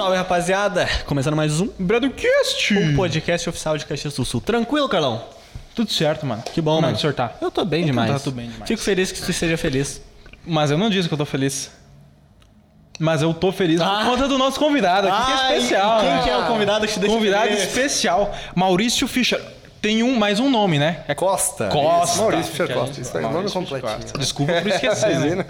Salve, rapaziada! Começando mais um Bradocast! um podcast oficial de Caxias do Sul. Tranquilo, Carlão? Tudo certo, mano. Que bom, mano. é que o senhor tá? Eu tô bem demais. tá tudo bem demais. Fico feliz que tu esteja feliz. Mas eu não disse que eu tô feliz. Mas eu tô feliz Ah. por conta do nosso convidado aqui, que é especial. Quem né? que é o convidado que te deixa Convidado feliz? especial. Maurício Fischer. Tem um, mais um nome, né? É Costa. Costa. Isso, Maurício Fischer Costa. Isso aí, nome Costa. Desculpa por esquecer, né? Imagina.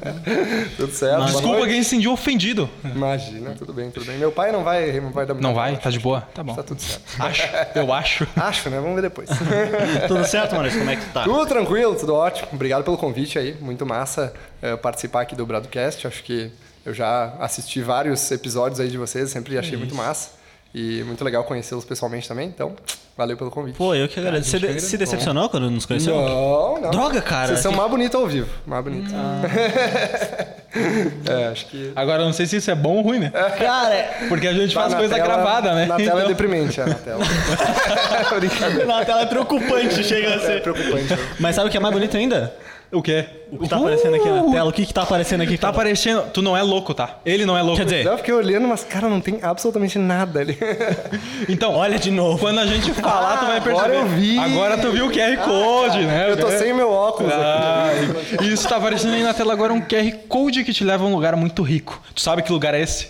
Tudo certo. Desculpa quem se sentiu ofendido. Imagina, tudo bem, tudo bem. Meu pai não vai, não vai dar Não vai? Tá de boa? Tá bom. Tá tudo certo. Acho. Eu acho. Acho, né? Vamos ver depois. Tudo certo, Maurício? Como é que tá? tudo tranquilo, tudo ótimo. Obrigado pelo convite aí. Muito massa eh, participar aqui do Bradcast. Acho que eu já assisti vários episódios aí de vocês, sempre achei muito massa. E muito legal conhecê-los pessoalmente também. Então, valeu pelo convite. Pô, eu que agradeço. Você de- se decepcionou quando nos conheceu? Não, não. Droga, cara. Vocês são mais bonitos ao vivo. Mais bonitos. Ah. é, acho que. Agora eu não sei se isso é bom ou ruim, né? Cara, Porque a gente Tá faz coisa tela- gravada, né? Na tela é Então- deprimente, é, na tela. Brincadeira. na tela é preocupante, chega a É ser. preocupante. né? Mas sabe o que é mais bonito ainda? O quê? O que tá aparecendo aqui na tela. O que que tá aparecendo aqui? Tá cara? aparecendo. Tu não é louco, tá? Ele não é louco. Quer dizer, Eu fiquei olhando, mas, cara, não tem absolutamente nada ali. Então, olha de novo. Quando a gente falar, tu vai perceber. agora eu vi. Agora tu viu o QR Code, né? Eu tô sem meu óculos aqui. Ah, e isso tá aparecendo aí na tela agora um QR Code que te leva a um lugar muito rico. Tu sabe que lugar é esse?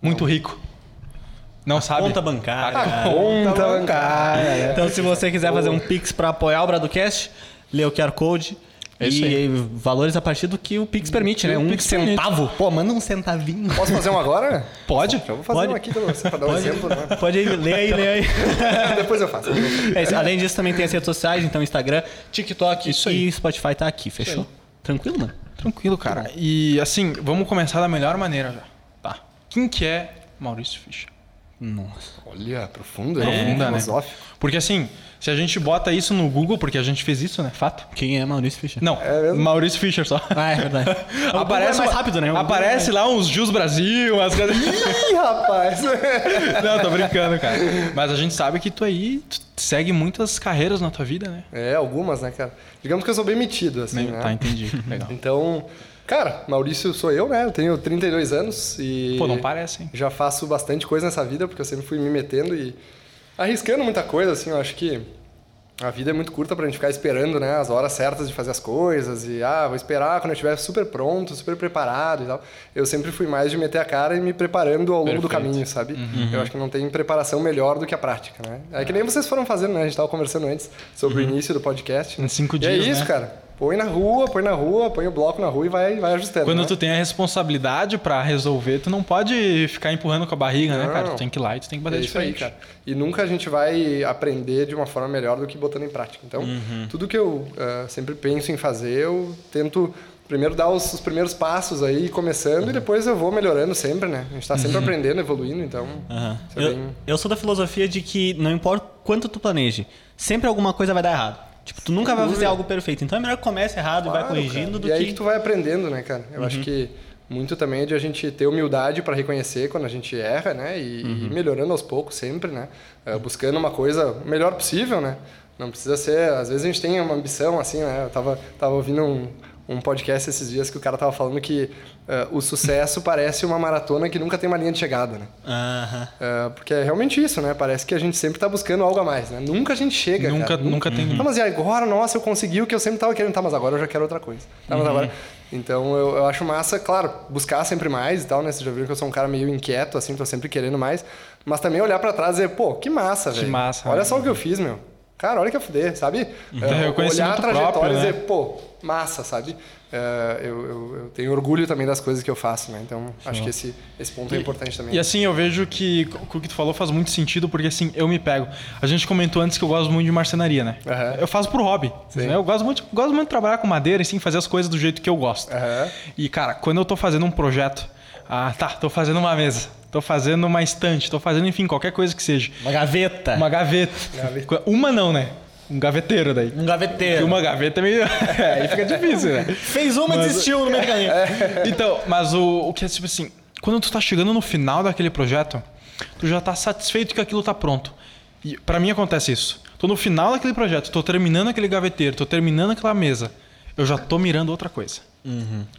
Muito rico. Não sabe? Conta bancária. Conta bancária. Então, se você quiser fazer um Pix pra apoiar o Bradocast, lê o QR Code. É isso e valores a partir do que o Pix permite, né? Um Pix centavo. Pô, manda um centavinho. Posso fazer um agora? Pode? Eu vou fazer Pode. um aqui pra você, pra dar um exemplo. Né? Pode ir, lê aí, lê aí. Depois eu faço. É isso. Além disso, também tem as redes sociais, então Instagram, TikTok Isso e aí. Spotify tá aqui, fechou? Tranquilo, mano? Tranquilo, cara. E assim, vamos começar da melhor maneira já. Tá. Quem que é Maurício Fischer? Nossa. Olha, profundo, Profunda, é, né? filosófico. Porque assim, se a gente bota isso no Google, porque a gente fez isso, né? Fato. Quem é Maurício Fischer? Não, É? Maurício Fischer só. Ah, é verdade. O aparece é mais rápido, né? O Google Aparece lá uns Jus Brasil, as coisas. Ih, rapaz. Não, tô brincando, cara. Mas a gente sabe que tu aí tu segue muitas carreiras na tua vida, né? É, algumas, né, cara? Digamos que eu sou bem metido, assim, né? Tá, entendi. Legal. Então, cara, Maurício sou eu, né? Eu tenho 32 anos e... Pô, não parece, hein? Já faço bastante coisa nessa vida, porque eu sempre fui me metendo e arriscando muita coisa, assim, eu acho que a vida é muito curta pra gente ficar esperando, né, as horas certas de fazer as coisas e, ah, vou esperar quando eu estiver super pronto, super preparado e tal. Eu sempre fui mais de meter a cara e me preparando ao longo do Perfeito. caminho, sabe? Eu acho que não tem preparação melhor do que a prática, né? É que nem vocês foram fazendo, né? A gente tava conversando antes sobre o início do podcast. Em cinco e dias, é isso, né? cara. Põe na rua, põe na rua, põe o bloco na rua e vai, vai ajustando. Quando né? tu tem a responsabilidade pra resolver, tu não pode ficar empurrando com a barriga, né, cara? Não. Tu tem que ir lá e tu tem que bater É de isso aí, frente. cara. E nunca a gente vai aprender de uma forma melhor do que botando em prática. Então, Uhum. tudo que eu ah, sempre penso em fazer, eu tento primeiro dar os, os primeiros passos aí, começando, Uhum. e depois eu vou melhorando sempre, né? A gente tá sempre aprendendo, evoluindo, então... É Eu, bem- eu sou da filosofia de que não importa quanto tu planeje, sempre alguma coisa vai dar errado. Tipo, tu nunca vai fazer algo perfeito. Então é melhor que comece errado e vai Claro, corrigindo cara. do e que. aí que tu vai aprendendo, né, cara? Eu Uhum. acho que muito também é de a gente ter humildade para reconhecer quando a gente erra, né? E, Uhum. e ir melhorando aos poucos sempre, né? Eh, buscando uma coisa o melhor possível, né? Não precisa ser... Às vezes a gente tem uma ambição, assim, né? Eu tava, tava ouvindo um, um podcast esses dias que o cara tava falando que eh, o sucesso parece uma maratona que nunca tem uma linha de chegada, né? Aham. Eh, porque é realmente isso, né? Parece que a gente sempre tá buscando algo a mais, né? Nunca a gente chega, Nunca, cara. nunca tem. Tá, mas e agora, nossa, eu consegui o que eu sempre tava querendo. Tá, mas agora eu já quero outra coisa. Tá, mas agora... Então, eu, eu acho massa, claro, buscar sempre mais e tal, né? Vocês já viram que eu sou um cara meio inquieto, assim, tô sempre querendo mais. Mas também olhar pra trás e dizer, pô, que massa, velho. massa, Olha né? só o que eu fiz, meu. Cara, olha que a fuder, sabe? Então, É, reconhecimento olhar a trajetória próprio, e né? dizer, pô, massa, sabe? É, eu, eu, eu tenho orgulho também das coisas que eu faço, né? Então, acho que esse, esse ponto é importante também. E assim, eu vejo que o que tu falou faz muito sentido, porque assim, eu me pego. A gente comentou antes que eu gosto muito de marcenaria, né? Aham. Eu faço por hobby. Né? Eu gosto muito, gosto muito de trabalhar com madeira e sim, fazer as coisas do jeito que eu gosto. Aham. E, cara, quando eu tô fazendo um projeto, ah, tá, tô fazendo uma mesa, tô fazendo uma estante, tô fazendo, enfim, qualquer coisa que seja. Uma gaveta. Uma gaveta. Gaveta. Uma não, né? Um gaveteiro daí. Um Porque gaveteiro. uma gaveta é meio. aí fica difícil, né? Fez uma e desistiu no meio do caminho. Então, mas o, o que é tipo assim, quando tu tá chegando no final daquele projeto, tu já tá satisfeito que aquilo tá pronto. E pra mim acontece isso. Tô no final daquele projeto, tô terminando aquele gaveteiro, tô terminando aquela mesa. Eu já tô mirando outra coisa.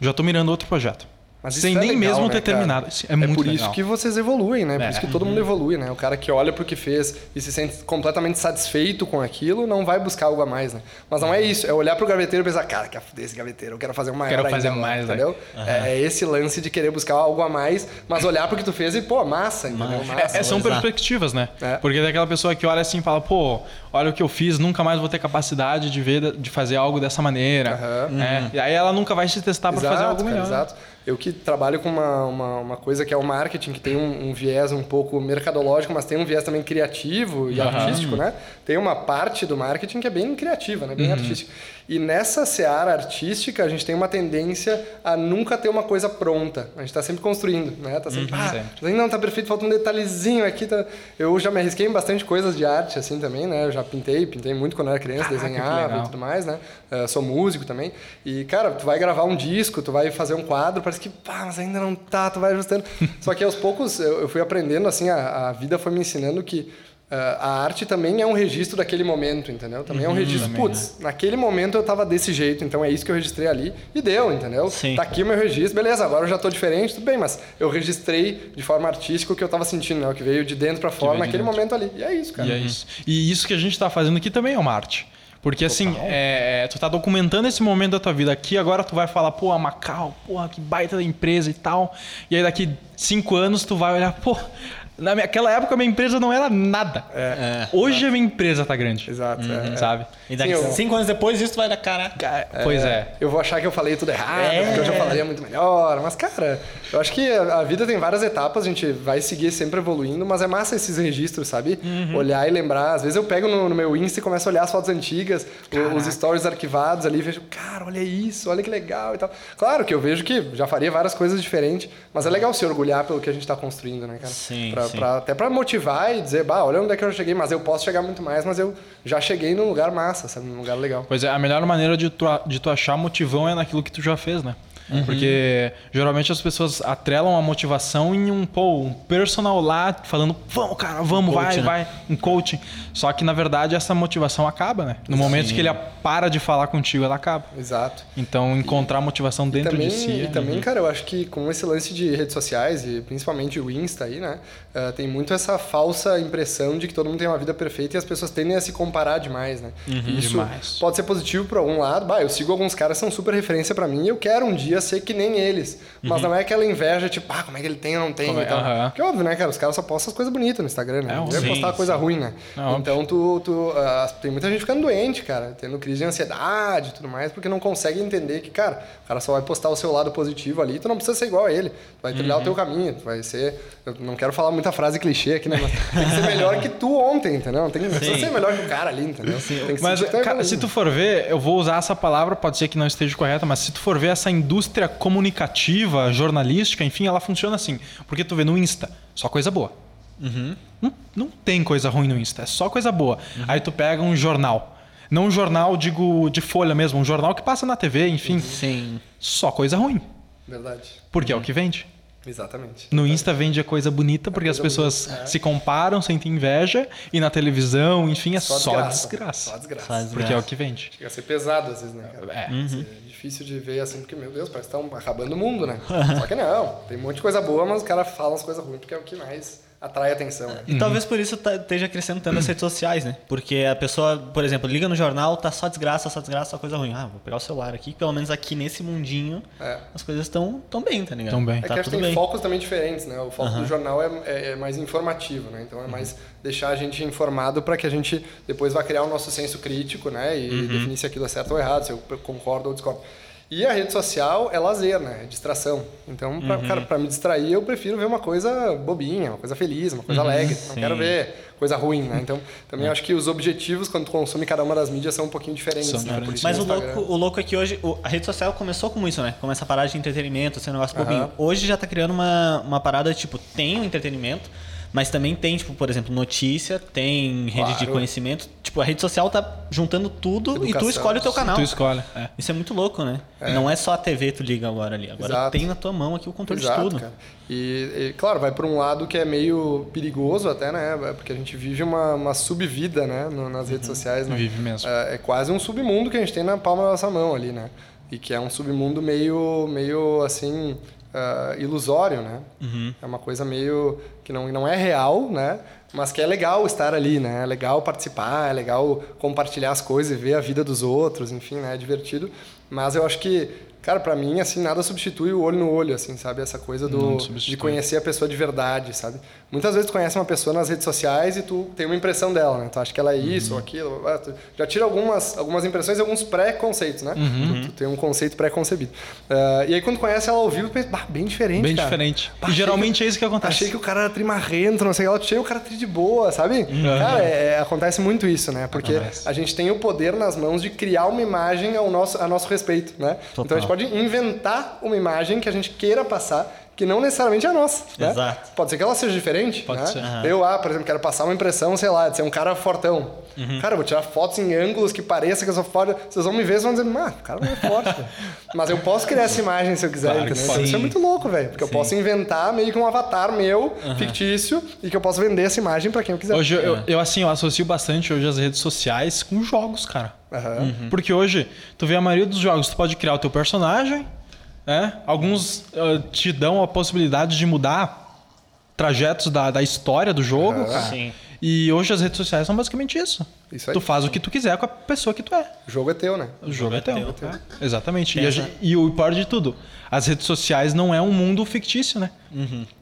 Já tô mirando outro projeto. Mas isso Sem é nem legal, mesmo né, ter cara? terminado. Isso é É, muito por isso legal. que vocês evoluem, né? Por É. isso que todo mundo evolui, né? O cara que olha pro que fez e se sente completamente satisfeito com aquilo, não vai buscar algo a mais, né? Mas não é isso, é olhar pro gaveteiro e pensar, cara, quero foder esse gaveteiro, eu quero fazer um maior Quero ainda, fazer mano", mais, né? entendeu? É, é esse lance de querer buscar algo a mais, mas olhar pro que tu fez e, pô, massa, entendeu? Massa. É, são perspectivas, né? É. Porque tem aquela pessoa que olha assim e fala, pô, olha o que eu fiz, nunca mais vou ter capacidade de ver, de fazer algo dessa maneira. Aham. né? E aí ela nunca vai se testar para fazer algo cara, melhor. Exato. Eu que trabalho com uma, uma, uma coisa que é o marketing, que tem um, um viés um pouco mercadológico, mas tem um viés também criativo e artístico, né? Tem uma parte do marketing que é bem criativa, né? Bem artística. E nessa seara artística, a gente tem uma tendência a nunca ter uma coisa pronta. A gente está sempre construindo, né? Tá sempre, ah, sempre. mas ainda não tá perfeito, falta um detalhezinho aqui. Tá... Eu já me arrisquei em bastante coisas de arte, assim, também, né? Eu já pintei, pintei muito quando era criança, Caraca, que desenhava e tudo mais, né? Eh, sou músico também. E, cara, tu vai gravar um disco, tu vai fazer um quadro, parece que, pá, mas ainda não tá, tu vai ajustando. Só que aos poucos eu, eu fui aprendendo, assim, a, a vida foi me ensinando que a arte também é um registro daquele momento, entendeu? Também é um registro, também, putz, naquele momento eu tava desse jeito, então é isso que eu registrei ali e deu, entendeu? Sim. Tá aqui o meu registro, beleza, agora eu já tô diferente, tudo bem, mas eu registrei de forma artística o que eu tava sentindo, né? O que veio de dentro para fora naquele dentro. momento ali. E é isso, cara. E é isso. E isso que a gente tá fazendo aqui também é uma arte. Porque assim, é, tu tá documentando esse momento da tua vida aqui, agora tu vai falar, pô, a Macau, porra, que baita da empresa e tal. E aí daqui cinco anos tu vai olhar, pô, naquela época a minha empresa não era nada. É. Hoje a minha empresa tá grande. Exato. é, é. Sabe? E daqui Sim, eu- cinco anos depois isso vai dar cara. Pois é. Eu vou achar que eu falei tudo errado, É. porque eu já falaria muito melhor. Mas, cara, eu acho que a vida tem várias etapas, a gente vai seguir sempre evoluindo, mas é massa esses registros, sabe? Uhum. Olhar e lembrar. Às vezes eu pego no, no meu Insta e começo a olhar as fotos antigas, o- os stories arquivados ali, e vejo, cara, olha isso, olha que legal e tal. Claro que eu vejo que já faria várias coisas diferentes, mas é legal se orgulhar pelo que a gente tá construindo, né, cara? Sim, Pra- sim. pra- até pra motivar e dizer, bah, olha onde é que eu já cheguei, mas eu posso chegar muito mais, mas eu já cheguei num lugar massa, sabe? Num lugar legal. Pois é, a melhor maneira de tu, de tu achar motivão é naquilo que tu já fez, né? Uhum. Porque geralmente as pessoas atrelam a motivação em um, pô, um personal lá falando, vamos, cara, vamos, coach, vai, né? vai, um coaching. Só que na verdade essa motivação acaba, né? No momento que ele para de falar contigo, ela acaba. Exato. Então encontrar motivação dentro também, de si. E é- também, cara, eu acho que com esse lance de redes sociais, e principalmente o Insta aí, né? Eh, tem muito essa falsa impressão de que todo mundo tem uma vida perfeita e as pessoas tendem a se comparar demais, né? E Isso Demais. pode ser positivo por algum lado. Bah, eu sigo alguns caras que são super referência pra mim e eu quero um dia ser que nem eles. Mas não é aquela inveja, tipo, ah, como é que ele tem ou não tem Como é- e tal. aham. Porque óbvio, né, cara? Os caras só postam as coisas bonitas no Instagram, né? É, Não deve sim, postar coisa ruim, né? É, óbvio. então tu, tu ah, tem muita gente ficando doente, cara, tendo crise de ansiedade e tudo mais, porque não consegue entender que, cara, o cara só vai postar o seu lado positivo ali, tu não precisa ser igual a ele. Tu vai trilhar Uhum. o teu caminho, tu vai ser. Eu não quero falar muita frase clichê aqui, né? Mas tem que ser melhor que tu ontem, entendeu? Tem Sim. ser melhor que o cara ali, entendeu? Tem que Mas, que é cara, se tu for ver, eu vou usar essa palavra, pode ser que não esteja correta, mas se tu for ver essa indústria comunicativa, jornalística, enfim, ela funciona assim. Porque tu vê no Insta, só coisa boa. Não, não tem coisa ruim no Insta, é só coisa boa. Aí tu pega um jornal. Não um jornal, digo, de folha mesmo, um jornal que passa na TV, enfim. Sim. Só coisa ruim. Verdade. Porque é o que vende. Exatamente. No Insta vende a coisa bonita porque as coisa pessoas bonita, é. se comparam, sentem inveja. E na televisão, enfim, é só, desgraça. Só desgraça. Só Porque é o que vende. Chega a ser pesado às vezes, né, cara? É. É difícil de ver assim, porque, meu Deus, parece que estão acabando o mundo, né? Só que não, tem um monte de coisa boa, mas os caras falam as coisas ruins porque é o que mais atrai atenção, né? E talvez por isso esteja crescendo tanto as redes sociais, né? Porque a pessoa, por exemplo, liga no jornal, tá só desgraça, só desgraça, só coisa ruim. Ah, vou pegar o celular aqui, pelo menos aqui nesse mundinho, É. as coisas estão tão bem, tá ligado? Tão bem. É Tá que acho que tudo tem bem. focos também diferentes, né? O foco do jornal é, é- é mais informativo, né? Então é mais deixar a gente informado para que a gente depois vá criar o nosso senso crítico, né? E definir se aquilo é certo ou errado, se eu concordo ou discordo. E a rede social é lazer, né? É distração. Então, pra, cara, pra me distrair, eu prefiro ver uma coisa bobinha, uma coisa feliz, uma coisa alegre. Não sim. quero ver coisa ruim, né? Então, também acho que os objetivos, quando tu consome cada uma das mídias, são um pouquinho diferentes, São né? Mas o louco, o louco é que hoje o- a rede social começou como isso, né? Começa a parada de entretenimento, ser um negócio Aham. bobinho. Hoje já tá criando uma, uma parada, tipo, tem o entretenimento, mas também tem, tipo, por exemplo, notícia, tem rede de Claro. conhecimento. Tipo, a rede social tá juntando tudo e tu Educação. escolhe o teu canal. Tu escolhe. É. Isso é muito louco, né? Não é só a TV tu liga agora ali. Agora Exato. tem na tua mão aqui o controle Exato, de tudo. cara. E, e, claro, vai por um lado que é meio perigoso até, né? Porque a gente vive uma, uma subvida, né? no- nas redes sociais, né? Vive mesmo. É, é quase um submundo que a gente tem na palma da nossa mão ali, né? E que é um submundo meio, meio assim, ah, ilusório, né? É uma coisa meio que não, não é real, né? Mas que é legal estar ali, né? É legal participar, é legal compartilhar as coisas e ver a vida dos outros, enfim, né? É divertido. Mas eu acho que, cara, pra mim, assim, nada substitui o olho no olho, assim, sabe? Essa coisa do, de conhecer a pessoa de verdade, sabe? Muitas vezes tu conhece uma pessoa nas redes sociais e tu tem uma impressão dela, né? Tu acha que ela é isso ou aquilo. já tira algumas, algumas impressões e alguns pré-conceitos, né? Tu, tu tem um conceito pré-concebido. Ah, e aí quando conhece ela ao vivo, tu pensa, bah, bem diferente, Bem cara. diferente. Bah, e geralmente que- é isso que acontece. Achei que o cara era trimarrento, não sei o que. Ela achei o cara tri de boa, sabe? Cara, é- é- acontece muito isso, né? Porque Acontece. a gente tem o poder nas mãos de criar uma imagem ao nosso, a nosso respeito, né? Então a gente pode inventar uma imagem que a gente queira passar que não necessariamente é a nossa. né? Exato. Pode ser que ela seja diferente. Pode né? ser. Aham. Eu, ah, por exemplo, quero passar uma impressão, sei lá, de ser um cara fortão. Uhum. Cara, eu vou tirar fotos em ângulos que pareça que eu sou forte. Vocês vão me ver e vão dizer, mano, o cara não é forte. velho." Mas eu posso criar essa imagem se eu quiser, Claro? Então isso é muito louco, velho. Porque eu posso inventar meio que um avatar meu, fictício, e que eu posso vender essa imagem pra quem eu quiser. Hoje, eu, eu, assim, eu associo bastante hoje as redes sociais com jogos, cara. Aham. Porque hoje, tu vê a maioria dos jogos, tu pode criar o teu personagem, né? Alguns ah, te dão a possibilidade de mudar trajetos da, da história do jogo. E hoje as redes sociais são basicamente isso. Isso aí. Tu faz o que tu quiser com a pessoa que tu é. O jogo é teu, né? O jogo é teu. teu. É, Exatamente. E, a e o pior de tudo, as redes sociais não é um mundo fictício, né?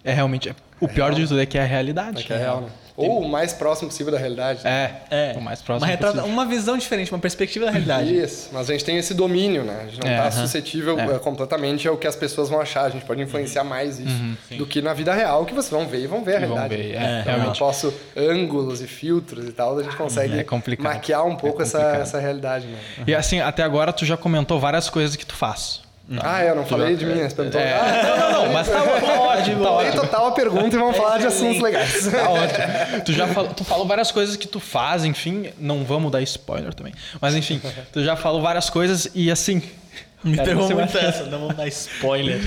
É realmente. é- o pior de tudo é que é a realidade. Que é real, né? Ou o mais próximo possível da realidade. É, É. o mais próximo uma, retrata- possível. uma visão diferente, uma perspectiva da realidade. Isso, mas a gente tem esse domínio, né? A gente não É, está aham. suscetível É. eh, completamente ao que as pessoas vão achar. A gente pode influenciar mais isso do que na vida real, que vocês vão ver e vão ver a E vão realidade. ver, é, então, eu realmente. posso ângulos e filtros e tal, a gente consegue É maquiar um pouco É essa, essa realidade, né? E assim, até agora tu já comentou várias coisas que tu faz. Ah, eu não falei de mim? Você perguntou. É. Ah, Não, não, não, mas tá ótimo, tá ótimo, tá total a pergunta e vamos falar de assuntos legais. Tá ótimo. Tu já falou, tu falou várias coisas que tu faz, enfim, não vamos dar spoiler também. Mas enfim, tu já falou várias coisas e assim, Me Cara, vai- muito essa, não vamos dar spoiler.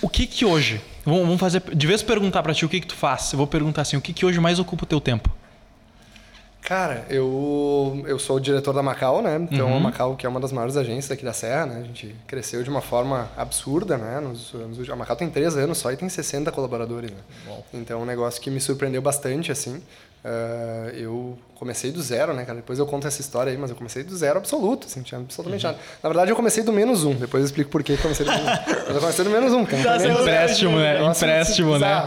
o que que hoje, vamos vamos fazer, de vez perguntar pra ti o que que tu faz, eu vou perguntar assim, o que que hoje mais ocupa o teu tempo? Cara, eu, eu sou o diretor da Macau, né? Então Uhum. a Macau, que é uma das maiores agências aqui da Serra, né? A gente cresceu de uma forma absurda, né? Nos, nos- a Macau tem três anos só e tem 60 colaboradores, né? Então é um negócio que me surpreendeu bastante, assim. Ah, eu comecei do zero, né, cara? Depois eu conto essa história aí, mas eu comecei do zero absoluto, assim, tinha absolutamente Uhum. nada. Na verdade, eu comecei do menos um, depois eu explico por que comecei do menos um. Mas eu comecei do menos um, cara. Tá certo. Empréstimo, né? Empréstimo, né?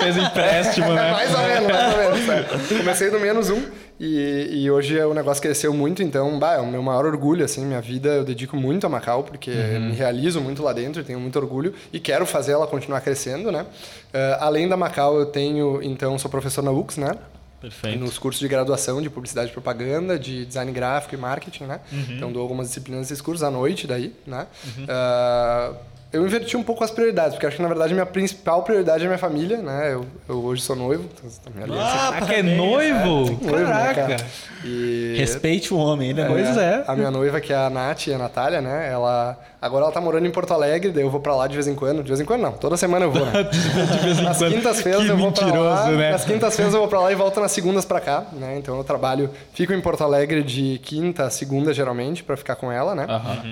Fez empréstimo, né? mais ou menos, mais ou menos. é. Comecei do menos um e, e hoje o negócio cresceu muito, então, bah, é o meu maior orgulho, assim, minha vida eu dedico muito a Macau, porque Uhum. me realizo muito lá dentro, tenho muito orgulho e quero fazer ela continuar crescendo, né? Eh, além da Macau, eu tenho, então, sou professor na UX, né? Perfeito. Nos cursos de graduação de publicidade e propaganda, de design gráfico e marketing, né? Uhum. Então dou algumas disciplinas desses cursos à noite daí, né? Ah, eu inverti um pouco as prioridades, porque acho que na verdade minha principal prioridade é minha família, né? Eu, eu hoje sou noivo, então, minha aliança Ah, Caraca, é noivo? noivo, né, Caraca. cara? E Respeite o homem, né? Pois é. A minha noiva, que é a Nath, a Natália, né? Ela. Agora ela tá morando em Porto Alegre, daí eu vou pra lá de vez em quando. De vez em quando não, toda semana eu vou, né? De vez em Nas quando. quintas-feiras Que eu vou pra lá. mentiroso, né? Nas quintas-feiras eu vou pra lá e volto nas segundas pra cá, né? Então eu trabalho, fico em Porto Alegre de quinta a segunda, geralmente, pra ficar com ela, né?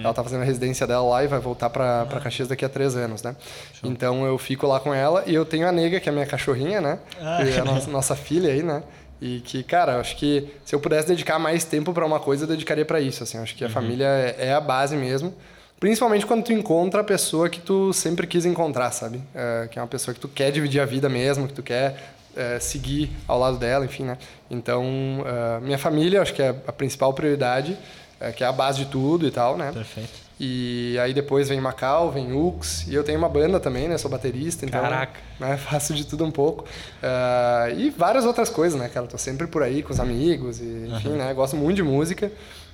Ela tá fazendo a residência dela lá e vai voltar pra, pra Caxias daqui a três anos, né? Então eu fico lá com ela e eu tenho a Nega, que é a minha cachorrinha, né? Ah, que é a nossa, nossa filha aí, né? E que, cara, acho que se eu pudesse dedicar mais tempo pra uma coisa, eu dedicaria pra isso, assim. Acho que a família é, é a base mesmo. Principalmente quando tu encontra a pessoa que tu sempre quis encontrar, sabe? É, que é uma pessoa que tu quer dividir a vida mesmo, que tu quer é, seguir ao lado dela, enfim, né? Então, é, minha família, acho que é a principal prioridade, é, que é a base de tudo e tal, né? Perfeito. E aí depois vem Macau, vem Ux, e eu tenho uma banda também, né? Sou baterista, então Caraca. né, faço de tudo um pouco. Ah, e várias outras coisas, né, cara? Tô sempre por aí com os amigos, e, enfim, né? Gosto muito de música.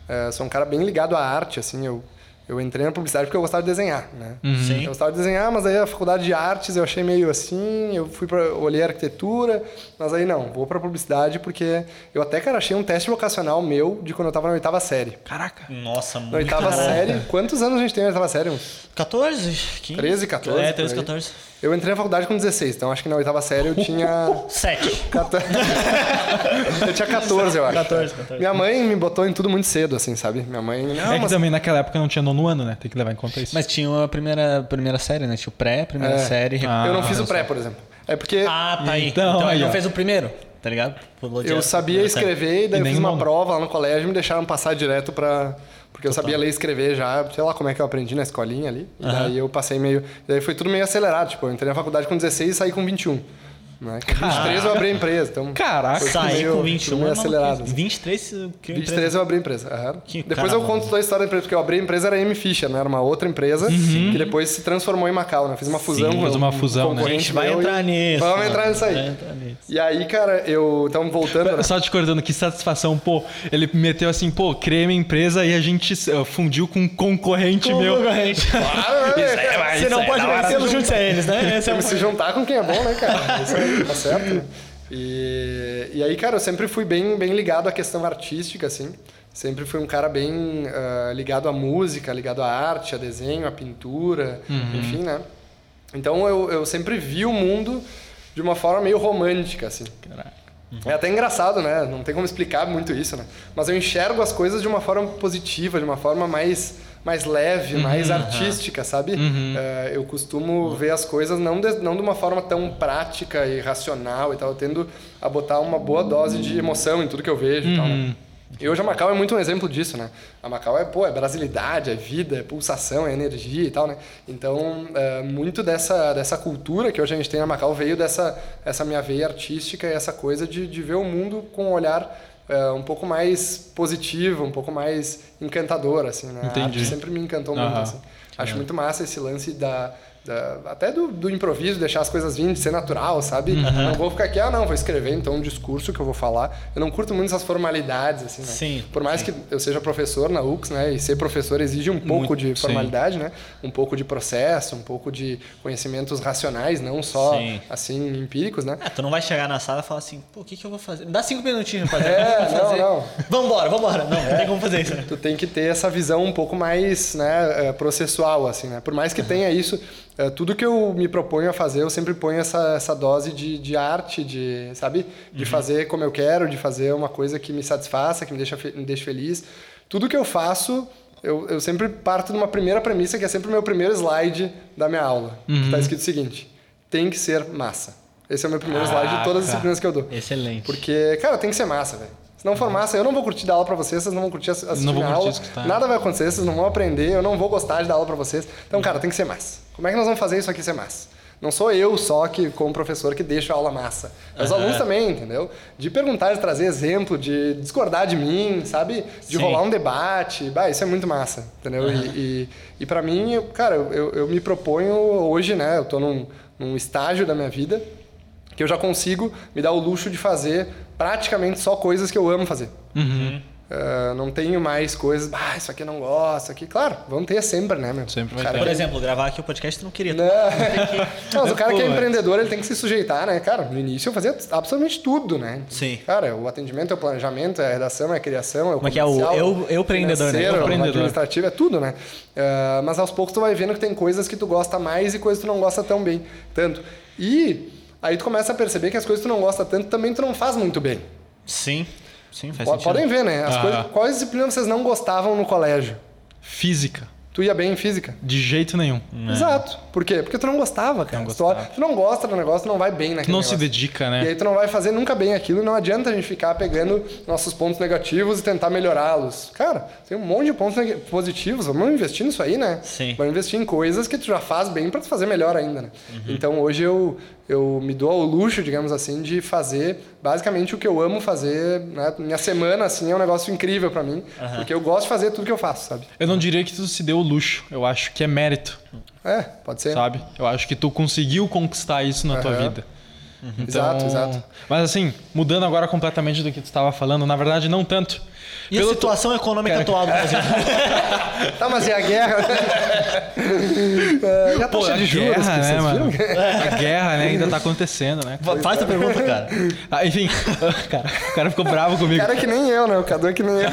Ah, sou um cara bem ligado à arte, assim, eu... Eu entrei na publicidade porque eu gostava de desenhar, né? Sim. Eu gostava de desenhar, mas aí a faculdade de artes eu achei meio assim, eu fui para olhei arquitetura, mas aí não, vou para publicidade porque eu até cara achei um teste vocacional meu de quando eu tava na oitava série. Caraca. Nossa, Na muito oitava bom. série, quantos anos a gente tem na oitava série? Uns 14? 15? 13, 14, É, 13, por aí. 14. Eu entrei na faculdade com 16, então acho que na oitava série eu tinha. Sete. 14. eu tinha 14, eu acho. 14, 14. Minha mãe me botou em tudo muito cedo, assim, sabe? Minha mãe. Não, é que mas- também naquela época não tinha nono ano, né? Tem que levar em conta isso. Mas tinha a primeira, primeira série, né? Tinha o pré, primeira É. série. Ah, eu não fiz o pré, por exemplo. É porque Ah, tá aí. Então, Então, aí, ele não fez o primeiro, tá ligado? Pulou eu sabia série. escrever e daí E eu fiz uma prova lá no colégio e me deixaram passar direto pra. Porque eu sabia ler e escrever já, sei lá como é que eu aprendi na escolinha ali. E daí eu passei meio. Daí foi tudo meio acelerado. Tipo, eu entrei na faculdade com 16 e saí com 21. Né? Com 23 eu abri a empresa. Então, Caraca. meio- com 21 tudo meio é acelerado. maluquice. assim. 23 que 23 eu abri a empresa. aham. Que depois cara eu conto toda a história da empresa, porque eu abri a empresa era M Fisher, né? Era uma outra empresa que depois se transformou em Macau, né? Fiz uma fusão. fez com uma um fusão, né? A concorrente gente vai entrar e- nisso. Vamos entrar nisso aí. Vai entrar nisso. E aí, cara, eu. Então, voltando. né? Só te cortando, que satisfação, pô. Ele meteu assim, pô, criei minha empresa e a gente uh, fundiu com um concorrente meu. Concorrente. Claro, né? Isso aí, vai, Você isso não aí, pode vencê-lo junto a eles, né? Esse é um... Se juntar com quem é bom, né, cara? Isso aí, tá certo. né? E, e aí, cara, eu sempre fui bem, bem ligado à questão artística, assim. Sempre fui um cara bem ah, ligado à música, ligado à arte, a desenho, à pintura, enfim, né? Então eu, eu sempre vi o mundo de uma forma meio romântica, assim. É até engraçado, né? Não tem como explicar muito isso, né? Mas eu enxergo as coisas de uma forma positiva, de uma forma mais, mais leve, mais artística, sabe? É, eu costumo ver as coisas não de, não de uma forma tão prática e racional e tal. Eu tendo a botar uma boa dose de emoção em tudo que eu vejo e tal, né? E hoje a Macau é muito um exemplo disso, né? A Macau é, pô, é brasilidade, é vida, é pulsação, é energia e tal, né? Então, é, muito dessa, dessa cultura que hoje a gente tem na Macau veio dessa essa minha veia artística e essa coisa de, de ver o mundo com um olhar é, um pouco mais positivo, um pouco mais encantador, assim, né? A Entendi. arte sempre me encantou muito, Aham. assim. Acho muito massa esse lance da... até do, do improviso, deixar as coisas virem, de ser natural, sabe? Não vou ficar aqui, ah, não, vou escrever então um discurso que eu vou falar. Eu não curto muito essas formalidades, assim, né? Sim, Por mais que eu seja professor na UX, né? E ser professor exige um pouco de sim. formalidade, né? Um pouco de processo, um pouco de conhecimentos racionais, não só, Sim. assim, empíricos, né? Ah, tu não vai chegar na sala e falar assim, pô, o que, que eu vou fazer? Dá cinco minutinhos pra fazer. É, não, fazer? não. Vambora, vambora. Não, não tem como fazer isso. né? Tu tem que ter essa visão um pouco mais né, eh, processual, assim, né? Por mais que tenha isso, eh, tudo que eu me proponho a fazer, eu sempre ponho essa, essa dose de, de arte, de, sabe? De fazer como eu quero, de fazer uma coisa que me satisfaça, que me deixa, me deixa feliz. Tudo que eu faço, eu, eu sempre parto de uma primeira premissa, que é sempre o meu primeiro slide da minha aula. Que tá escrito o seguinte, tem que ser massa. Esse é o meu primeiro slide de todas as disciplinas que eu dou. Excelente. Porque, cara, tem que ser massa, velho. Se não for massa, eu não vou curtir dar aula pra vocês, vocês não vão curtir ass- assistir Não vou minha curtir aula. escutar. Nada vai acontecer, vocês não vão aprender, eu não vou gostar de dar aula pra vocês. Então, cara, tem que ser massa. Como é que nós vamos fazer isso aqui ser massa? Não sou eu só que, como professor, que deixo a aula massa. Os alunos também, entendeu? De perguntar, de trazer exemplo, de discordar de mim, sabe? De Sim. rolar um debate. Bah, isso é muito massa, entendeu? E, e, e para mim, eu- cara, eu, eu, eu me proponho hoje, né? Eu tô num, num estágio da minha vida que eu já consigo me dar o luxo de fazer praticamente só coisas que eu amo fazer. Ah, não tenho mais coisas, ah, isso aqui eu não gosto, isso aqui. Claro, vão ter sempre, né, meu? Sempre vai cara ter. Por que- exemplo, gravar aqui o podcast tu não queria. Não, Não, mas o cara que é empreendedor, ele tem que se sujeitar, né? Cara, no início eu fazia absolutamente tudo, né? Sim. Cara, o atendimento é o planejamento, é a redação, é a criação, é o Como é que é o eu- eu empreendedor, né? Eu o empreendedor. administrativo, é tudo, né? Ah, mas aos poucos tu vai vendo que tem coisas que tu gosta mais e coisas que tu não gosta tão bem, tanto. E aí tu começa a perceber que as coisas que tu não gosta tanto também tu não faz muito bem. Sim. Sim, faz Po- sentido. Podem ver, né? As Ah. coisas, quais disciplinas vocês não gostavam no colégio? Física. Tu ia bem em física? De jeito nenhum. Exato. Por quê? Porque tu não gostava, cara. Não Se tu, gostava. tu não gosta do negócio, tu não vai bem naquele Tu não se negócio. dedica, E né? aí tu não vai fazer nunca bem aquilo e não adianta a gente ficar pegando nossos pontos negativos e tentar melhorá-los. Cara, tem um monte de pontos positivos, vamos investir nisso aí, né? Sim. Vamos investir em coisas que tu já faz bem pra tu fazer melhor ainda, né? Uhum. Então hoje eu, eu me dou ao luxo, digamos assim, de fazer basicamente o que eu amo fazer, né? Minha semana, assim, é um negócio incrível pra mim, porque eu gosto de fazer tudo que eu faço, sabe? Eu não diria que tu se deu o luxo. Eu acho que é mérito, É, pode ser. sabe? Eu acho que tu conseguiu conquistar isso na tua Aham. vida. Exato, exato. Mas assim, mudando agora completamente do que tu estava falando, na verdade não tanto. E a Pelo situação econômica Cara, atual do Brasil? tá, mas e a guerra? É, a Pô, taxa a de juros? guerra, que né, vocês mano? viram? A guerra, né, ainda tá acontecendo, né? Fa- Faz a pergunta, cara. Ah, enfim, cara, o cara ficou bravo O comigo. cara é que nem eu, né? O Cadu é que nem eu.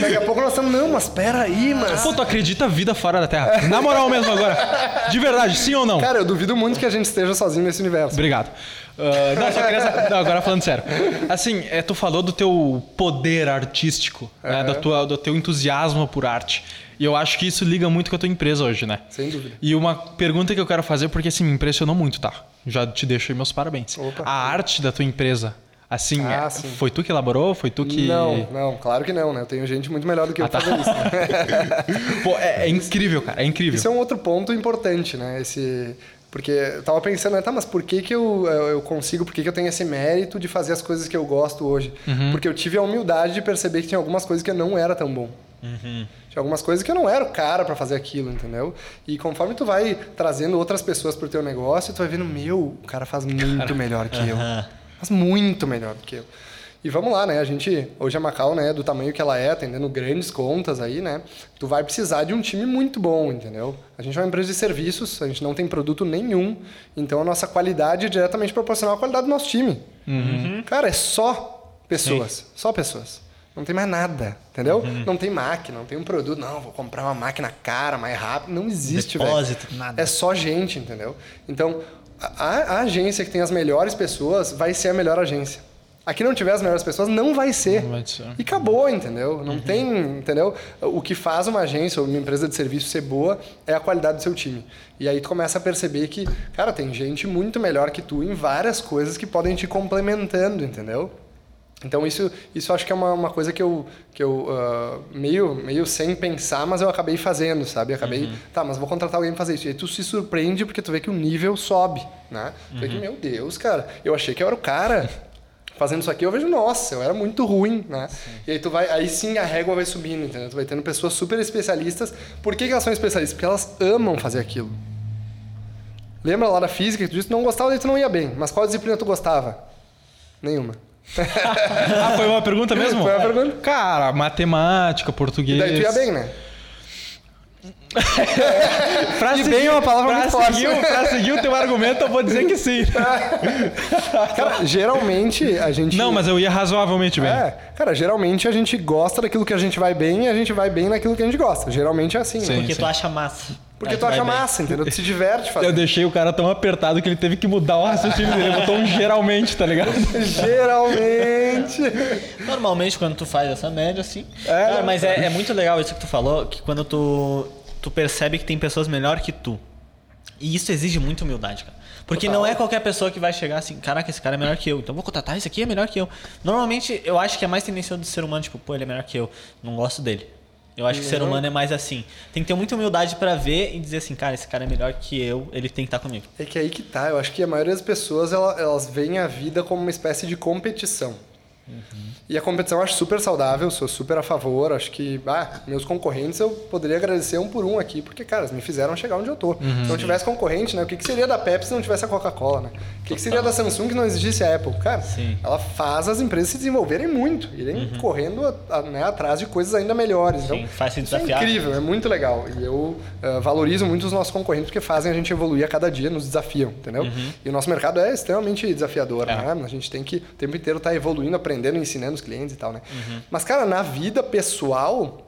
Daqui a pouco nós estamos, não, mas peraí, mas... Pô, tu acredita a vida fora da Terra? Na moral mesmo agora. De verdade, sim ou não? Cara, eu duvido muito que a gente esteja sozinho nesse universo. Obrigado. Ah, não, só queria não, agora falando sério. Assim, é, tu falou do teu poder artístico, né, da tua, do teu entusiasmo por arte. E eu acho que isso liga muito com a tua empresa hoje, né? Sem dúvida. E uma pergunta que eu quero fazer, porque assim, me impressionou muito, tá? Já te deixo aí meus parabéns. Opa. A arte da tua empresa, assim, Ah, é- foi tu que elaborou? Foi tu que. Não, não, claro que não, né? Eu tenho gente muito melhor do que eu Ah, tá. fazendo isso. né? Pô, é, é incrível, cara, é incrível. Isso é um outro ponto importante, né? Esse... Porque eu tava pensando, né, tá, mas por que que eu, eu eu consigo, por que que eu tenho esse mérito de fazer as coisas que eu gosto hoje? Uhum. Porque eu tive a humildade de perceber que tinha algumas coisas que eu não era tão bom. Uhum. Tinha algumas coisas que eu não era o cara para fazer aquilo, entendeu? E conforme tu vai trazendo outras pessoas pro teu negócio, tu vai vendo, meu, o cara faz muito melhor que eu. Faz muito melhor do que eu. E vamos lá, né? A gente, hoje a Macau, né, do tamanho que ela é, atendendo grandes contas aí, né? Tu vai precisar de um time muito bom, entendeu? A gente é uma empresa de serviços, a gente não tem produto nenhum, então a nossa qualidade é diretamente proporcional à qualidade do nosso time. Cara, é só pessoas, só pessoas. Não tem mais nada, entendeu? Não tem máquina, não tem um produto, não, vou comprar uma máquina cara, mais rápido. Não existe, velho. Depósito, nada. É só gente, entendeu? Então, a, a agência que tem as melhores pessoas vai ser a melhor agência. A que não tiver as melhores pessoas não vai ser. Não vai ser. E acabou, entendeu? Não tem, entendeu? O que faz uma agência ou uma empresa de serviço ser boa é a qualidade do seu time. E aí tu começa a perceber que, cara, tem gente muito melhor que tu em várias coisas que podem te complementando, entendeu? Então isso, isso acho que é uma, uma coisa que eu, que eu ah, meio, meio sem pensar, mas eu acabei fazendo, sabe? Eu acabei, tá, mas vou contratar alguém pra fazer isso. E aí tu se surpreende porque tu vê que o nível sobe, né? Tu vê que, meu Deus, cara, eu achei que eu era o cara. Fazendo isso aqui, eu vejo, nossa, eu era muito ruim, né? E aí tu vai, aí sim a régua vai subindo, entendeu? Tu vai tendo pessoas super especialistas. Por que, que elas são especialistas? Porque elas amam fazer aquilo. Lembra lá da física que tu disse que não gostava, daí tu não ia bem. Mas qual disciplina tu gostava? Nenhuma. Ah, foi uma pergunta mesmo? Foi uma pergunta. Cara, matemática, E português. daí tu ia bem, né? Pra E bem é uma palavra pra muito forte. seguir, o- Pra seguir o teu argumento, eu vou dizer que sim. Cara, geralmente a gente. Não, mas eu ia razoavelmente bem. É, cara, geralmente a gente gosta daquilo que a gente vai bem e a gente vai bem naquilo que a gente gosta. Geralmente é assim, Sim. né? Porque tu acha massa. Porque tu acha vai bem. massa, entendeu? Tu se diverte Eu fazendo. deixei o cara tão apertado que ele teve que mudar o raciocínio dele. Ele botou um geralmente, tá ligado? Geralmente. Normalmente, quando tu faz essa média, assim. É, Cara, mas é, é muito legal isso que tu falou, que quando tu, tu percebe que tem pessoas melhor que tu. E isso exige muita humildade, cara. Porque Total. não é qualquer pessoa que vai chegar assim, caraca, esse cara é melhor que eu, então vou contratar, esse aqui é melhor que eu. Normalmente, eu acho que é mais tendencioso do ser humano, tipo, pô, ele é melhor que eu, não gosto dele. Eu acho que o ser Não. humano é mais assim. Tem que ter muita humildade pra ver e dizer assim, cara, esse cara é melhor que eu, ele tem que estar comigo. É que aí que tá. Eu acho que a maioria das pessoas ela- elas veem a vida como uma espécie de competição. E a competição eu acho super saudável, sou super a favor. Acho que, ah, meus concorrentes eu poderia agradecer um por um aqui, porque, cara, me fizeram chegar onde eu tô. se não tivesse concorrente, né? O que, que seria da Pepsi se não tivesse a Coca-Cola, né? O que, que seria da Samsung se não existisse a Apple? Cara, Sim. ela faz as empresas se desenvolverem muito, irem correndo a- a- né, atrás de coisas ainda melhores. Então, Sim, faz se é desafiar. incrível, é muito legal. E eu eh, valorizo muito os nossos concorrentes porque fazem a gente evoluir a cada dia, nos desafiam, entendeu? E o nosso mercado é extremamente desafiador, É. né? A gente tem que o tempo inteiro estar evoluindo, aprendendo, ensinando os clientes e tal, né? Mas, cara, na vida pessoal,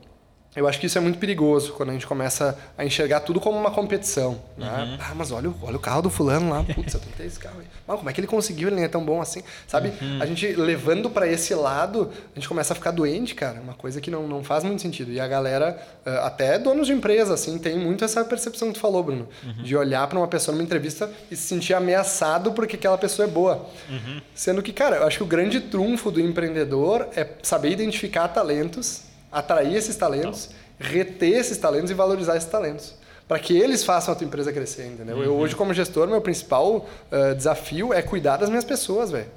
eu acho que isso é muito perigoso quando a gente começa a enxergar tudo como uma competição. Né? Ah, mas olha, o- olha o carro do fulano lá, putz, eu tenho que ter esse carro aí. Mas como é que ele conseguiu? Ele nem é tão bom assim. Sabe? A gente levando pra esse lado, a gente começa a ficar doente, cara. Uma coisa que não, não faz muito sentido. E a galera, eh, até donos de empresa, assim, tem muito essa percepção que tu falou, Bruno. De olhar pra uma pessoa numa entrevista e se sentir ameaçado porque aquela pessoa é boa. Sendo que, cara, eu acho que o grande trunfo do empreendedor é saber identificar talentos, atrair esses talentos, reter esses talentos e valorizar esses talentos. Para que eles façam a tua empresa crescer, entendeu? Eu hoje, como gestor, meu principal eh, desafio é cuidar das minhas pessoas, velho.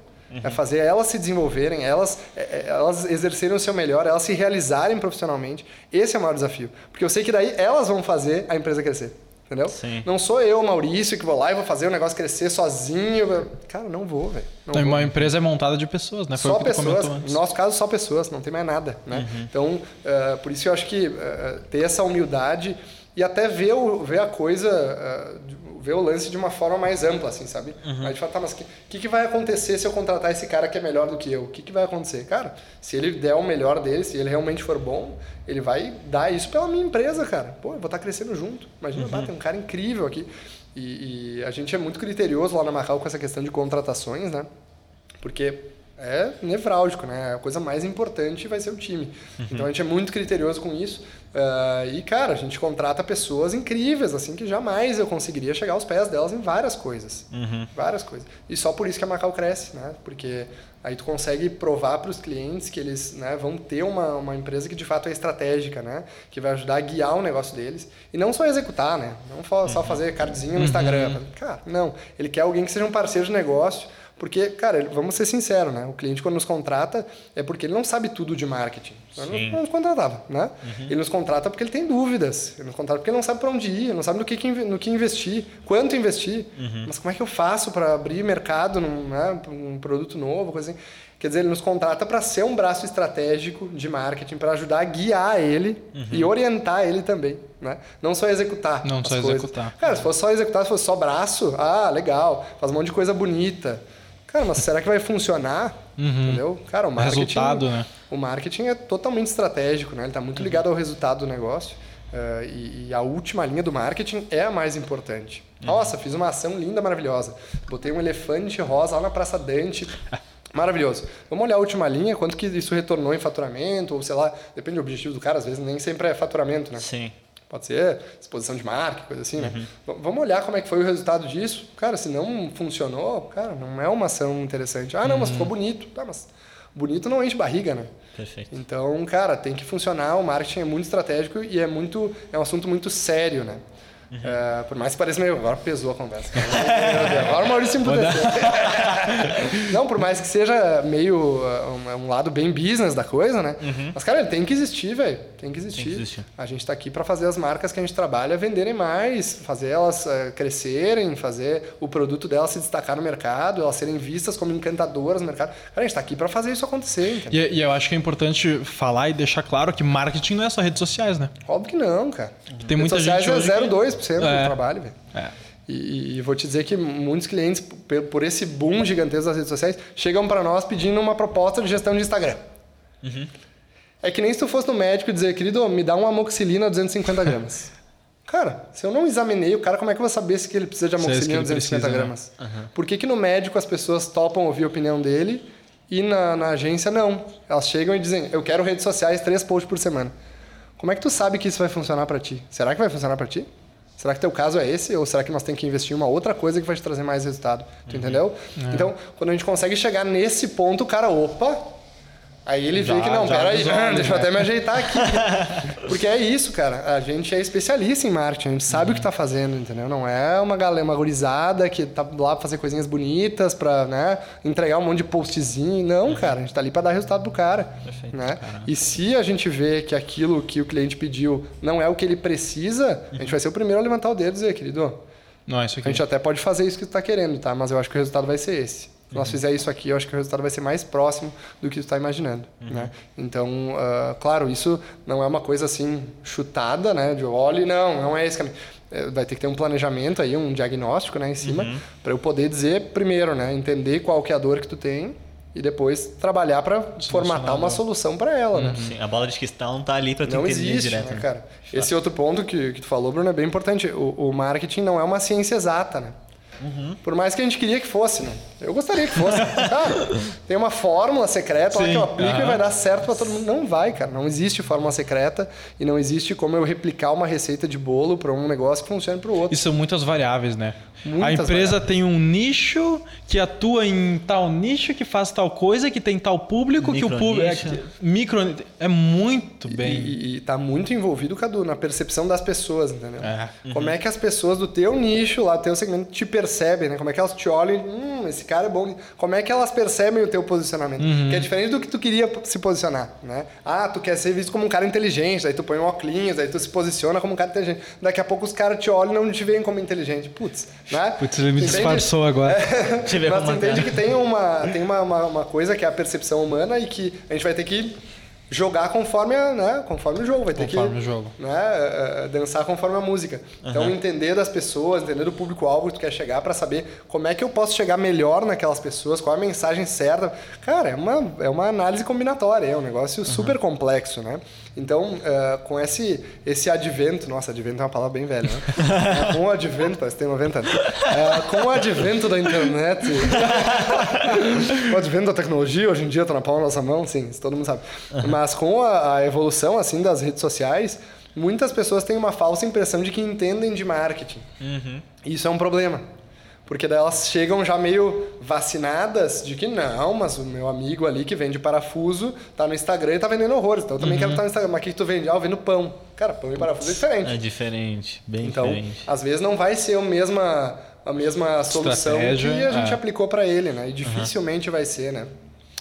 É fazer elas se desenvolverem, elas, é, é, elas exercerem o seu melhor, elas se realizarem profissionalmente. Esse é o maior desafio. Porque eu sei que daí elas vão fazer a empresa crescer. Entendeu? Sim. Não sou eu, Maurício, que vou lá e vou fazer o negócio crescer sozinho. Cara, não vou, velho. Então, uma empresa é montada de pessoas, né? Foi Só pessoas, no nosso caso, só pessoas, não tem mais nada, né? Então, eh, por isso eu acho que eh, ter essa humildade e até ver, o, ver a coisa, de- ver o lance de uma forma mais ampla, assim, sabe? Aí de fato, tá, mas o que, que, que vai acontecer se eu contratar esse cara que é melhor do que eu? O que, que vai acontecer? Cara, se ele der o melhor dele, se ele realmente for bom, ele vai dar isso pela minha empresa, cara. Pô, eu vou estar crescendo junto. Imagina, bah, tem um cara incrível aqui. E, e a gente é muito criterioso lá na Macau com essa questão de contratações, né? Porque é nevrálgico, né? A coisa mais importante vai ser o time. Então a gente é muito criterioso com isso. Ah, e, cara, a gente contrata pessoas incríveis, assim, que jamais eu conseguiria chegar aos pés delas em várias coisas. Várias coisas. E só por isso que a Macau cresce, né? Porque aí tu consegue provar para os clientes que eles né, vão ter uma, uma empresa que de fato é estratégica, né? Que vai ajudar a guiar o negócio deles. E não só executar, né? Não só só fazer cardzinho no Instagram. Cara, não. Ele quer alguém que seja um parceiro de negócio porque, cara, vamos ser sinceros, né? O cliente quando nos contrata é porque ele não sabe tudo de marketing. Senão ele não nos contratava, né? Ele nos contrata porque ele tem dúvidas. Ele nos contrata porque ele não sabe para onde ir, ele não sabe no que, no que investir, quanto investir. Mas como é que eu faço para abrir mercado num né, um produto novo, coisa assim? Quer dizer, ele nos contrata para ser um braço estratégico de marketing, para ajudar a guiar ele e orientar ele também, né? Não só executar. Não só coisas. executar. Cara, se fosse só executar, se fosse só braço, ah, legal, faz um monte de coisa bonita. Cara, mas será que vai funcionar? Entendeu? Cara, o marketing. Resultado, né? O marketing é totalmente estratégico, né? Ele está muito ligado ao resultado do negócio. eh, e, e a última linha do marketing é a mais importante. Nossa, fiz uma ação linda, maravilhosa. Botei um elefante rosa lá na Praça Dante. Maravilhoso. Vamos olhar a última linha, quanto que isso retornou em faturamento, ou sei lá, depende do objetivo do cara, às vezes nem sempre é faturamento, né? Sim. Pode ser exposição de marca, coisa assim, né? V- Vamos olhar como é que foi o resultado disso. Cara, se não funcionou, cara, não é uma ação interessante. Ah, não, mas ficou bonito. Tá, mas bonito não enche barriga, né? Perfeito. Então, cara, tem que funcionar. O marketing é muito estratégico e é muito é um assunto muito sério, né? Uhum. Uh, por mais que pareça meio. Agora pesou a conversa. agora o Maurício empudeceu. não, por mais que seja meio. Uh, um, um, lado bem business da coisa, né? Uhum. Mas, cara, ele tem que existir, velho. Tem que existir. Tem que existir. A gente tá aqui para fazer as marcas que a gente trabalha venderem mais, fazer elas uh, crescerem, fazer o produto delas se destacar no mercado, elas serem vistas como encantadoras no mercado. Cara, a gente tá aqui para fazer isso acontecer. E, e, eu acho que é importante falar e deixar claro que marketing não é só redes sociais, né? Óbvio que não, cara. Uhum. Tem redes muita sociais gente. Hoje é 02 10% é. do trabalho, velho. É. E, e, vou te dizer que muitos clientes, por esse boom gigantesco das redes sociais, chegam para nós pedindo uma proposta de gestão de Instagram. Uhum. É que nem se tu fosse no médico e dizer, querido, me dá uma amoxilina 250 gramas. Cara, se eu não examinei o cara, como é que eu vou saber se ele precisa de amoxilina 250 precisa, gramas? Né? Uhum. Por que, que no médico as pessoas topam ouvir a opinião dele e na, na, agência não? Elas chegam e dizem, eu quero redes sociais, três posts por semana. Como é que tu sabe que isso vai funcionar para ti? Será que vai funcionar para ti? Será que teu caso é esse? Ou será que nós temos que investir em uma outra coisa que vai te trazer mais resultado? Tu entendeu? Então, quando a gente consegue chegar nesse ponto, cara, opa, Aí ele Já- vê que não, peraí, né? deixa eu até me ajeitar aqui. Porque é isso, cara. A gente é especialista em marketing, a gente sabe o que tá fazendo, entendeu? Não é uma galera, uma gurizada que tá lá pra fazer coisinhas bonitas, pra né, entregar um monte de postzinho. Não, cara, a gente tá ali pra dar resultado pro cara. Perfeito, né? E se a gente vê que aquilo que o cliente pediu não é o que ele precisa, a gente vai ser o primeiro a levantar o dedo e dizer, querido, Não, é isso a aqui. gente até pode fazer isso que tu tá querendo, tá? Mas eu acho que o resultado vai ser esse. Se nós fizer isso aqui, eu acho que o resultado vai ser mais próximo do que tu está imaginando, né? Então, ah, claro, isso não é uma coisa assim chutada, né? De olhe, não, não é esse caminho. É, Vai ter que ter um planejamento aí, um diagnóstico, né, em cima, para eu poder dizer primeiro, né, entender qual que é a dor que tu tem e depois trabalhar para formatar uma solução para ela, né? Sim, a bola de cristal não tá ali pra tu Não entender existe, direto. né, né? cara? Esse outro ponto que, que tu falou, Bruno, é bem importante. O, o marketing não é uma ciência exata, né? Por mais que a gente queria que fosse, né? Eu gostaria que fosse. cara, tem uma fórmula secreta lá que eu aplico e aham. vai dar certo para todo mundo. Não vai, cara. Não existe fórmula secreta e não existe como eu replicar uma receita de bolo para um negócio que funcione para o outro. E são muitas variáveis, né? Muitas a empresa variáveis. tem um nicho que atua em tal nicho, que faz tal coisa, que tem tal público, que o público. É, que- micro. É muito bem. E, e tá muito envolvido, Cadu, na percepção das pessoas, entendeu? É. Como é que as pessoas do teu nicho, lá do teu segmento, te percebem, né? Como é que elas te olham e, hum, esse cara é bom. Como é que elas percebem o teu posicionamento? Que é diferente do que tu queria se posicionar, né? Ah, tu quer ser visto como um cara inteligente, aí tu põe um óculos, aí tu se posiciona como um cara inteligente. Daqui a pouco os caras te olham e não te veem como inteligente. Putz, né? Putz, ele me Entende? disfarçou agora. Ver Mas tu entende é. que tem, uma, tem uma, uma, uma coisa que é a percepção humana e que a gente vai ter que jogar conforme, a, né, conforme o jogo. Vai ter Conforme que o. Né, eh, eh, dançar conforme a música. Então, entender das pessoas, entender do público-alvo que tu quer chegar para saber como é que eu posso chegar melhor naquelas pessoas, qual a mensagem certa. Cara, é uma, é uma análise combinatória, é um negócio super complexo, né? Então, eh, com esse, esse advento, nossa, advento é uma palavra bem velha, né? Eh, com o advento, parece que tem 90 anos. Eh, com o advento da internet, com o advento da tecnologia, hoje em dia tá na palma da nossa mão, sim, todo mundo sabe. Mas com a, a evolução, assim, das redes sociais, muitas pessoas têm uma falsa impressão de que entendem de marketing. E Isso é um problema. Porque daí elas chegam já meio vacinadas de que não, mas o meu amigo ali que vende parafuso tá no Instagram e tá vendendo horrores. Então eu também quero estar no Instagram. Mas o que tu vende? Ah, eu vendo pão. Cara, pão e parafuso é diferente. É diferente, bem Então, diferente. às vezes não vai ser a mesma, a mesma solução Estratégia, que a gente é. aplicou para ele, né? E dificilmente vai ser, né?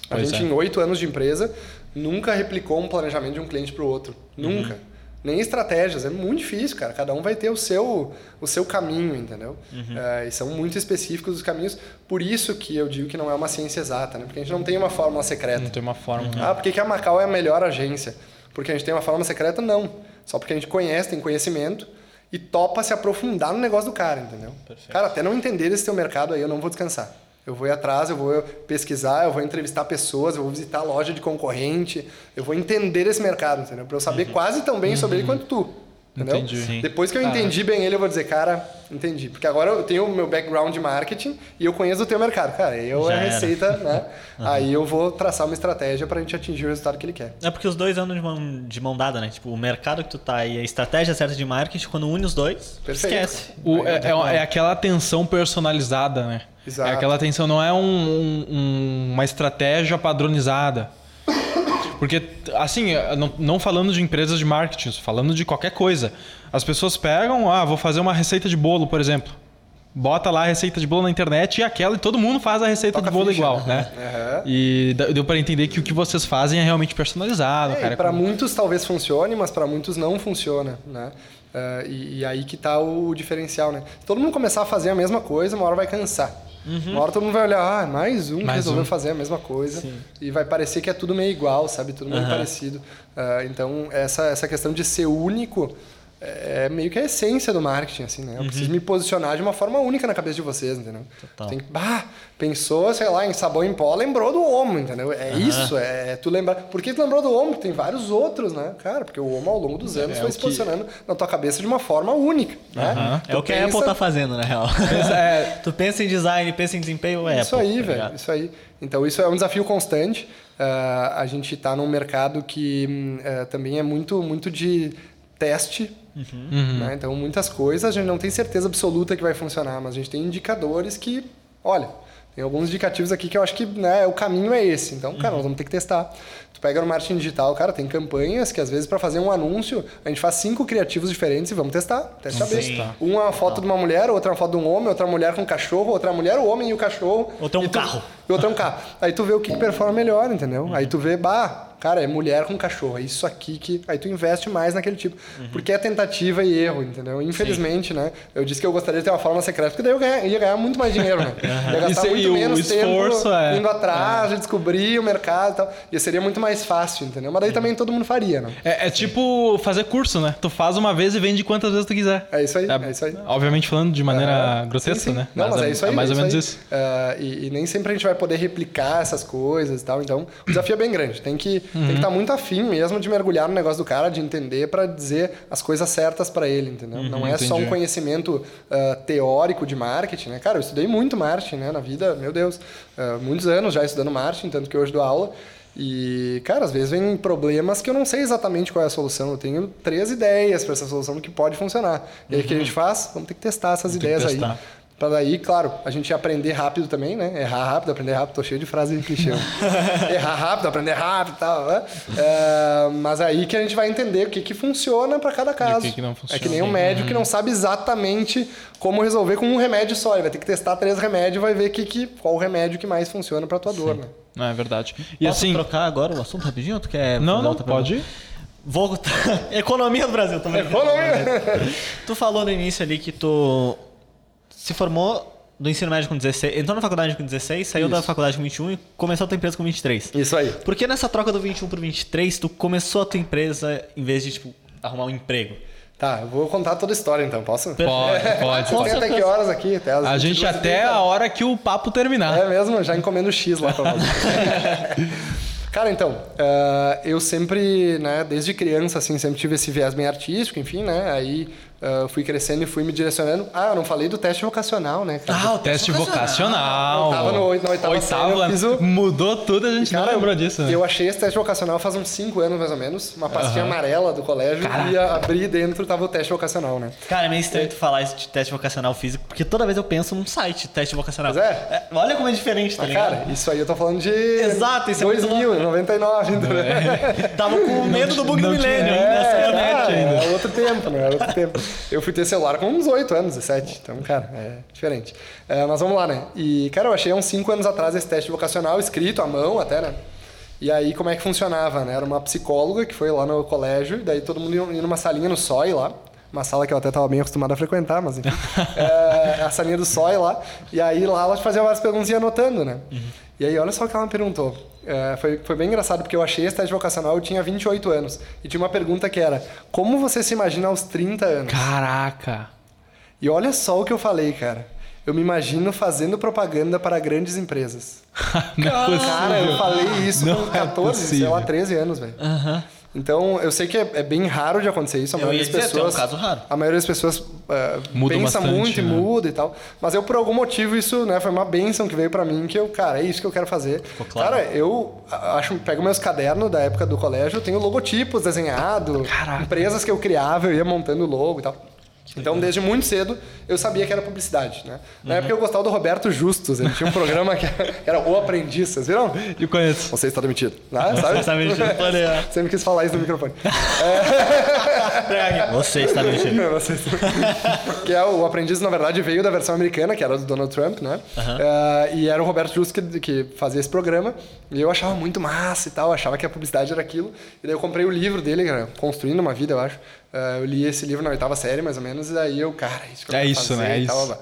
A Pois gente, é. em oito anos de empresa, nunca replicou um planejamento de um cliente para o outro. Nunca. Nem estratégias. É muito difícil, cara. Cada um vai ter o seu, o seu caminho, entendeu? É, e são muito específicos os caminhos. Por isso que eu digo que não é uma ciência exata, né? Porque a gente não tem uma fórmula secreta. Não tem uma forma. Ah, por que, a Macau é a melhor agência? Porque a gente tem uma forma secreta? Não. Só porque a gente conhece, tem conhecimento e topa se aprofundar no negócio do cara, entendeu? Cara, até não entender esse teu mercado aí, eu não vou descansar. Eu vou ir atrás, eu vou pesquisar, eu vou entrevistar pessoas, eu vou visitar a loja de concorrente, eu vou entender esse mercado, entendeu? Pra eu saber quase tão bem sobre ele quanto tu. Entendeu? Entendi. Sim. Depois que eu entendi bem ele, eu vou dizer, cara, entendi. Porque agora eu tenho o meu background de marketing e eu conheço o teu mercado. Cara, eu Já é a era. receita, né? Aí eu vou traçar uma estratégia pra gente atingir o resultado que ele quer. É porque os dois andam de mão, de mão dada, né? Tipo, o mercado que tu tá e a estratégia certa de marketing, quando une os dois, Perfeito. esquece. O- é, é- é aquela atenção personalizada, né? Exato. É aquela atenção, não é um- um- uma estratégia padronizada. Porque, assim, não, não falando de empresas de marketing, falando de qualquer coisa. As pessoas pegam, ah, vou fazer uma receita de bolo, por exemplo. Bota lá a receita de bolo na internet e aquela, e todo mundo faz a receita Toca de bolo ficha. igual, né? Aham. E deu para entender que o que vocês fazem é realmente personalizado, É, cara. para muitos talvez funcione, mas para muitos não funciona, né? Ah, e, e aí que tá o diferencial, né? Se todo mundo começar a fazer a mesma coisa, uma hora vai cansar. Uma hora todo mundo vai olhar, ah, mais um que Mais resolveu um. fazer a mesma coisa. E vai parecer que é tudo meio igual, sabe? Tudo meio Aham. parecido. Ah, então, essa, essa questão de ser único é meio que a essência do marketing, assim, né? Eu preciso me posicionar de uma forma única na cabeça de vocês, entendeu? Total. Tem que, bah, pensou, sei lá, em sabão em pó, lembrou do Omo, entendeu? É isso, é tu lembrar. Por que tu lembrou do Omo? Tem vários outros, né? Cara, porque o Omo ao longo dos anos É foi se que- posicionando na tua cabeça de uma forma única, né? Aham. É o que a pensa- Apple tá fazendo, na real. É, tu pensa em design, pensa em desempenho, é Isso Apple. aí, tá velho. Isso aí. Então, isso é um desafio constante. Ah, a gente está num mercado que eh, também é muito, muito de teste. Uhum. né? Então, muitas coisas a gente não tem certeza absoluta que vai funcionar, mas a gente tem indicadores que, olha, tem alguns indicativos aqui que eu acho que né, o caminho é esse. Então, cara, nós vamos ter que testar. Tu pega no marketing digital, cara, tem campanhas que às vezes para fazer um anúncio, a gente faz cinco criativos diferentes e vamos testar. Teste Sim. cabeça. Uma é uma foto de uma mulher, outra é uma foto de um homem, outra mulher com um cachorro, outra mulher, o homem e o cachorro. Outra é um tu- carro. E outra é um carro. Aí tu vê o que que performa melhor, entendeu? Aí tu vê, bah, cara, é mulher com cachorro, é isso aqui que. Aí tu investe mais naquele tipo. Porque é tentativa e erro, entendeu? Infelizmente, né? Eu disse que eu gostaria de ter uma forma secreta, porque daí eu ganha- ia ganhar muito mais dinheiro, né? Ia gastar Isso aí, muito o menos esforço tempo é- indo atrás, de descobrir o mercado e tal. E seria muito mais fácil, entendeu? Mas daí também todo mundo faria, né? É, é tipo fazer curso, né? Tu faz uma vez e vende quantas vezes tu quiser. É isso aí, é isso aí. Obviamente falando de maneira Aham. grotesca, Sim, sim. né? Não, mas, é isso aí. mais é ou menos aí. isso. Ah, e, e nem sempre a gente vai poder replicar essas coisas e tal. Então, o desafio é bem grande. Tem que Uhum. tem que estar muito afim mesmo de mergulhar no negócio do cara, de entender para dizer as coisas certas para ele, entendeu? Não é só um Uhum, entendi. conhecimento ah, teórico de marketing, né? Cara, eu estudei muito marketing, né? Na vida, meu Deus, ah, muitos anos já estudando marketing, tanto que hoje dou aula. E, cara, às vezes vem problemas que eu não sei exatamente qual é a solução. Eu tenho três ideias para essa solução que pode funcionar. E aí o que a gente faz? Vamos ter que testar essas Uhum. que ideias testar. aí. Pra daí, claro, a gente aprender rápido também, né? Errar rápido, aprender rápido. Tô cheio de frase clichê. Errar rápido, aprender rápido e tal, né? É, mas aí que a gente vai entender o que, que funciona para cada caso. que que não É funciona. que nem um médico que não sabe exatamente como resolver com um remédio só. Ele vai ter que testar três remédios e vai ver que, que, qual o remédio que mais funciona pra tua dor, né? Não, é verdade. E Posso assim. trocar agora o assunto rapidinho? ou Tu quer Não, não, pode ir. Vou... Economia do Brasil, brincando. Economia! Tu falou no início ali que tu se formou do ensino médio com 16, entrou na faculdade com 16, saiu da Isso. faculdade com 21 e começou a tua empresa com 23. Isso aí. Por que nessa troca do 21 pro 23 tu começou a tua empresa em vez de tipo arrumar um emprego? Tá, eu vou contar toda a história então, posso? Pode, pode. Tem até que horas aqui? Até as A gente 22 até a hora que o papo terminar. É mesmo? Já encomendo X lá pra você. Cara, então, eh, eu sempre, né, desde criança, assim, sempre tive esse viés bem artístico, enfim, né, aí eh, fui crescendo e fui me direcionando. Ah, eu não falei do teste vocacional, né, cara? Ah, o teste vocacional. Eu tava no na oitava série, eu fiz o- Mudou tudo, a gente não Cara, lembrou disso. né? Eu achei esse teste vocacional faz uns 5 anos, mais ou menos, uma pastinha amarela do colégio, e a- abri dentro tava o teste vocacional, né? Cara, é meio estranho tu falar isso de teste vocacional físico, porque toda vez eu penso num site teste vocacional. Mas é. olha como é diferente, tá Mas, ligado? cara, isso aí eu tô falando de Exato, isso é muito 2000, 99, entendeu? Tava com medo do bug do não milênio é, nessa É, internet cara, ainda. é outro tempo, não era outro tempo. Eu fui ter celular com uns 8 anos, 17. Então, cara, é diferente. É, mas vamos lá, né? E, cara, eu achei uns 5 anos atrás esse teste vocacional, escrito à mão até, né? E aí, como é que funcionava, né? Era uma psicóloga que foi lá no colégio, e daí todo mundo ia numa salinha no SOI lá. Uma sala que eu até estava bem acostumado a frequentar, mas enfim. é, a salinha do SOI lá. E aí lá ela fazia várias perguntas e ia anotando, né? E aí, olha só o que ela me perguntou. É, foi, foi bem engraçado, porque eu achei esse teste vocacional, eu tinha 28 anos. E tinha uma pergunta que era: Como você se imagina aos 30 anos? Caraca. E olha só o que eu falei, cara. Eu me imagino fazendo propaganda para grandes empresas. Não é. Cara, eu falei isso Não com é 14, sei possível. lá, 13 anos, velho. Então, eu sei que é, é bem raro de acontecer isso. A Eu maioria ia das dizer, tu é um pessoas. caso raro. A maioria das pessoas uh, Muda pensa bastante, muito e né? muda e tal. Mas eu, por algum motivo, isso né, foi uma benção que veio pra mim, que eu, cara, é isso que eu quero fazer. claro. Cara, eu acho, pego meus cadernos da época do colégio, eu tenho logotipos desenhados, empresas que eu criava, eu ia montando o logo e tal. Então, desde muito cedo, eu sabia que era publicidade, né? Na Uhum. época eu gostava do Roberto Justus, ele tinha um programa que era O Aprendiz, vocês viram? Eu conheço. Você está demitido. Ah, sabe? está demitido. Sempre quis falar isso no microfone. Você está vocês- que é o Aprendiz, na verdade, veio da versão americana, que era do Donald Trump, né? Eh, e era o Roberto Justus que, que fazia esse programa. E eu achava muito massa e tal, achava que a publicidade era aquilo. E daí eu comprei o livro dele, Construindo uma Vida, eu acho. Eh, eu li esse livro na oitava série, mais ou menos, e daí eu, cara, isso que eu É isso, fazer né? É e tal, isso. blá.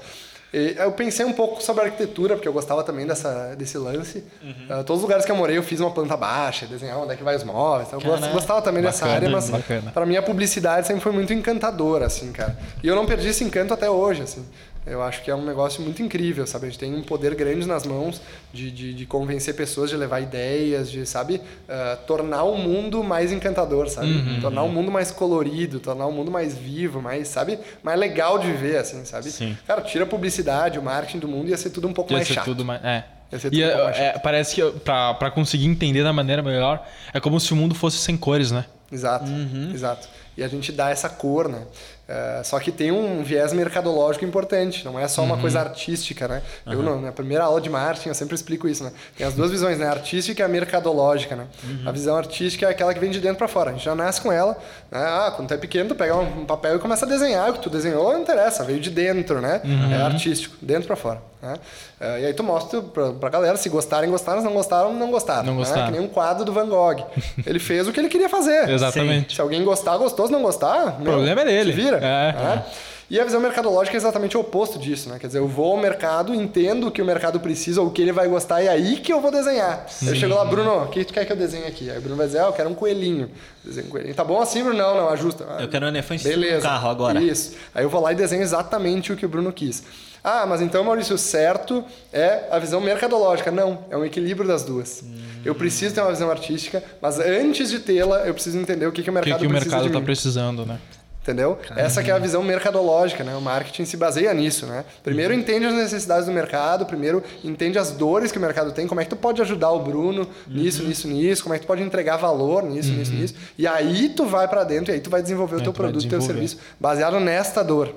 E eu pensei um pouco sobre arquitetura, porque eu gostava também dessa, desse lance. Eh, todos os lugares que eu morei, eu fiz uma planta baixa, desenhar onde é que vai os móveis. Então, eu gostava também dessa Bacana, área, mas. Pra mim a publicidade sempre foi muito encantadora, assim, cara. E eu não perdi esse encanto até hoje, assim. Eu acho que é um negócio muito incrível, sabe? A gente tem um poder grande nas mãos de, de, de convencer pessoas, de levar ideias, de, sabe? ah, tornar o mundo mais encantador, sabe? Uhum. Tornar o mundo mais colorido, tornar o mundo mais vivo, mais, sabe? Mais legal de ver, assim, sabe? Sim. Cara, tira a publicidade, o marketing do mundo ia ser tudo um pouco Ia mais ser chato. tudo mais. É. Ia ser E tudo um pouco é- mais é, parece que pra conseguir entender da maneira melhor, é como se o mundo fosse sem cores, né? Exato, exato. E a gente dá essa cor, né? É, só que tem um viés mercadológico importante, não é só uma coisa artística, né? Eu, na primeira aula de marketing, eu sempre explico isso, né? Tem as duas visões, né? A artística e a mercadológica, né? A visão artística é aquela que vem de dentro para fora. A gente já nasce com ela. Né? Ah, quando tu é pequeno, tu pega um papel e começa a desenhar. O que tu desenhou não interessa, veio de dentro, né? É artístico, dentro para fora. Né? É, e aí tu mostra pra, pra galera, se gostarem, gostaram, se não gostaram, não gostaram. Não né? gostaram. Que nem um quadro do Van Gogh. Ele fez o que ele queria fazer. Exatamente. Se alguém gostar, gostou. Se não gostar, o problema é dele. Vira. É. né? E a visão mercadológica é exatamente o oposto disso, né? Quer dizer, eu vou ao mercado, entendo o que o mercado precisa, ou o que ele vai gostar, e é aí que eu vou desenhar. Eu chego lá, Bruno, o que tu quer que eu desenhe aqui? Aí o Bruno vai dizer, ah, eu quero um coelhinho. Desenho um coelhinho. Tá bom assim, Bruno? Não, não, ajusta. Eu quero um elefante Beleza. no carro agora. Isso. Aí eu vou lá e desenho exatamente o que o Bruno quis. Ah, mas então, Maurício, o certo é a visão mercadológica. Não, é um equilíbrio das duas. Eu preciso ter uma visão artística, mas antes de tê-la, eu preciso entender o que, que o O que, mercado que o precisa mercado tá mim. precisando, né? Entendeu? Essa que é a visão mercadológica, né? O marketing se baseia nisso, né? Primeiro entende as necessidades do mercado, primeiro entende as dores que o mercado tem, como é que tu pode ajudar o Bruno nisso, nisso, nisso, como é que tu pode entregar valor nisso, nisso, nisso. E aí tu vai pra dentro e aí tu vai desenvolver o teu produto, o teu serviço baseado nesta dor.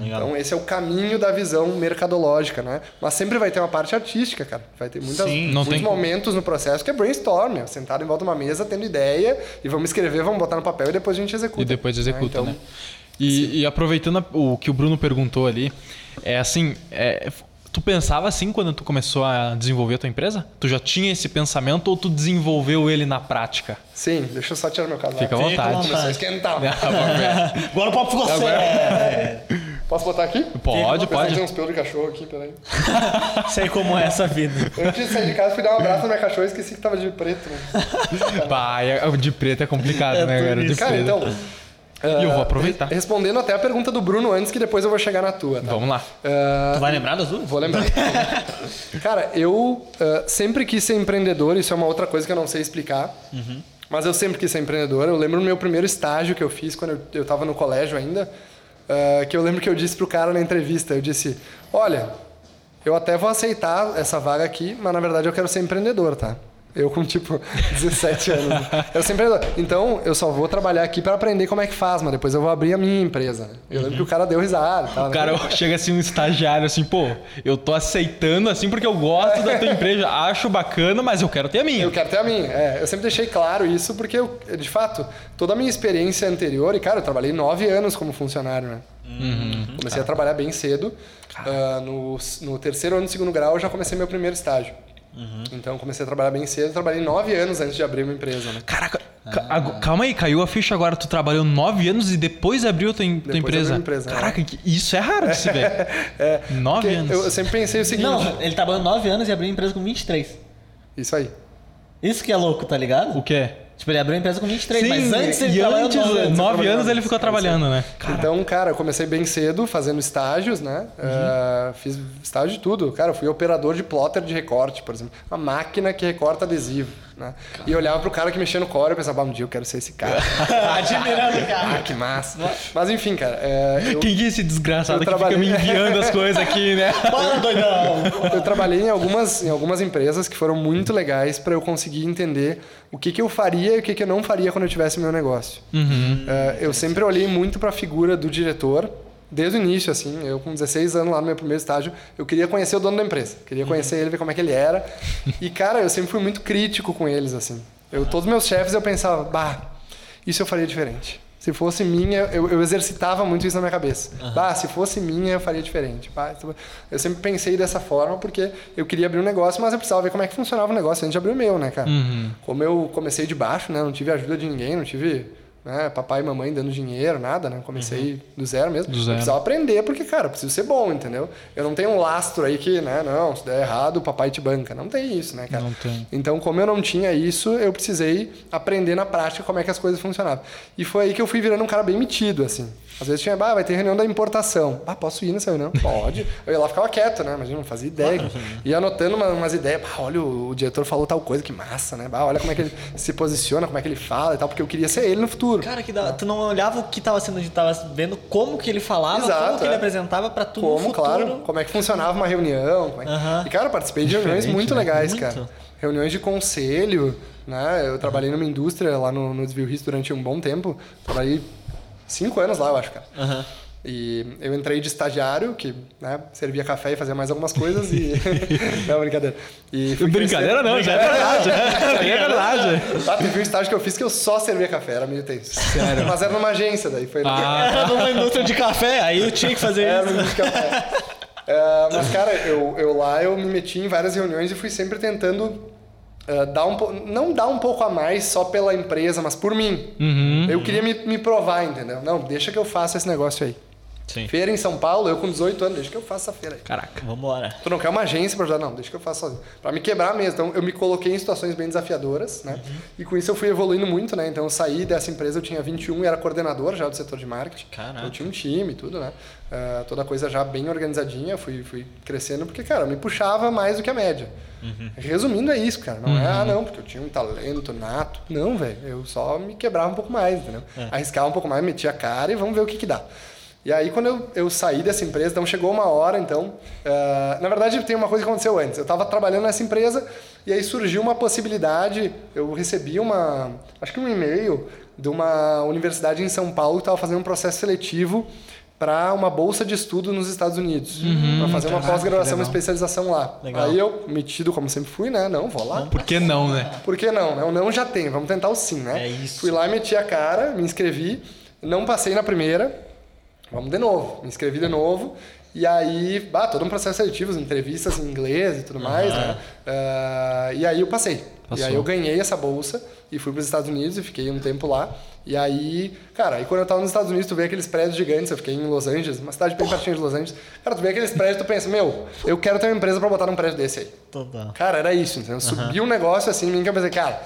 Legal. Então esse é o caminho da visão mercadológica, né? Mas sempre vai ter uma parte artística, cara. Vai ter muitas, Sim. Não muitos tem- momentos no processo que é brainstorm, é sentado em volta de uma mesa, tendo ideia, e vamos escrever, vamos botar no papel e depois a gente executa. E depois executa, Então, né? E, e aproveitando o que o Bruno perguntou ali, é assim, é, tu pensava assim quando tu começou a desenvolver a tua empresa? Tu já tinha esse pensamento ou tu desenvolveu ele na prática? Sim, deixa eu só tirar meu casaco. Fica à Fica à vontade. vontade. Começou a esquentar. Agora o papo ficou sério. Posso botar aqui? Pode, que Tem pode. uns pelos de cachorro aqui, peraí. Sei como é essa vida. Antes de sair de casa, fui dar um abraço na minha cachorra e esqueci que tava de preto. Né? Bah, é- de preto é complicado, É né, cara? De. Cara, preto. então... E eu vou ah, aproveitar. re- Respondendo até a pergunta do Bruno antes, que depois eu vou chegar na tua. Tá? Vamos lá. Ah, Tu vai lembrar das duas? Vou lembrar. Cara, eu ah, sempre quis ser empreendedor, isso é uma outra coisa que eu não sei explicar. Mas eu sempre quis ser empreendedor. Eu lembro no meu primeiro estágio que eu fiz quando eu, eu tava no colégio ainda, ah, que eu lembro que eu disse pro cara na entrevista, eu disse, olha, eu até vou aceitar essa vaga aqui, mas na verdade eu quero ser empreendedor, tá? Eu com tipo 17 anos. ser empreendedor. Então, eu só vou trabalhar aqui para aprender como é que faz, mas depois eu vou abrir a minha empresa. Eu lembro que o cara deu risada tal. O né? cara chega assim, um estagiário, assim, pô, eu tô aceitando assim porque eu gosto da tua empresa, acho bacana, mas eu quero ter a minha. Eu quero ter a minha. É, eu sempre deixei claro isso porque, eu, de fato, toda a minha experiência anterior, e cara, eu trabalhei nove anos como funcionário, né? Comecei a trabalhar bem cedo. Ah, no, no terceiro ano do segundo grau, eu já comecei meu primeiro estágio. Então, comecei a trabalhar bem cedo. Trabalhei nove anos antes de abrir uma empresa, né? Caraca, ca- ag- calma aí, caiu a ficha agora. Tu trabalhou nove anos e depois abriu tua, em- tua Depois empresa. abriu a empresa, Caraca, que- isso é raro de se ver. É, Nove porque anos. Eu, sempre pensei o seguinte... Não, ele trabalhou 9 anos e abriu a empresa com 23. Isso aí. Isso que é louco, tá ligado? O quê? Tipo, ele abriu a empresa com 23, Sim, mas antes ele trabalhou antes, nove anos. nove anos ele ficou trabalhando, né? Então, cara, eu comecei bem cedo, fazendo estágios, né? Ah, fiz estágio de tudo. Cara, eu fui operador de plotter de recorte, por exemplo. Uma máquina que recorta adesivo, né? E eu olhava pro cara que mexia no core e pensava, ah, um dia eu quero ser esse cara. Admirando o cara. ah, que massa. Mas enfim, cara, é, eu, Quem que é esse desgraçado Eu que fica me trabalhei- enviando as coisas aqui, né? Para, doidão! eu trabalhei em algumas, em algumas empresas que foram muito legais para eu conseguir entender o que, que eu faria e o que, que eu não faria quando eu tivesse meu negócio. É, eu sempre olhei muito para a figura do diretor, desde o início, assim. Eu, com 16 anos lá no meu primeiro estágio, eu queria conhecer o dono da empresa. Queria conhecer ele, ver como é que ele era. E, cara, eu sempre fui muito crítico com eles, assim. Eu, todos os meus chefes, eu pensava, bah, isso eu faria diferente. Se fosse minha, eu, eu exercitava muito isso na minha cabeça. Bah, se fosse minha, eu faria diferente. Bah, eu sempre pensei dessa forma porque eu queria abrir um negócio, mas eu precisava ver como é que funcionava o negócio antes de abrir o meu, né, cara? Como eu comecei de baixo, né? Não tive ajuda de ninguém, não tive né, papai e mamãe dando dinheiro, nada, né? Comecei do zero mesmo. Do Eu zero. precisava aprender porque, cara, eu preciso ser bom, entendeu? Eu não tenho um lastro aí que, né, não, se der errado, o papai te banca. Não tem isso, né, cara? Não tem. Então, como eu não tinha isso, eu precisei aprender na prática como é que as coisas funcionavam. E foi aí que eu fui virando um cara bem metido, assim. Às vezes tinha, bah, vai ter reunião da importação. Ah, posso ir nessa reunião? Pode. Eu ia lá ficava quieto, né? Imagina, não fazia ideia. Ia anotando uma- umas ideias. Bah, olha, o, o diretor falou tal coisa, que massa, né? Bah, olha como é que ele se posiciona, como é que ele fala e tal, porque eu queria ser ele no futuro. Cara, que da... tu não olhava o que tava sendo, tu tava vendo como que ele falava, Exato, como que ele é. apresentava pra tudo no Como, futuro. claro, como é que funcionava uma reunião. é que-. E, cara, eu participei de reuniões Diferente, muito né? legais, Muito. cara. Reuniões de conselho, né? Eu trabalhei numa indústria lá no, no Desvio Rio durante um bom tempo. Trabalhei cinco anos lá, eu acho, cara. Aham. E eu entrei de estagiário, que né, servia café e fazia mais algumas coisas e... não, brincadeira. E Brincadeira crescendo- não, já é verdade. É verdade. Ah, teve um estágio que eu fiz que eu só servia café, era meio tenso. Sério? Mas era numa agência, daí foi... Ah, Era numa indústria de café, aí eu tinha que fazer É, isso. no de café. É, mas, cara, eu, eu lá eu me meti em várias reuniões e fui sempre tentando é, dar um não dar um pouco a mais só pela empresa, mas por mim. eu queria me, me provar, entendeu? Não, deixa que eu faça esse negócio aí. Sim. Feira em São Paulo, eu com 18 anos, deixa que eu faça essa feira aí. Caraca. Vambora. Tu não quer uma agência pra ajudar? Não, deixa que eu faça sozinho. Pra me quebrar mesmo. Então, eu me coloquei em situações bem desafiadoras, né? E com isso eu fui evoluindo muito, né? Então, eu saí dessa empresa, eu tinha 21 e era coordenador já do setor de marketing. Caraca. Então, eu tinha um time e tudo, né? Ah, toda coisa já bem organizadinha, fui, fui crescendo, porque, cara, eu me puxava mais do que a média. Resumindo, é isso, cara. Não é, ah, não, porque eu tinha um talento nato. Não, velho. Eu só me quebrava um pouco mais, entendeu? Arriscava um pouco mais, metia a cara e vamos ver o que que dá. E aí, quando eu, eu saí dessa empresa, então chegou uma hora, então... ah, na verdade, tem uma coisa que aconteceu antes. Eu estava trabalhando nessa empresa e aí surgiu uma possibilidade... Eu recebi uma... Acho que um e-mail de uma universidade em São Paulo que estava fazendo um processo seletivo para uma bolsa de estudo nos Estados Unidos, para fazer uma pós-graduação, uma especialização lá. Legal. Aí eu, metido como sempre fui, né? Não, vou lá. Por que não, né? Por que não? né? O não já tem, vamos tentar o sim, né? É isso. Fui lá, meti a cara, me inscrevi, não passei na primeira, vamos de novo, me inscrevi de novo. E aí, bah, todo um processo seletivo, entrevistas em inglês e tudo mais, né? Ah, e aí eu passei. Passou. E aí eu ganhei essa bolsa e fui para os Estados Unidos e fiquei um tempo lá. E aí, cara, aí quando eu tava nos Estados Unidos, tu vê aqueles prédios gigantes, eu fiquei em Los Angeles, uma cidade bem pertinho de Los Angeles. Cara, tu vê aqueles prédios e tu pensa, meu, eu quero ter uma empresa para botar num prédio desse aí. Total. Cara, era isso, entendeu? Subiu um negócio assim em mim que eu pensei, cara,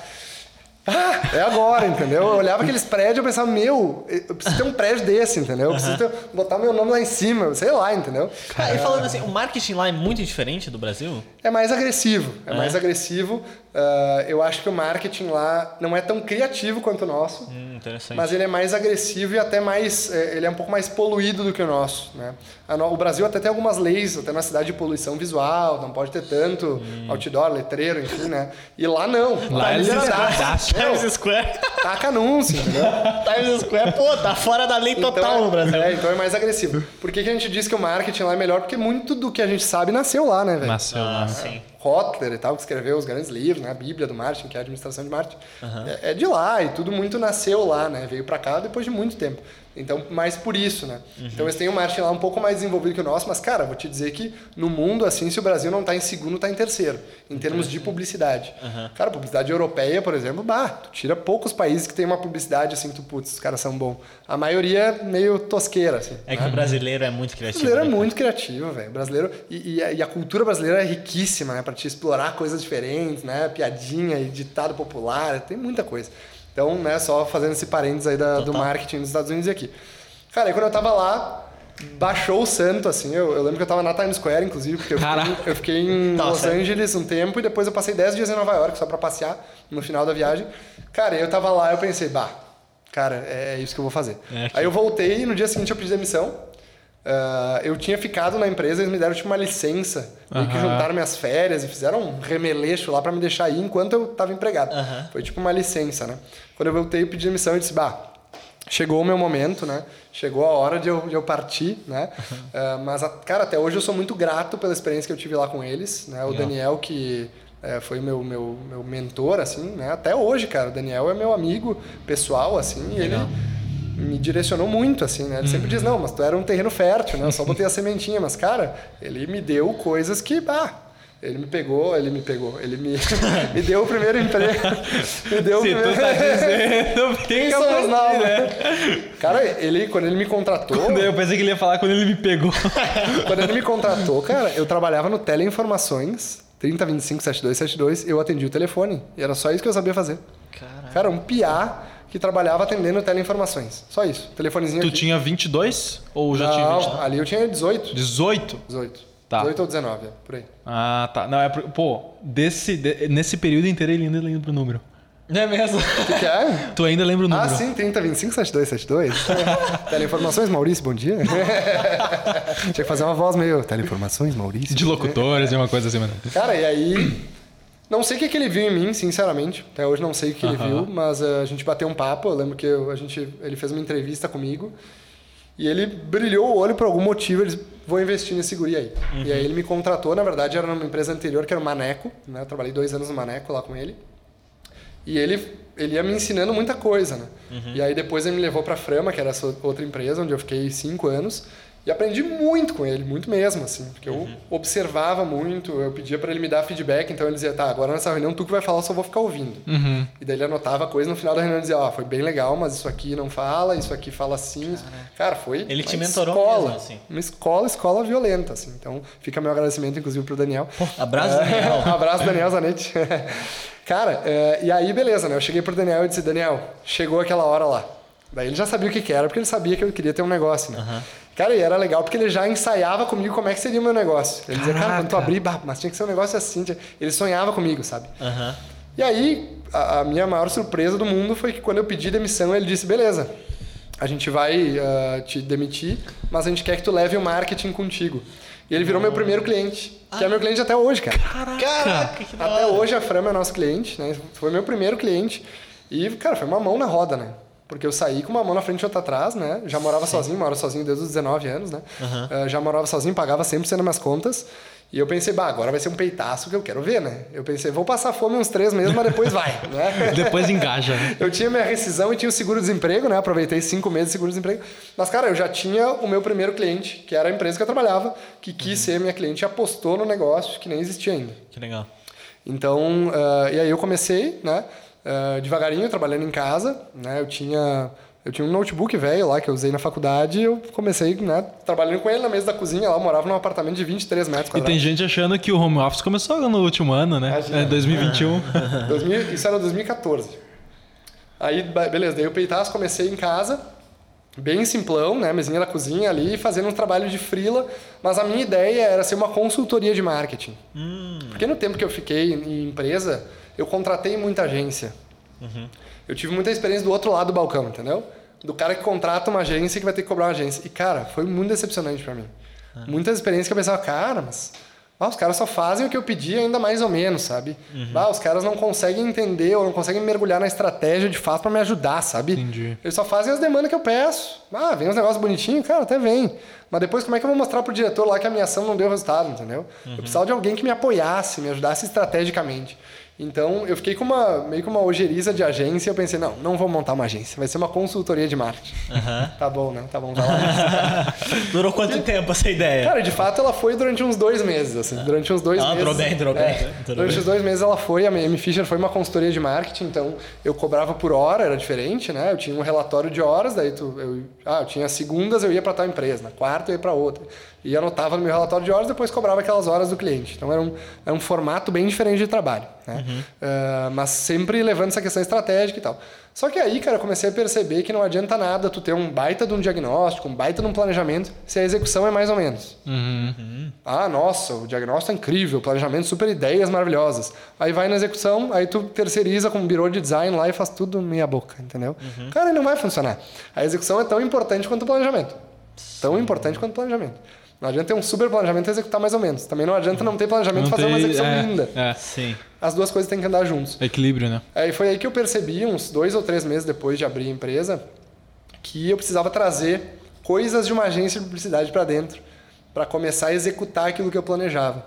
é agora, entendeu? Eu olhava aqueles prédios e pensava, meu, eu preciso ter um prédio desse, entendeu? Eu preciso ter- botar meu nome lá em cima, sei lá, entendeu? Ah, e falando assim, o marketing lá é muito diferente do Brasil? É mais agressivo, é, mais agressivo. Ah, eu acho que o marketing lá não é tão criativo quanto o nosso. Hum, interessante. Mas ele é mais agressivo e até mais. é, Ele é um pouco mais poluído do que o nosso. Né? No- O Brasil até tem algumas leis, até na cidade de poluição visual, não pode ter tanto outdoor, letreiro, enfim, né? E lá não. Lá eles liberdade. escadaçam. Meu, Times Square. Taca anúncio, entendeu? Times Square, pô, tá fora da lei total Então, no Brasil. É, então é mais agressivo. Por que, que a gente diz que o marketing lá é melhor? Porque muito do que a gente sabe nasceu lá, né, velho? Nasceu lá. Ah, sim. Kotler e tal, que escreveu os grandes livros, né? A Bíblia do marketing, que é a administração de marketing. É, é de lá e tudo muito nasceu lá, né? Veio pra cá depois de muito tempo. Então, mais por isso, né? Então, eles têm um marketing lá um pouco mais desenvolvido que o nosso, mas, cara, vou te dizer que no mundo, assim, se o Brasil não tá em segundo, tá em terceiro, em termos de publicidade. Cara, publicidade europeia, por exemplo, bah, tu tira poucos países que tem uma publicidade assim, que tu, putz, os caras são bons. A maioria é meio tosqueira, assim. É que o brasileiro é muito O criativo. brasileiro é né, cara? muito criativo, velho. O Brasileiro e, e a, e a cultura brasileira é riquíssima, né? Para te explorar coisas diferentes, né? Piadinha e ditado popular, tem muita coisa. Então, né? Só fazendo esse parênteses aí da- do marketing dos Estados Unidos e aqui. Cara, aí quando eu tava lá, baixou o santo, assim. Eu, eu lembro que eu tava na Times Square, inclusive, porque eu fiquei, eu fiquei em Tá, Los sério? Angeles um tempo e depois eu passei 10 dias em Nova York só pra passear no final da viagem. Cara, eu tava lá e eu pensei, bah, cara, é isso que eu vou fazer. É aí eu voltei e no dia seguinte eu pedi demissão. Ah, eu tinha ficado na empresa, eles me deram tipo uma licença, meio que juntaram minhas férias e fizeram um remeleixo lá pra me deixar ir enquanto eu tava empregado. Aham. Foi tipo uma licença, né? Quando eu voltei, eu pedi demissão e disse, bah, chegou o meu momento, né? Chegou a hora de eu, de eu partir, né? Ah, mas, a- cara, até hoje eu sou muito grato pela experiência que eu tive lá com eles, né? O. Daniel, que eh, foi meu, meu, meu mentor, assim, né? Até hoje, cara, o Daniel é meu amigo pessoal, assim, e ele me direcionou muito, assim, né? Ele sempre diz, não, mas tu era um terreno fértil, né? Eu só botei a sementinha, mas, cara, ele me deu coisas que, bah, ele me pegou, ele me pegou, ele me, me deu o primeiro emprego, me deu o Se tu primeiro... tá dizendo, Quem somos nós, né? Cara, ele, quando ele me contratou, Eu pensei que ele ia falar quando ele me pegou. quando ele me contratou, cara, eu trabalhava no Teleinformações, 3025 7272, eu atendi o telefone. E era só isso que eu sabia fazer. Caraca. Cara, um piá que trabalhava atendendo Teleinformações. Só isso. Telefonezinho Tu aqui. tinha 22 ou já tinha 20? Não, ali eu tinha 18. 18? 18. Tá. 18 ou 19, é, por aí. Ah, tá. Não, é pô, desse, de- nesse período inteiro ele ainda lembra o número. Não é mesmo? O que, que é? Tu ainda lembra o número? Ah, sim, 3025 7272. Teleinformações, Maurício, bom dia. Tinha que fazer uma voz meio. Teleinformações, Maurício. De locutores e uma coisa assim, mano. Cara, e aí. Não sei o que, que ele viu em mim, sinceramente. Até hoje não sei o que ele viu, mas eh, a gente bateu um papo. Eu lembro que eu- a gente, ele fez uma entrevista comigo e ele brilhou o olho por algum motivo. Ele disse, vou investir nesse guri aí. E aí ele me contratou. Na verdade, era numa empresa anterior que era o Maneco. Né? Eu trabalhei dois anos no Maneco lá com ele. E ele, ele ia me ensinando muita coisa, né? E aí depois ele me levou para a Frama, que era essa outra empresa, onde eu fiquei cinco anos. E aprendi muito com ele, muito mesmo, assim. Porque eu observava muito, eu pedia para ele me dar feedback. Então ele dizia, tá, agora nessa reunião tu que vai falar, eu só vou ficar ouvindo. Uhum. E daí ele anotava coisa no final da reunião e dizia, ó, foi bem legal, mas isso aqui não fala, isso aqui fala assim. Cara, foi Ele te uma mentorou escola, mesmo, assim. Uma escola, escola violenta, assim. Então fica meu agradecimento, inclusive, pro Daniel. Abraço, Daniel. Abraço, Daniel Zanetti. Cara, é, e aí beleza, né? Eu cheguei pro Daniel e disse, Daniel, chegou aquela hora lá. Daí ele já sabia o que, que era, porque ele sabia que eu queria ter um negócio, né? Cara, e era legal porque ele já ensaiava comigo como é que seria o meu negócio. Ele dizia, cara, quando tu Caraca. abrir, mas tinha que ser um negócio assim. Ele sonhava comigo, sabe? Aham. E aí, a, a minha maior surpresa do mundo foi que quando eu pedi demissão, ele disse, beleza, a gente vai ah, te demitir, mas a gente quer que tu leve o marketing contigo. E ele virou meu primeiro cliente, que é meu cliente até hoje, cara. Caraca, que da Até hora. hoje a Frama é nosso cliente, né? Foi meu primeiro cliente. E, cara, foi uma mão na roda, né? Porque eu saí com uma mão na frente e outra atrás, né? Já morava sozinho, moro sozinho desde os 19 anos, né? Uh, já morava sozinho, pagava 100% das minhas contas. E eu pensei, bah, agora vai ser um peitaço que eu quero ver, né? Eu pensei, vou passar fome uns três meses, mas depois vai, né? depois engaja, né? Eu tinha minha rescisão e tinha o seguro-desemprego, né? Aproveitei cinco meses de seguro-desemprego. Mas, cara, eu já tinha o meu primeiro cliente, que era a empresa que eu trabalhava, que quis uhum. ser minha cliente e apostou no negócio que nem existia ainda. Que legal. Então, uh, e aí eu comecei, né? Uh, devagarinho, trabalhando em casa, né? Eu tinha eu tinha um notebook velho lá que eu usei na faculdade e eu comecei, né, trabalhando com ele na mesa da cozinha lá. Eu morava num apartamento de 23 metros quadrados. E tem gente achando que o home office começou no último ano, né? Imagina. É 2021. 2000, isso era 2014. Aí, beleza, daí eu peitaço, comecei em casa, bem simplão, né, mesinha da cozinha ali, fazendo um trabalho de frila, mas a minha ideia era ser uma consultoria de marketing. Hum. Porque no tempo que eu fiquei em empresa, eu contratei muita agência. Uhum. Eu tive muita experiência do outro lado do balcão, entendeu? Do cara que contrata uma agência que vai ter que cobrar uma agência. E, cara, foi muito decepcionante para mim. Ah. Muitas experiências que eu pensava, cara, mas ah, os caras só fazem o que eu pedi ainda mais ou menos, sabe? Uhum. Ah, os caras não conseguem entender ou não conseguem mergulhar na estratégia de fato para me ajudar, sabe? Entendi. Eles só fazem as demandas que eu peço. Ah, vem uns negócios bonitinhos, cara, até vem. Mas depois como é que eu vou mostrar pro diretor lá que a minha ação não deu resultado, entendeu? Uhum. Eu precisava de alguém que me apoiasse, me ajudasse estrategicamente. Então, eu fiquei com uma meio com uma ojeriza de agência. Eu pensei, não, não vou montar uma agência. Vai ser uma consultoria de marketing. Uhum. Tá bom, né? Tá bom, vai lá. Durou quanto e, tempo essa ideia? Cara, de fato, ela foi durante uns dois meses. Assim, durante uns dois ah, meses. Durou bem, durou é, bem. Durou durante bem. os dois meses ela foi. A M Fisher foi uma consultoria de marketing. Então, eu cobrava por hora, era diferente, né? Eu tinha um relatório de horas. Daí, tu, eu, ah, eu tinha segundas, eu ia para tal empresa. Na quarta, eu ia para outra e anotava no meu relatório de horas depois cobrava aquelas horas do cliente. Então era um, era um formato bem diferente de trabalho. Né? Uhum. Uh, mas sempre levando essa questão estratégica e tal. Só que aí, cara, eu comecei a perceber que não adianta nada tu ter um baita de um diagnóstico, um baita de um planejamento, se a execução é mais ou menos. Uhum. Ah, nossa, o diagnóstico é incrível, o planejamento, super ideias maravilhosas. Aí vai na execução, aí tu terceiriza com um birô de design lá e faz tudo meia boca, entendeu? Uhum. Cara, não vai funcionar. A execução é tão importante quanto o planejamento. Tão importante quanto o planejamento. Não adianta ter um super planejamento e executar mais ou menos. Também não adianta não ter planejamento e fazer uma execução é, linda. É, sim. As duas coisas têm que andar juntos. Equilíbrio, né? É, e foi aí que eu percebi, uns dois ou três meses depois de abrir a empresa, que eu precisava trazer coisas de uma agência de publicidade para dentro para começar a executar aquilo que eu planejava.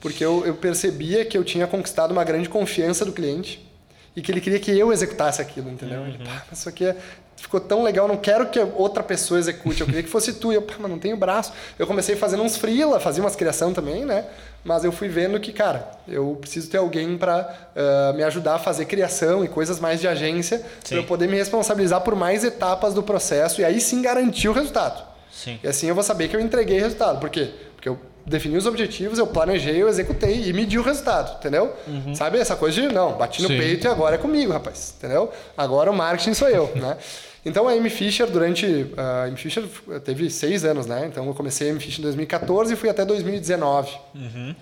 Porque eu, eu percebia que eu tinha conquistado uma grande confiança do cliente e que ele queria que eu executasse aquilo, entendeu? Uhum. Ele, pá, isso aqui é, ficou tão legal, não quero que outra pessoa execute, eu queria que fosse tu. E eu, pá, mas não tenho braço. Eu comecei fazendo uns freela, fazia umas criação também, né? Mas eu fui vendo que, cara, eu preciso ter alguém para uh, me ajudar a fazer criação e coisas mais de agência, para eu poder me responsabilizar por mais etapas do processo e aí sim garantir o resultado. Sim. E assim eu vou saber que eu entreguei resultado. Por quê? Porque eu defini os objetivos, eu planejei, eu executei e medi o resultado, entendeu? Uhum. Sabe essa coisa de, não, bati no Sim. peito e agora é comigo, rapaz, entendeu? Agora o marketing sou eu, né? Então a Amy Fisher, durante. A Amy Fisher teve seis anos, né? Então eu comecei a Amy Fisher em 2014 e fui até 2019. Uhum.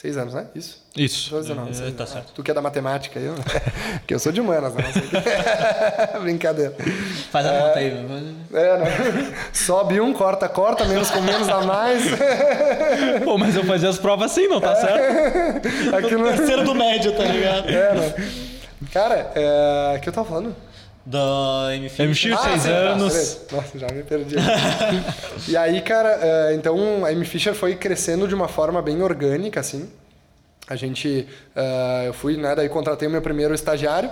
Seis anos, né? Isso? Isso. 19, é, tá certo. Tu que é da matemática, eu, que eu sou de humanas, né? Brincadeira. Faz a conta aí. É, né? Sobe um, corta, corta, menos com menos dá mais. Pô, mas eu fazia as provas assim, não tá certo? Aqui no terceiro do médio, tá ligado? É, né? Cara, é... o que eu tava falando? Da MFI. MFI, ah, seis sim, anos. Tá, Nossa, já me perdi. e aí, cara, é, então a M Fisher foi crescendo de uma forma bem orgânica, assim. A gente, uh, eu fui, né, daí contratei o meu primeiro estagiário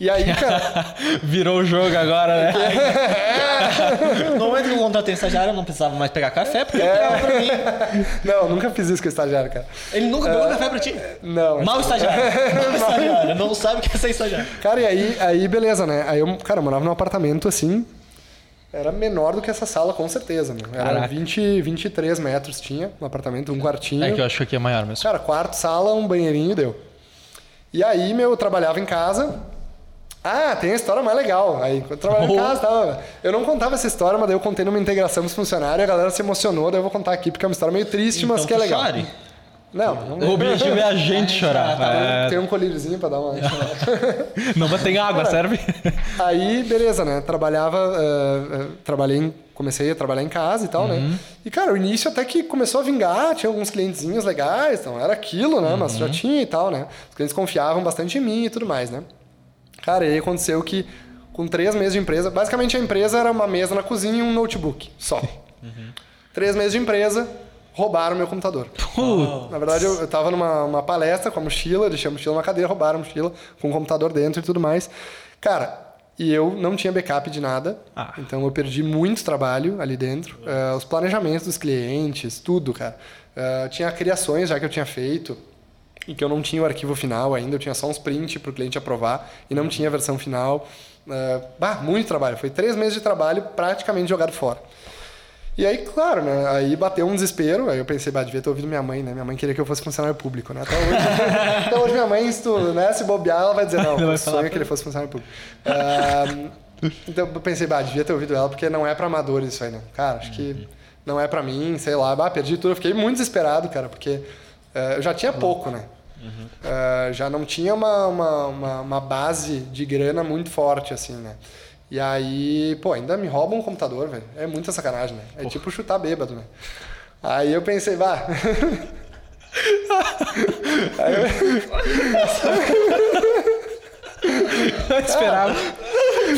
e aí, cara. Virou o jogo agora, né? É. No momento que eu contratei estagiário, eu não precisava mais pegar café, porque ele pegava pra mim. Não, nunca fiz isso com o estagiário, cara. Ele nunca pegou uh, café pra ti? Não. Mal estagiário. Mal estagiário. Não sabe o que é ser estagiário. Cara, e aí, aí beleza, né? Aí eu, cara, eu morava num apartamento assim. Era menor do que essa sala, com certeza, meu. Era 20, 23 metros tinha um apartamento, um quartinho. É que eu acho que aqui é maior mesmo. Cara, quarto, sala, um banheirinho deu. E aí, meu, eu trabalhava em casa, ah, tem a história mais legal. Aí, eu trabalhava em casa, tava... eu não contava essa história, mas daí eu contei numa integração dos funcionários, a galera se emocionou, daí eu vou contar aqui porque é uma história meio triste, então, mas que é legal. Chore. Não, não, O objetivo é a gente chorar. Tá, é... Tem um colíriozinho pra dar uma. não, mas tem água, Cara, serve? Aí, beleza, né? Trabalhava, uh, uh, trabalhei, em, comecei a trabalhar em casa e tal, né? uhum. né? E, cara, o início até que começou a vingar, tinha alguns clientezinhos legais, então era aquilo, né? Uhum. Mas já tinha e tal, né? Os clientes confiavam bastante em mim e tudo mais, né? Cara, e aí aconteceu que com três meses de empresa. Basicamente a empresa era uma mesa na cozinha e um notebook só. Três meses de empresa, roubaram meu computador. Putz. Na verdade, eu, eu tava numa uma palestra com a mochila, deixei a mochila numa cadeira, roubaram a mochila com o computador dentro e tudo mais. Cara, e eu não tinha backup de nada, Ah. então eu perdi muito trabalho ali dentro. Eh, os planejamentos dos clientes, tudo, cara. Eh, tinha criações já que eu tinha feito e que eu não tinha o arquivo final ainda, eu tinha só uns print para o cliente aprovar e não tinha a versão final. Eh, bah, muito trabalho. Foi três meses de trabalho praticamente jogado fora. E aí, claro, né? Aí bateu um desespero. Aí eu pensei, bah, devia ter ouvido minha mãe, né? Minha mãe queria que eu fosse funcionário público, né? Até hoje, até hoje minha mãe, se, tu, né, se bobear, ela vai dizer, não, o sonho é que ele fosse funcionário público. Ah, então eu pensei, bah, devia ter ouvido ela, porque não é pra amadores isso aí, né? Cara, acho que não é pra mim, sei lá. Bah, perdi tudo. Eu fiquei muito desesperado, cara, porque eh, eu já tinha pouco, né? Eh, já não tinha uma, uma, uma, uma base de grana muito forte, assim, né? E aí, pô, ainda me roubam um computador, velho. É muita sacanagem, né? É tipo chutar bêbado, né? Aí eu pensei, vá. aí eu... Eu esperava.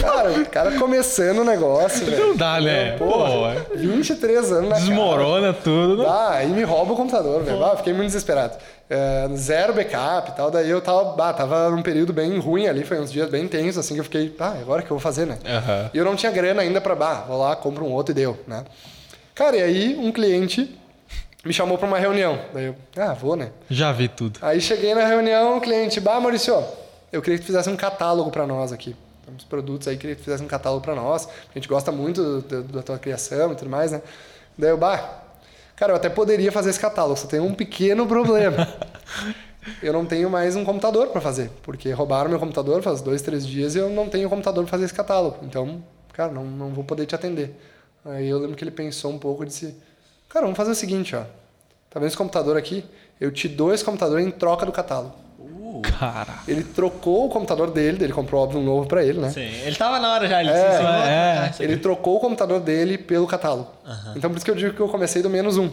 Cara, o cara começando o negócio, velho. Não dá, né? Pô, é. 23 anos na cara. desmorona tudo. né? Ah, aí me rouba o computador, velho. Ah, fiquei muito desesperado. É, zero backup e tal. Daí eu tava, bah, tava num período bem ruim ali, foi uns dias bem tensos, assim, que eu fiquei, ah, agora que eu vou fazer, né? Aham. E eu não tinha grana ainda pra, bah, vou lá, compro um outro e deu, né? Cara, e aí um cliente me chamou pra uma reunião. Daí eu, ah, vou, né? Já vi tudo. Aí cheguei na reunião, o cliente, bah, Maurício, eu queria que tu fizesse um catálogo pra nós aqui. Tem uns produtos aí, queria que tu fizesse um catálogo pra nós. A gente gosta muito do- do- da tua criação e tudo mais, né? Daí eu, bah, cara, eu até poderia fazer esse catálogo, só tem um pequeno problema. eu não tenho mais um computador pra fazer, porque roubaram meu computador faz dois, três dias e eu não tenho computador pra fazer esse catálogo. Então, cara, não, não vou poder te atender. Aí eu lembro que ele pensou um pouco e disse, cara, vamos fazer o seguinte, ó. Tá vendo esse computador aqui? Eu te dou esse computador em troca do catálogo. Cara. Ele trocou o computador dele, ele comprou óbvio um novo pra ele, né? Sim, ele tava na hora já, ele É, disse é. "Vou trocar isso aqui." Ele trocou o computador dele pelo catálogo. Então por isso que eu digo que eu comecei do menos um.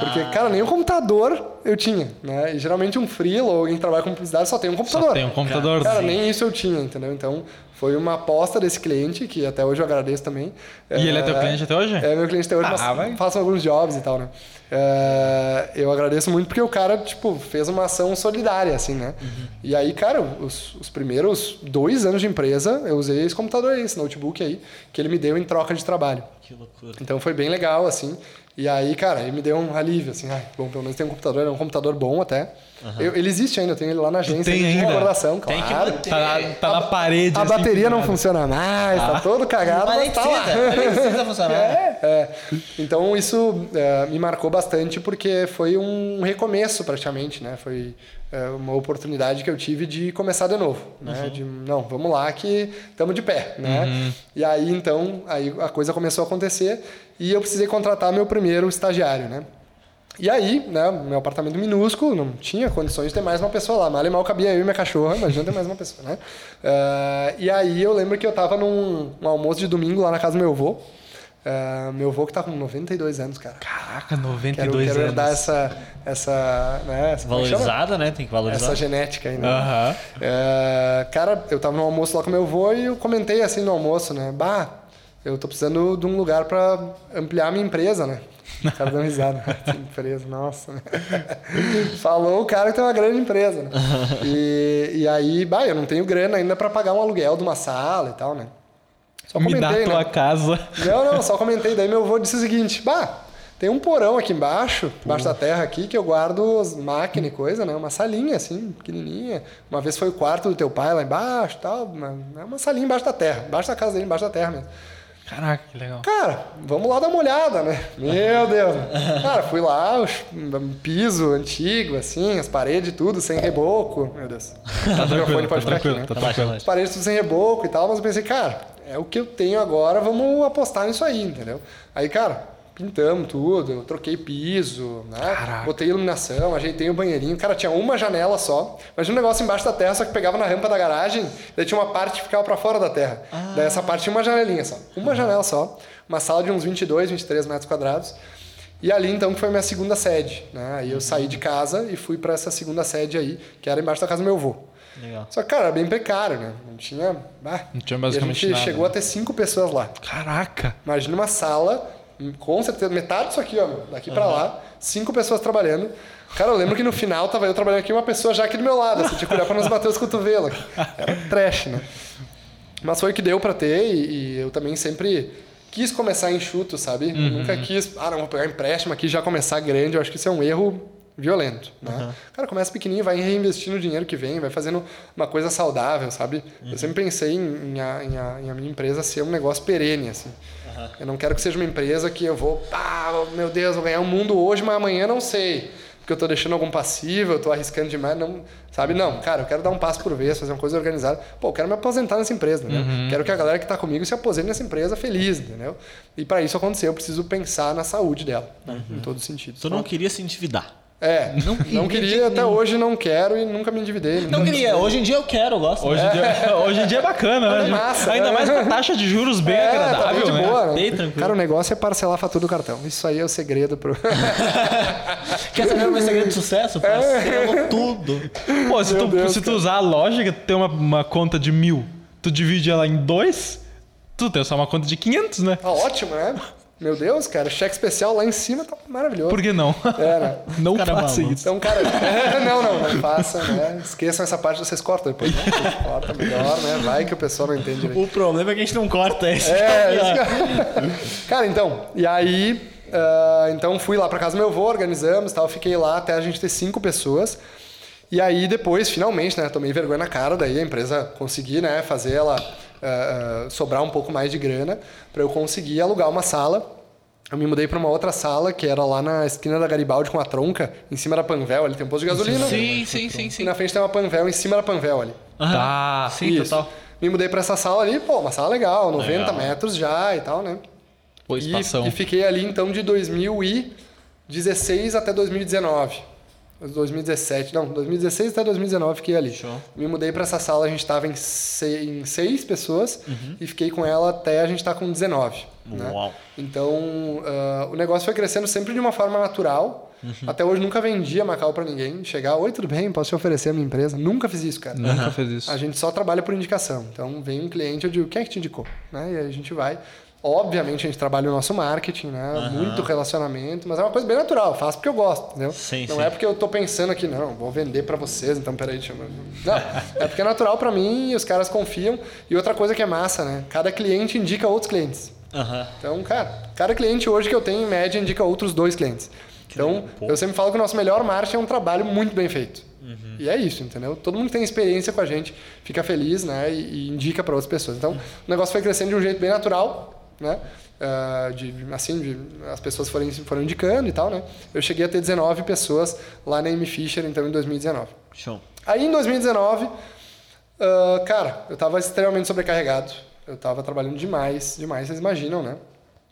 Porque, cara, nem o computador eu tinha, né? E geralmente um freela ou alguém que trabalha com publicidade só tem um computador. Só tem um computador. Cara, nem isso eu tinha, entendeu? Então foi uma aposta desse cliente, que até hoje eu agradeço também. E ele é teu cliente até hoje? É meu cliente até hoje, Ah, mas faço alguns jobs e tal, né? É, eu agradeço muito porque o cara, tipo, fez uma ação solidária, assim, né? E aí, cara, os, os primeiros dois anos de empresa, eu usei esse computador aí, esse notebook aí, que ele me deu em troca de trabalho. Que loucura. Então foi bem legal, assim. E aí, cara, ele me deu um alívio, assim, ai, bom, pelo menos tem um computador, é um computador bom até. Eu- ele existe ainda, eu tenho ele lá na agência tem de ainda? recordação, Tem que claro. manter. Tá, na- tá na parede. A assim, bateria não funciona mais, tá todo cagado, Mas mas, nem tá precisa, lá. nem precisa funcionar. É, é. Então isso é, me marcou bastante porque foi um recomeço praticamente, né? Foi é, uma oportunidade que eu tive de começar de novo, né? De não, vamos lá que estamos de pé, né? E aí então aí a coisa começou a acontecer e eu precisei contratar meu primeiro estagiário, né? E aí, né, meu apartamento minúsculo, não tinha condições de ter mais uma pessoa lá. Mal e mal cabia eu e minha cachorra, imagina ter mais uma pessoa, né? Eh, e aí eu lembro que eu tava num um almoço de domingo lá na casa do meu avô. Eh, meu avô que tá com 92 anos, cara. Caraca, Quero, 92 quero herdar anos. essa, essa, né, essa, é? Valorizada, né? Tem que valorizar. essa genética aí, né? É, cara, eu tava no almoço lá com meu avô e eu comentei assim no almoço, né? Bah, eu tô precisando de um lugar pra ampliar a minha empresa, né? O cara dando risada. Empresa, nossa. né? Falou o cara que tem uma grande empresa, né? E, e aí, bah, eu não tenho grana ainda pra pagar um aluguel de uma sala e tal, né? Só Me dá a tua né? casa. Não, não, só comentei. Daí meu avô disse o seguinte: Bah, tem um porão aqui embaixo, embaixo da terra aqui, que eu guardo as máquinas e coisa, né? Uma salinha assim, pequenininha. Uma vez foi o quarto do teu pai lá embaixo tal. Uma, é uma salinha embaixo da terra, embaixo da casa dele, embaixo da terra mesmo. Caraca, que legal. Cara, vamos lá dar uma olhada, né? Meu Deus. Cara, fui lá, um piso antigo, assim, as paredes tudo, sem reboco. Meu Deus. Tá O microfone tranquilo, tá aqui, né? tá tranquilo. relaxa. As paredes tudo sem reboco e tal, mas eu pensei, cara, é o que eu tenho agora, vamos apostar nisso aí, entendeu? Aí, cara, pintamos tudo, troquei piso, né? Botei iluminação, ajeitei o banheirinho. Cara, tinha uma janela só. Imagina um negócio embaixo da terra, só que pegava na rampa da garagem, daí tinha uma parte que ficava pra fora da terra. Daí essa parte tinha uma janelinha só. Uma janela só. Uma sala de uns 22, 23 metros quadrados. E ali então que foi minha segunda sede, né? Aí eu saí de casa e fui pra essa segunda sede aí, que era embaixo da casa do meu avô. Legal. Só que, cara, era bem precário, né? Não tinha. Ah, Não tinha e a basicamente gente nada, chegou né? a ter cinco pessoas lá. Caraca! Imagina uma sala, com certeza, metade disso aqui, ó, daqui pra lá, cinco pessoas trabalhando. Cara, eu lembro que no final tava eu trabalhando aqui uma pessoa já aqui do meu lado, assim, tinha que olhar pra nos bater os cotovelos. Era trash, né? Mas foi o que deu pra ter e, e eu também sempre quis começar enxuto, sabe? Eu nunca quis, ah, não, vou pegar empréstimo aqui já começar grande. Eu acho que isso é um erro violento, né? Cara, começa pequenininho, vai reinvestindo o dinheiro que vem, vai fazendo uma coisa saudável, sabe? Eu sempre pensei em, em, a, em, a, em a minha empresa ser um negócio perene, assim. Eu não quero que seja uma empresa que eu vou, meu Deus, vou ganhar o mundo hoje, mas amanhã não sei. Porque eu tô deixando algum passivo, eu tô arriscando demais, não, sabe? Não, cara, eu quero dar um passo por vez, fazer uma coisa organizada. Pô, eu quero me aposentar nessa empresa, entendeu? Quero que a galera que tá comigo se aposente nessa empresa feliz, entendeu? E para isso acontecer, eu preciso pensar na saúde dela, né? em todos os sentidos. Tu não queria se endividar. É, não, queria, até hoje não quero e nunca me endividei. Não queria. Hoje em dia eu quero, eu gosto. Hoje, em dia, hoje em dia é bacana, Olha, né? massa, Ainda né? mais com a taxa de juros bem É, tá agradável, bem de né? boa, né? Bem tranquilo. Cara, o negócio é parcelar a fatura do cartão. Isso aí é o segredo pro. Quer saber o meu segredo de sucesso? Parcelo tudo. Pô, se, Meu tu, Deus, se tu usar a lógica, tu tem uma, uma conta de mil, tu divide ela em dois, tu tem só uma conta de 500, né? Tá ótimo, né? Meu Deus, cara, cheque especial lá em cima tá maravilhoso. Por que não? É, né? Não Cara, faça maluco. isso. Então, cara, não, não, não faça, né? Esqueçam essa parte, vocês cortam depois. Né? Cortam melhor, né? Vai que o pessoal não entende direito. O problema é que a gente não corta esse. É, isso que... Cara, então, e aí, ah, então fui lá pra casa do meu avô, organizamos, tal, fiquei lá até a gente ter cinco pessoas. E aí depois, finalmente, né, tomei vergonha na cara, daí a empresa conseguir, né, fazer ela ah, ah, sobrar um pouco mais de grana pra eu conseguir alugar uma sala. Eu me mudei pra uma outra sala que era lá na esquina da Garibaldi com a tronca, em cima da Panvel, ali tem um posto de gasolina. Sim, sim, sim, E sim. na frente tem uma Panvel, em cima da Panvel ali. Aham. Tá. Sim, Isso. total. Me mudei pra essa sala ali, pô, uma sala legal, 90 Legal. metros já e tal, né? Pô, E, espação. e fiquei ali então de 2016 até 2019. 2017, não, 2016 até 2019 fiquei ali. Show. Me mudei pra essa sala, a gente tava em, em seis pessoas e fiquei com ela até a gente tá com 19. Né? Então, ah, o negócio foi crescendo sempre de uma forma natural. Até hoje nunca vendia Macau pra ninguém. Chegar, oi, tudo bem? Posso te oferecer a minha empresa? Nunca fiz isso, cara. Nunca fez isso. A gente só trabalha por indicação. Então, vem um cliente, eu digo, quem é que te indicou? Né? E aí a gente vai. Obviamente, a gente trabalha o nosso marketing, né? Muito relacionamento, mas é uma coisa bem natural. Faço porque eu gosto, entendeu? Sim, não sim. é porque eu tô pensando aqui, não, vou vender pra vocês, então peraí, deixa eu... Não, é porque é natural pra mim e os caras confiam. E outra coisa que é massa, né? Cada cliente indica outros clientes. Aham. Então, cara, cada cliente hoje que eu tenho, em média, indica outros dois clientes. Então, eu sempre falo que o nosso melhor marketing é um trabalho muito bem feito. E é isso, entendeu? Todo mundo que tem experiência com a gente fica feliz, né? E, e indica para outras pessoas. Então, o negócio foi crescendo de um jeito bem natural, né? Ah, de, assim, de, as pessoas foram, foram indicando e tal, né? Eu cheguei a ter 19 pessoas lá na M Fisher, então, em 2019. Show. Aí em 2019, ah, cara, eu tava extremamente sobrecarregado. Eu tava trabalhando demais, demais, vocês imaginam, né?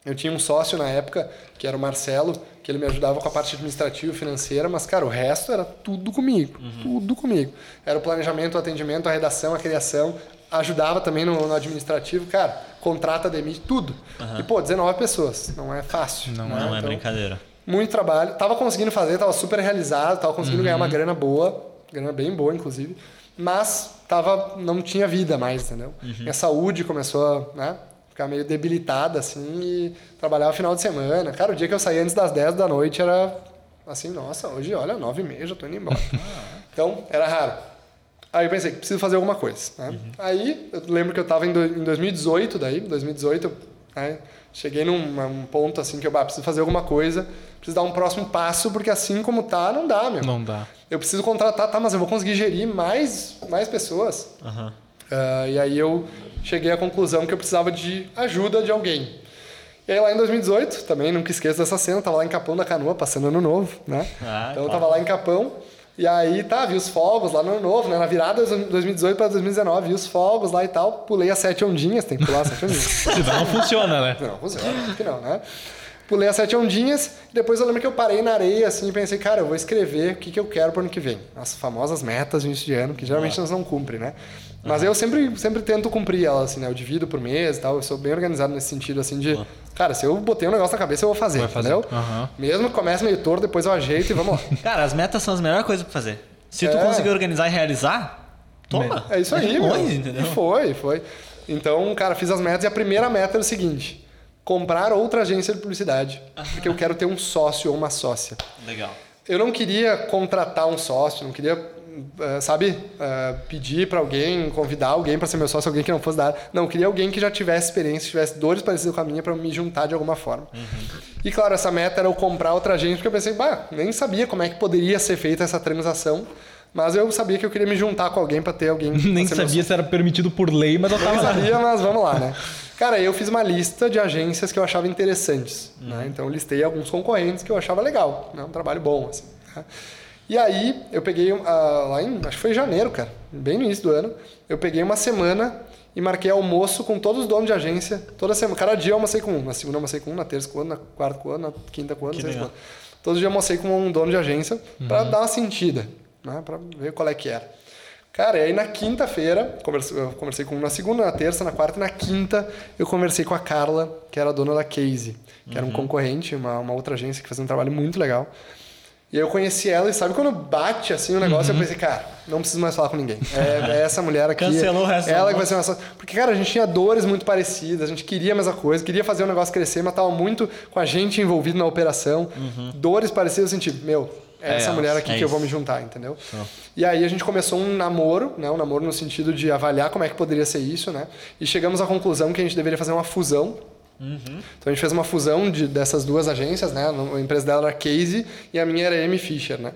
Eu tinha um sócio na época, que era o Marcelo, que ele me ajudava com a parte administrativa e financeira, mas, cara, o resto era tudo comigo. Tudo comigo. Era o planejamento, o atendimento, a redação, a criação. Ajudava também no, no administrativo, cara, contrata, demite, tudo. E, pô, 19 pessoas. Não é fácil. Não né? Não é Então, brincadeira. muito trabalho. Tava conseguindo fazer, tava super realizado, tava conseguindo ganhar uma grana boa, grana bem boa, inclusive. Mas tava, não tinha vida mais, entendeu? Minha saúde começou a né, ficar meio debilitada, assim, e trabalhava final de semana. Cara, o dia que eu saía antes das 10 da noite era assim, nossa, hoje, olha, 9 e meia, já tô indo embora. então, era raro. Aí eu pensei, preciso fazer alguma coisa. Né? Aí, eu lembro que eu tava em, do- em 2018, daí, 2018, né, cheguei num um ponto assim que eu, bah, preciso fazer alguma coisa, preciso dar um próximo passo, porque assim como tá, não dá, meu. Não dá. Eu preciso contratar, tá, mas eu vou conseguir gerir mais, mais pessoas. Aham. Ah, e aí eu cheguei à conclusão que eu precisava de ajuda de alguém. E aí lá em 2018, também nunca esqueço dessa cena, tava lá em Capão da Canoa, passando ano novo, né? Ah, então eu tava lá em Capão, e aí tá, vi os fogos lá no ano novo, né? Na virada de 2018 para 2019, vi os fogos lá e tal, pulei as sete ondinhas, tem que pular as sete ondinhas. Senão não funciona, né? Não, funciona, acho que não, né? Pulei as sete ondinhas, depois eu lembro que eu parei na areia assim e pensei, cara, eu vou escrever o que, que eu quero pro ano que vem. As famosas metas de início de ano, que geralmente nós não cumprem, né? Mas eu sempre, sempre tento cumprir elas, assim, né? Eu divido por mês e tal, eu sou bem organizado nesse sentido, assim, de... Cara, se eu botei um negócio na cabeça, eu vou fazer, Vai fazer. entendeu? Aham. Mesmo que comece meio torto, depois eu ajeito e vamos lá. Cara, as metas são as melhores coisas pra fazer. Se tu É. conseguir organizar e realizar, Toma. É isso aí, meu. Milhões, entendeu? E foi, foi. Então, cara, fiz as metas e a primeira meta era o seguinte: comprar outra agência de publicidade. Porque eu quero ter um sócio ou uma sócia. Legal. Eu não queria contratar um sócio, não queria, sabe, eh, pedir para alguém, convidar alguém para ser meu sócio, alguém que não fosse da área. Não, eu queria alguém que já tivesse experiência, tivesse dores parecidas com a minha para me juntar de alguma forma. E claro, essa meta era eu comprar outra agência, porque eu pensei, bah, nem sabia como é que poderia ser feita essa transação, mas eu sabia que eu queria me juntar com alguém para ter alguém. Nem sabia se era permitido por lei, mas eu tava lá. sabia, mas vamos lá, né? Cara, eu fiz uma lista de agências que eu achava interessantes. Né? Então, eu listei alguns concorrentes que eu achava legal. Né? Um trabalho bom, assim. né? E aí, eu peguei, ah, lá em, acho que foi em janeiro, cara, bem no início do ano, eu peguei uma semana e marquei almoço com todos os donos de agência. Toda semana, cada dia eu almocei com um. Na segunda eu almocei com um, na terça com um, na quarta com um, na quinta com um, na sexta com um. Todo dia eu almocei com um dono de agência pra dar uma sentida, né? Pra ver qual é que era. Cara, e aí na quinta-feira, eu conversei com um na segunda, na terça, na quarta e na quinta, eu conversei com a Carla, que era a dona da Case, que era um concorrente, uma, uma outra agência que fazia um trabalho muito legal. E eu conheci ela e sabe quando bate assim o negócio, eu pensei, cara, não preciso mais falar com ninguém. É, é essa mulher aqui. Cancelou o resto Ela que vai ser nossa. Porque, cara, a gente tinha dores muito parecidas, a gente queria a mesma coisa, queria fazer o negócio crescer, mas tava muito com a gente envolvido na operação. Dores parecidas, eu senti, meu, é É essa mulher aqui é que eu vou isso. me juntar, entendeu? E aí a gente começou um namoro, né? Um namoro no sentido de avaliar como é que poderia ser isso, né? E chegamos à conclusão que a gente deveria fazer uma fusão. Então a gente fez uma fusão de, dessas duas agências, né? A empresa dela era Case e a minha era M Fisher, né?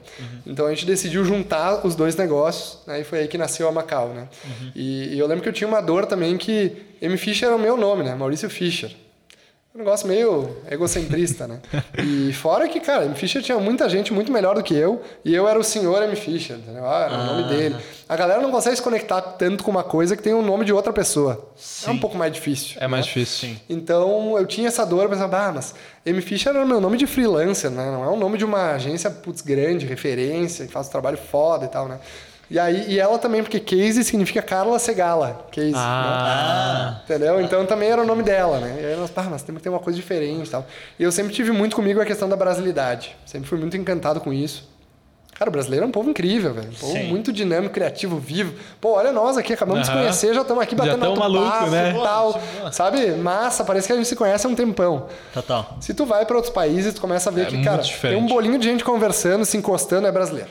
Então a gente decidiu juntar os dois negócios, né? E foi aí que nasceu a Macau, né? E, e eu lembro que eu tinha uma dor também que M Fisher era o meu nome, né? Maurício Fischer. Um negócio meio egocentrista, né? E fora que, cara, M. Fischer tinha muita gente muito melhor do que eu, e eu era o senhor M. Fischer, entendeu? Ah, era o nome dele. A galera não consegue se conectar tanto com uma coisa que tem o nome de outra pessoa. É um pouco mais difícil. É mais difícil. Sim. Então eu tinha essa dor, eu pensava, ah, mas M. Fischer era o meu nome de freelancer, né? Não é o nome de uma agência putz, grande, referência, que faz um trabalho foda e tal, né? E, aí, e ela também, porque Case significa Carla Segala. Case. Ah. Né? Entendeu? Então também era o nome dela, né? E aí nós, ah, mas temos que ter uma coisa diferente e tal. E eu sempre tive muito comigo a questão da brasilidade. Sempre fui muito encantado com isso. Cara, o brasileiro é um povo incrível, velho. Um povo Sim. muito dinâmico, criativo, vivo. Pô, olha nós aqui, acabamos de se conhecer, já estamos aqui Já batendo tão alto maluco, papo né? e tal. Sabe? Massa, parece que a gente se conhece há um tempão. Total. Se tu vai para outros países, tu começa a ver É que, cara, diferente. tem um bolinho de gente conversando, se encostando, é brasileiro.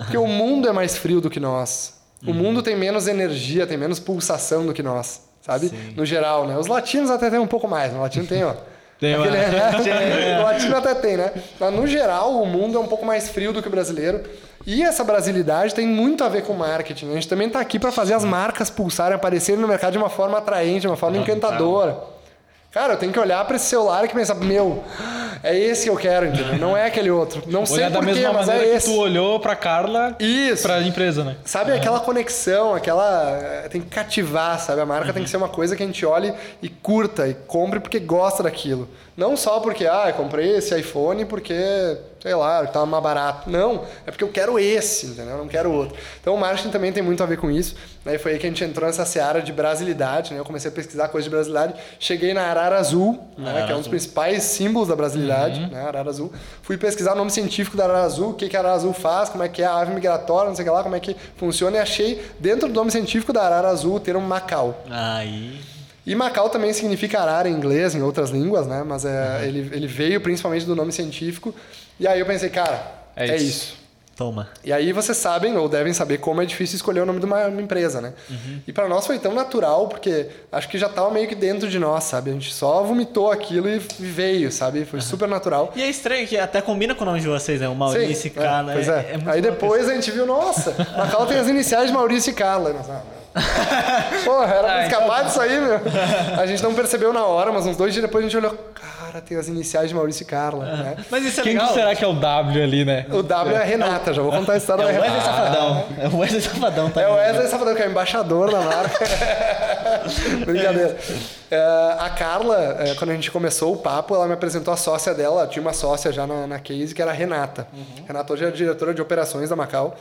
Porque o mundo é mais frio do que nós. O mundo tem menos energia, tem menos pulsação do que nós, sabe? No geral, né? Os latinos até tem um pouco mais. O latino tem, ó. Tem aquele- né? o latino até tem, né? Mas no geral, o mundo é um pouco mais frio do que o brasileiro. E essa brasilidade tem muito a ver com marketing. A gente também está aqui para fazer as marcas pulsarem, aparecerem no mercado de uma forma atraente, de uma forma encantadora. Cara, eu tenho que olhar para esse celular e pensar, meu, é esse que eu quero, entendeu? Não é aquele outro. Não sei Olhar da porquê, mesma mas é que esse. tu olhou pra Carla Isso. pra empresa, né? Sabe aquela conexão, aquela. eh, Tem que cativar, sabe? A marca tem que ser uma coisa que a gente olhe e curta e compre porque gosta daquilo. Não só porque, ah, eu comprei esse iPhone porque, sei lá, tava mais barato. Não, é porque eu quero esse, entendeu? Eu não quero outro. Então o marketing também tem muito a ver com isso. Né? E foi aí que a gente entrou nessa seara de brasilidade, né? Eu comecei a pesquisar coisas de brasilidade. Cheguei na Arara Azul, né? que é um dos principais símbolos da brasilidade, né? Arara Azul. Fui pesquisar o nome científico da Arara Azul, o que, que a Arara Azul faz, como é que é a ave migratória, não sei o que lá, como é que funciona. E achei, dentro do nome científico da Arara Azul, o termo Macau. Aí. E Macau também significa arara em inglês, em outras línguas, né? Mas é, ele, ele veio principalmente do nome científico. E aí eu pensei, cara, É é, isso. isso. Toma. E aí vocês sabem, ou devem saber, como é difícil escolher o nome de uma, uma empresa, né? Uhum. E para nós foi tão natural, porque acho que já estava meio que dentro de nós, sabe? A gente só vomitou aquilo e veio, sabe? Foi super natural. E é estranho que até combina com o nome de vocês, né? O Maurício Sim, e Carla. é, pois é. muito aí louco depois a gente viu, nossa, Macau tem as iniciais de Maurício e Carla. Nós, ah. Porra, era pra Ah, escapar disso aí, meu. A gente não percebeu na hora, mas uns dois dias depois a gente olhou, cara, tem as iniciais de Maurício e Carla, né? isso. Mas isso é Quem que legal. será que é o W ali, né? O W é a Renata, já vou contar a história É da o Wesley Renata. Safadão. É o Wesley Safadão, tá? É o Wesley Safadão, que é o embaixador da marca. Brincadeira. É, a Carla, é, quando a gente começou o papo, ela me apresentou a sócia dela. Tinha uma sócia já na, na Case, que era a Renata. Renata hoje é a diretora de operações da Macau.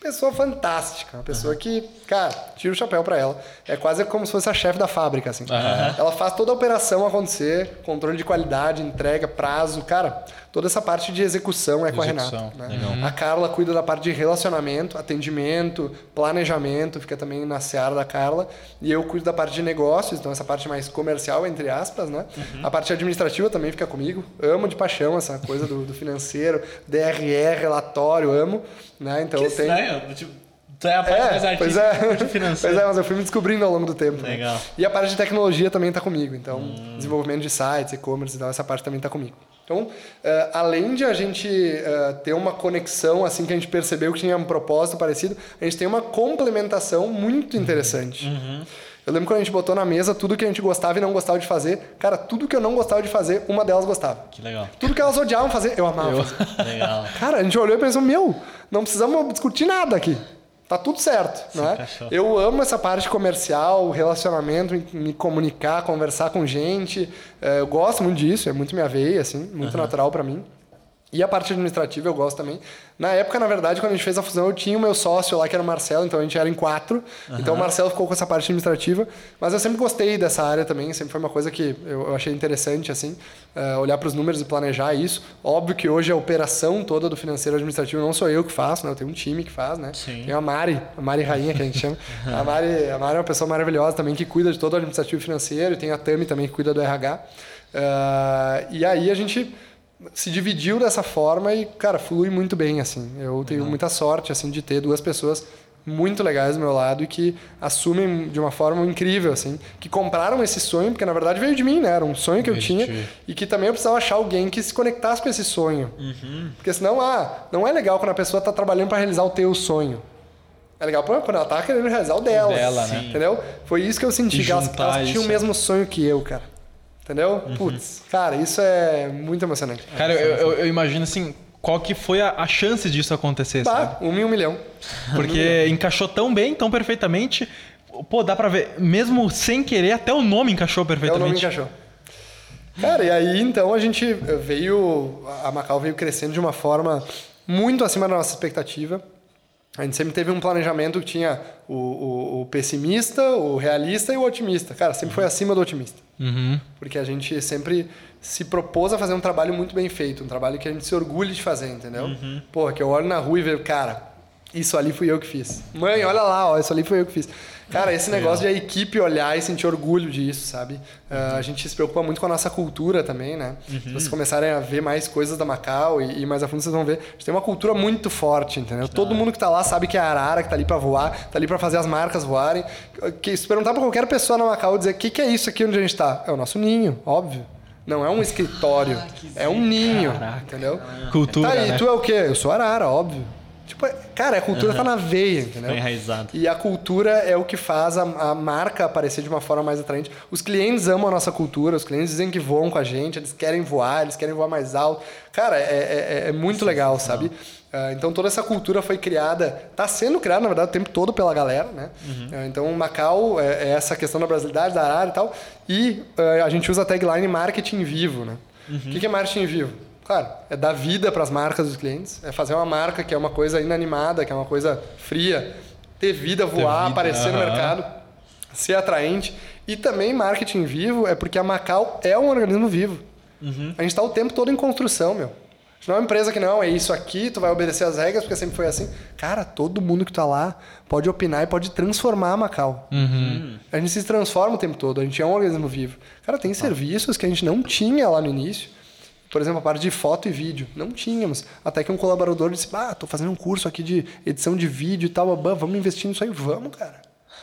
Pessoa fantástica. Uma pessoa que, cara, tira o chapéu pra ela. É quase como se fosse a chefe da fábrica, assim. Ela faz toda a operação acontecer, controle de qualidade, entrega, prazo. Cara, Toda essa parte de execução é com a Execução, Renata. né? legal. A Carla cuida da parte de relacionamento, atendimento, planejamento, fica também na seara da Carla. E eu cuido da parte de negócios, então essa parte mais comercial, entre aspas, né? Uhum. A parte administrativa também fica comigo. Amo de paixão essa coisa do, do financeiro, DRE, relatório, amo. Né? Então Que eu tenho. estranho. Tipo, tu é a parte mais É, pois artística é. de financeiro. pois é, mas eu fui me descobrindo ao longo do tempo. né? Legal. E a parte de tecnologia também está comigo. Então, Hum. desenvolvimento de sites, e-commerce e tal, essa parte também está comigo. Então, eh, além de a gente eh, ter uma conexão, assim, que a gente percebeu que tinha um propósito parecido, a gente tem uma complementação muito interessante. Uhum. Eu lembro quando a gente botou na mesa tudo que a gente gostava e não gostava de fazer. Cara, tudo que eu não gostava de fazer, uma delas gostava. Que legal. Tudo que elas odiavam fazer, eu amava fazer. Legal. Cara, a gente olhou e pensou, meu, não precisamos discutir nada aqui. Tá tudo certo, né? encaixou. Eu amo essa parte comercial, relacionamento, me comunicar, conversar com gente. É, Eu gosto muito disso, é muito minha veia, assim, muito natural pra mim. E a parte administrativa eu gosto também. Na época, na verdade, quando a gente fez a fusão, eu tinha o meu sócio lá, que era o Marcelo, então a gente era em quatro. Então o Marcelo ficou com essa parte administrativa. Mas eu sempre gostei dessa área também, sempre foi uma coisa que eu, achei interessante, assim, eh, olhar para os números e planejar isso. Óbvio que hoje a operação toda do financeiro administrativo não sou eu que faço, né? Eu tenho um time que faz, né? Sim. Tem a Mari, a Mari Rainha, que a gente chama. a, Mari, a Mari é uma pessoa maravilhosa também, que cuida de todo o administrativo financeiro. E tem a Tami também, que cuida do RH. Eh, e aí a gente se dividiu dessa forma e, cara, flui muito bem, assim. Eu tenho muita sorte, assim, de ter duas pessoas muito legais do meu lado e que assumem de uma forma incrível, assim, que compraram esse sonho, porque na verdade veio de mim, né? Era um sonho que eu tinha ti. e que também eu precisava achar alguém que se conectasse com esse sonho. Porque senão, ah, não é legal quando a pessoa está trabalhando para realizar o teu sonho. É legal quando ela tá querendo realizar o dela. dela, né? Entendeu? Foi isso que eu senti, que elas, elas tinham o mesmo sonho que eu, cara. Entendeu? Putz, cara, isso é muito emocionante. Cara, eu, eu- eu imagino assim, qual que foi a, a chance disso acontecer, sabe? Bah, um em um milhão. Porque encaixou tão bem, tão perfeitamente. Pô, dá pra ver, mesmo sem querer, até o nome encaixou É o nome perfeitamente. encaixou. Cara, e aí então a gente veio. A Macau veio crescendo de uma forma muito acima da nossa expectativa. A gente sempre teve um planejamento que tinha o, o- o pessimista, o realista e o otimista. Cara, sempre foi acima do otimista. Uhum. Porque a gente sempre se propôs a fazer um trabalho muito bem feito, um trabalho que a gente se orgulhe de fazer, entendeu? Porra, que eu olho na rua e vejo, cara, isso ali fui eu que fiz. Mãe, olha lá, ó, isso ali foi eu que fiz. Cara, esse negócio de a equipe olhar e sentir orgulho disso, sabe? Ah, a gente se preocupa muito com a nossa cultura também, né? Se vocês começarem a ver mais coisas da Macau e, e mais a fundo, vocês vão ver. A gente tem uma cultura muito forte, entendeu? Todo mundo que tá lá sabe que é a arara, que tá ali pra voar, tá ali pra fazer as marcas voarem. Que, se perguntar pra qualquer pessoa na Macau dizer o que, que é isso aqui onde a gente tá, é o nosso ninho, óbvio. Não é um escritório, é um ninho, entendeu? Cultura, Tá aí, né? tu é o quê? Eu sou arara, óbvio. Tipo, é- cara, a cultura tá na veia, entendeu? Foi enraizado. E a cultura é o que faz a, a marca aparecer de uma forma mais atraente. Os clientes amam a nossa cultura, os clientes dizem que voam com a gente, eles querem voar, eles querem voar mais alto. Cara, é, é- é muito legal, sabe? Ah, então toda essa cultura foi criada, está sendo criada, na verdade, o tempo todo pela galera, né? Ah, então Macau é, é essa questão da brasilidade, da área e tal. E ah, a gente usa a tagline marketing vivo, né? O que, que é marketing vivo? Claro, é dar vida para as marcas dos clientes, é fazer uma marca que é uma coisa inanimada, que é uma coisa fria, ter vida, voar, vida, aparecer no mercado, ser atraente. E também marketing vivo é porque a Macau é um organismo vivo. A gente está o tempo todo em construção, meu. A gente não é uma empresa que não, é isso aqui, tu vai obedecer as regras porque sempre foi assim. Cara, todo mundo que tá lá pode opinar e pode transformar a Macau. A gente se transforma o tempo todo, a gente é um organismo vivo. Cara, tem serviços que a gente não tinha lá no início. Por exemplo, a parte de foto e vídeo. Não tínhamos. Até que um colaborador disse: Ah, tô fazendo um curso aqui de edição de vídeo e tal. Vamos investir nisso aí. Vamos, cara.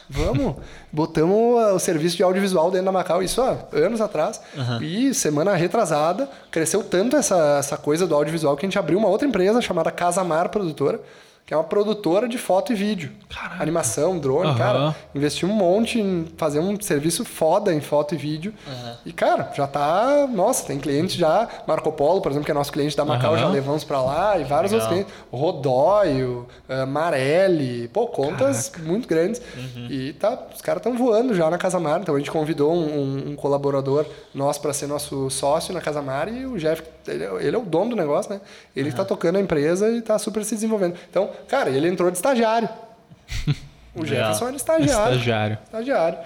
Vamos. Botamos ah, o serviço de audiovisual dentro da Macau, isso há anos atrás. E semana retrasada, cresceu tanto essa, essa coisa do audiovisual que a gente abriu uma outra empresa chamada Casamar Produtora, que é uma produtora de foto e vídeo. Animação, drone, Aham. cara. Investiu um monte em fazer um serviço foda em foto e vídeo. E, cara, já tá. Nossa, tem cliente já. Marco Polo, por exemplo, que é nosso cliente da Macau, Aham. já levamos pra lá. E vários Legal. outros clientes. Rodóio, eh, Marelli. Pô, contas muito grandes. Uhum. E tá, os caras estão voando já na Casamar. Então a gente convidou um, um- um colaborador nosso para ser nosso sócio na Casamar. E o Jeff, ele, é- ele é o dono do negócio, né? Ele que tá tocando a empresa e tá super se desenvolvendo. Então, cara, ele entrou de estagiário. O. Jefferson era estagiário. Estagiário. Estagiário.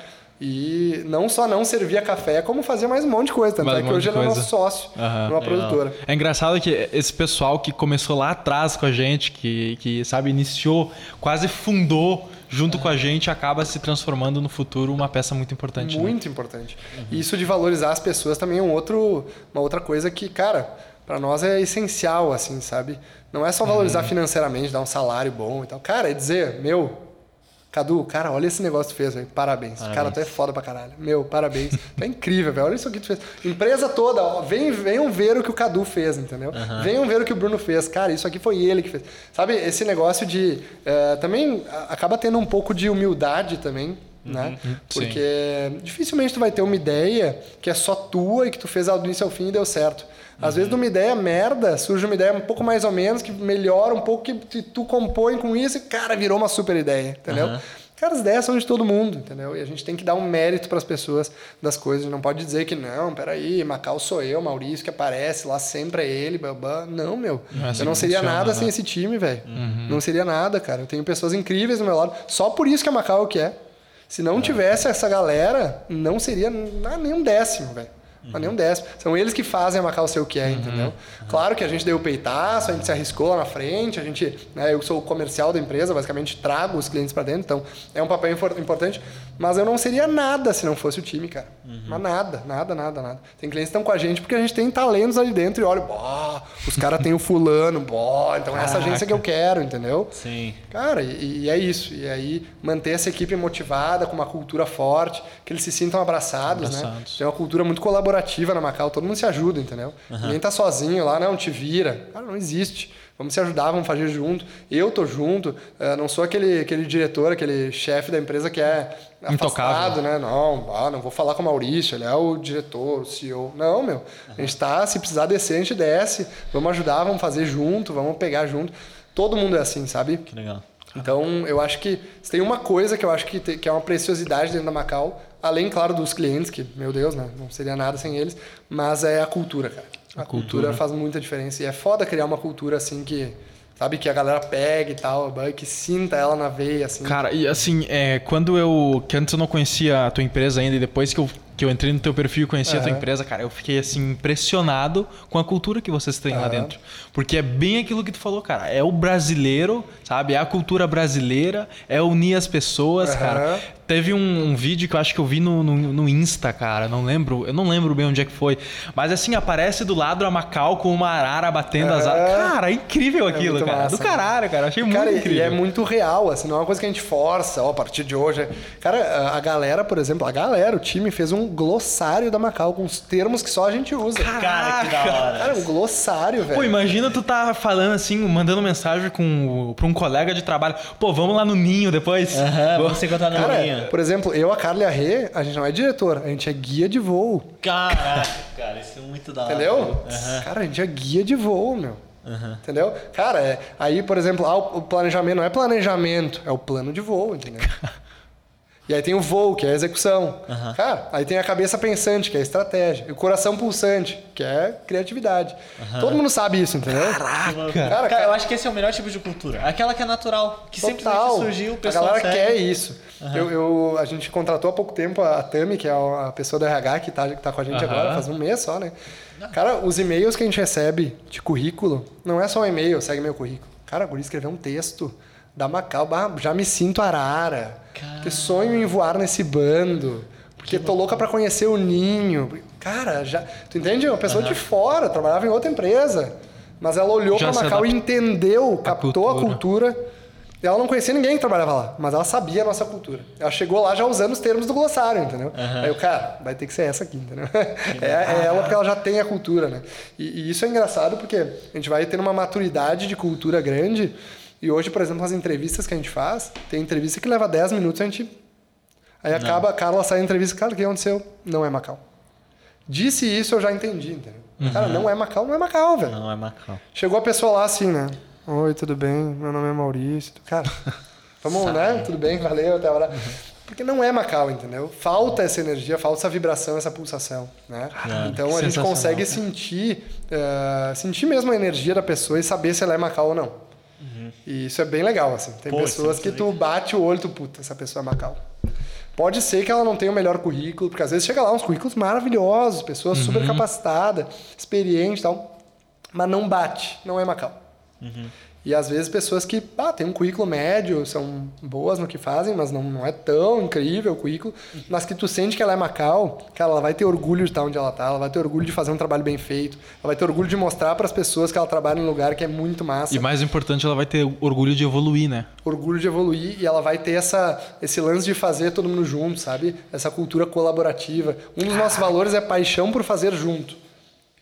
E não só não servia café, como fazia mais um monte de coisa. Tanto é que hoje ele é nosso sócio Aham. numa produtora. É engraçado que esse pessoal que começou lá atrás com a gente, que, que sabe, iniciou, quase fundou junto com a gente, acaba se transformando no futuro uma peça muito importante. né? Muito importante. E isso de valorizar as pessoas também é um outro, uma outra coisa que, cara, para nós é essencial, assim, sabe? Não é só valorizar financeiramente, dar um salário bom e tal. Cara, é dizer, meu, Cadu, cara, olha esse negócio que tu fez, velho. Parabéns. Cara, tu é foda pra caralho. Meu, parabéns. Tu é incrível, velho. Olha isso aqui que tu fez. Empresa toda, ó, vem, venham ver o que o Cadu fez, entendeu? Venham ver o que o Bruno fez. Cara, isso aqui foi ele que fez. Sabe, esse negócio de. eh, também acaba tendo um pouco de humildade também. Né? Porque dificilmente tu vai ter uma ideia que é só tua e que tu fez do início ao fim e deu certo. Às vezes de uma ideia merda, surge uma ideia um pouco mais ou menos, que melhora um pouco, que tu- compõe com isso e, cara, virou uma super ideia, entendeu? Cara, as ideias são de todo mundo, entendeu? E a gente tem que dar um mérito para as pessoas das coisas. Não pode dizer que não, peraí, Macau sou eu, Maurício que aparece lá, sempre é ele, babá. Não, meu. Não é assim eu não seria funciona, nada né? sem esse time, velho. Não seria nada, cara. Eu tenho pessoas incríveis do meu lado. Só por isso que a Macau é o que é. Se não tivesse essa galera, não seria na- nem um décimo, velho. Mas nem um décimo. São eles que fazem a Macau ser o que é, entendeu? Claro que a gente deu o peitaço, a gente se arriscou lá na frente, a gente, né, eu sou o comercial da empresa, basicamente trago os clientes para dentro, então é um papel importante, mas eu não seria nada se não fosse o time, cara. Mas nada, nada, nada, nada. Tem clientes que estão com a gente porque a gente tem talentos ali dentro e olha, "Bah, os caras têm o fulano, bó, então é essa agência que eu quero, entendeu? Sim. Cara, e, e é isso. E aí manter essa equipe motivada, com uma cultura forte, que eles se sintam abraçados, né? Abraçados. Tem uma cultura muito colaborativa na Macau, todo mundo se ajuda, entendeu? Ninguém tá sozinho lá, não, te vira. Cara, não existe. Vamos se ajudar, vamos fazer junto. Eu tô junto, eh, não sou aquele, aquele diretor, aquele chefe da empresa que é Intocável. afastado, né? Não, ah, não vou falar com o Maurício, ele é o diretor, o CEO. Não, meu. A gente tá, se precisar descer, a gente desce. Vamos ajudar, vamos fazer junto, vamos pegar junto. Todo mundo é assim, sabe? Que legal. Então, eu acho que se tem uma coisa que eu acho que, te- que é uma preciosidade dentro da Macau, além, claro, dos clientes, que, meu Deus, né? Não seria nada sem eles, mas é a cultura, cara. A, cultura. faz muita diferença. E é foda criar uma cultura assim que, sabe, que a galera pegue e tal, que sinta ela na veia, assim. Cara, e assim, é, quando eu. Que antes eu não conhecia a tua empresa ainda, e depois que eu, que eu entrei no teu perfil e conheci a tua empresa, cara, eu fiquei assim, impressionado com a cultura que vocês têm lá Aham. dentro. Porque é bem aquilo que tu falou, cara. É o brasileiro, sabe? É a cultura brasileira, é unir as pessoas, Aham. cara. Teve um, um vídeo que eu acho que eu vi no, no, no Insta, cara. Não lembro, eu não lembro bem onde é que foi. Mas assim, aparece do lado a Macau com uma arara batendo as asas. Cara, é incrível aquilo, muito cara. massa, Do caralho, cara. Achei Cara, muito e- incrível. e é muito real, assim, não é uma coisa que a gente força, ó, a partir de hoje. Cara, a galera, por exemplo, a galera, o time fez um glossário da Macau com os termos que só a gente usa. Cara, que da hora. Cara, um glossário, velho. Pô, imagina tu tá falando assim, mandando mensagem com, pra um colega de trabalho. Pô, vamos lá no ninho depois. Aham, vamos se encontrar na Cara, linha. por exemplo, eu, a Carla e a Rê, a gente não é diretor, a gente é guia de voo. Caraca, cara, isso é muito da hora. Entendeu? Cara, a gente é guia de voo, meu. Entendeu? Cara, é- aí, por exemplo, ah, o o planejamento não é planejamento, é o plano de voo, entendeu? E aí tem o voo, que é a execução. Cara, aí tem a cabeça pensante, que é a estratégia. E o coração pulsante, que é criatividade. Todo mundo sabe isso, entendeu? Caraca. Cara, Cara, eu acho que esse é o melhor tipo de cultura. Aquela que é natural, que simplesmente Total. surgiu, o a pessoal galera segue. quer isso. Eu, eu- a gente contratou há pouco tempo a Tami, que é a pessoa do RH que tá, que tá com a gente agora, faz um mês só, né? Cara, os e-mails que a gente recebe de currículo, não é só um e-mail, segue meu currículo. Cara, a Guri escreveu um texto da Macau, bah, já me sinto arara. Que sonho em voar nesse bando. Porque tô louca pra conhecer o ninho. Cara, já. Tu entende? Uma pessoa de fora, trabalhava em outra empresa. Mas ela olhou se Macau e entendeu, captou a cultura. cultura. E ela não conhecia ninguém que trabalhava lá, mas ela sabia a nossa cultura. Ela chegou lá já usando os termos do glossário, entendeu? Aí eu, cara, vai ter que ser essa aqui, entendeu? É, é ela porque ela já tem a cultura, né? E, e isso é engraçado porque a gente vai tendo uma maturidade de cultura grande. E hoje, por exemplo, as entrevistas que a gente faz, tem entrevista que leva 10 minutos, a gente. Aí acaba, a Carla sai da entrevista, cara, o que aconteceu? Não é Macau. Disse isso, eu já entendi, entendeu? Cara, não é Macau, não é Macau, velho. Não, é Macau. Chegou a pessoa lá assim, né? Oi, tudo bem? Meu nome é Maurício. Cara, vamos, né? Tudo bem, valeu, até agora. Porque não é Macau, entendeu? Falta essa energia, falta essa vibração, essa pulsação, né? então a gente consegue sentir, eh, sentir mesmo a energia da pessoa e saber se ela é Macau ou não. E isso é bem legal, assim. Tem Pô, pessoas isso que é tu bate o olho, tu puta, essa pessoa é Macau. Pode ser que ela não tenha o melhor currículo, porque às vezes chega lá uns currículos maravilhosos, pessoas super capacitadas, experientes e tal, mas não bate, não é Macau. E às vezes pessoas que ah, têm um currículo médio, são boas no que fazem, mas não, não é tão incrível o currículo, mas que tu sente que ela é Macau, cara, ela vai ter orgulho de estar onde ela está, ela vai ter orgulho de fazer um trabalho bem feito, ela vai ter orgulho de mostrar para as pessoas que ela trabalha em um lugar que é muito massa, E mais importante, ela vai ter orgulho de evoluir, né? orgulho de evoluir e ela vai ter essa, esse lance de fazer todo mundo junto, sabe? Essa cultura colaborativa. Um dos nossos valores é paixão por fazer junto.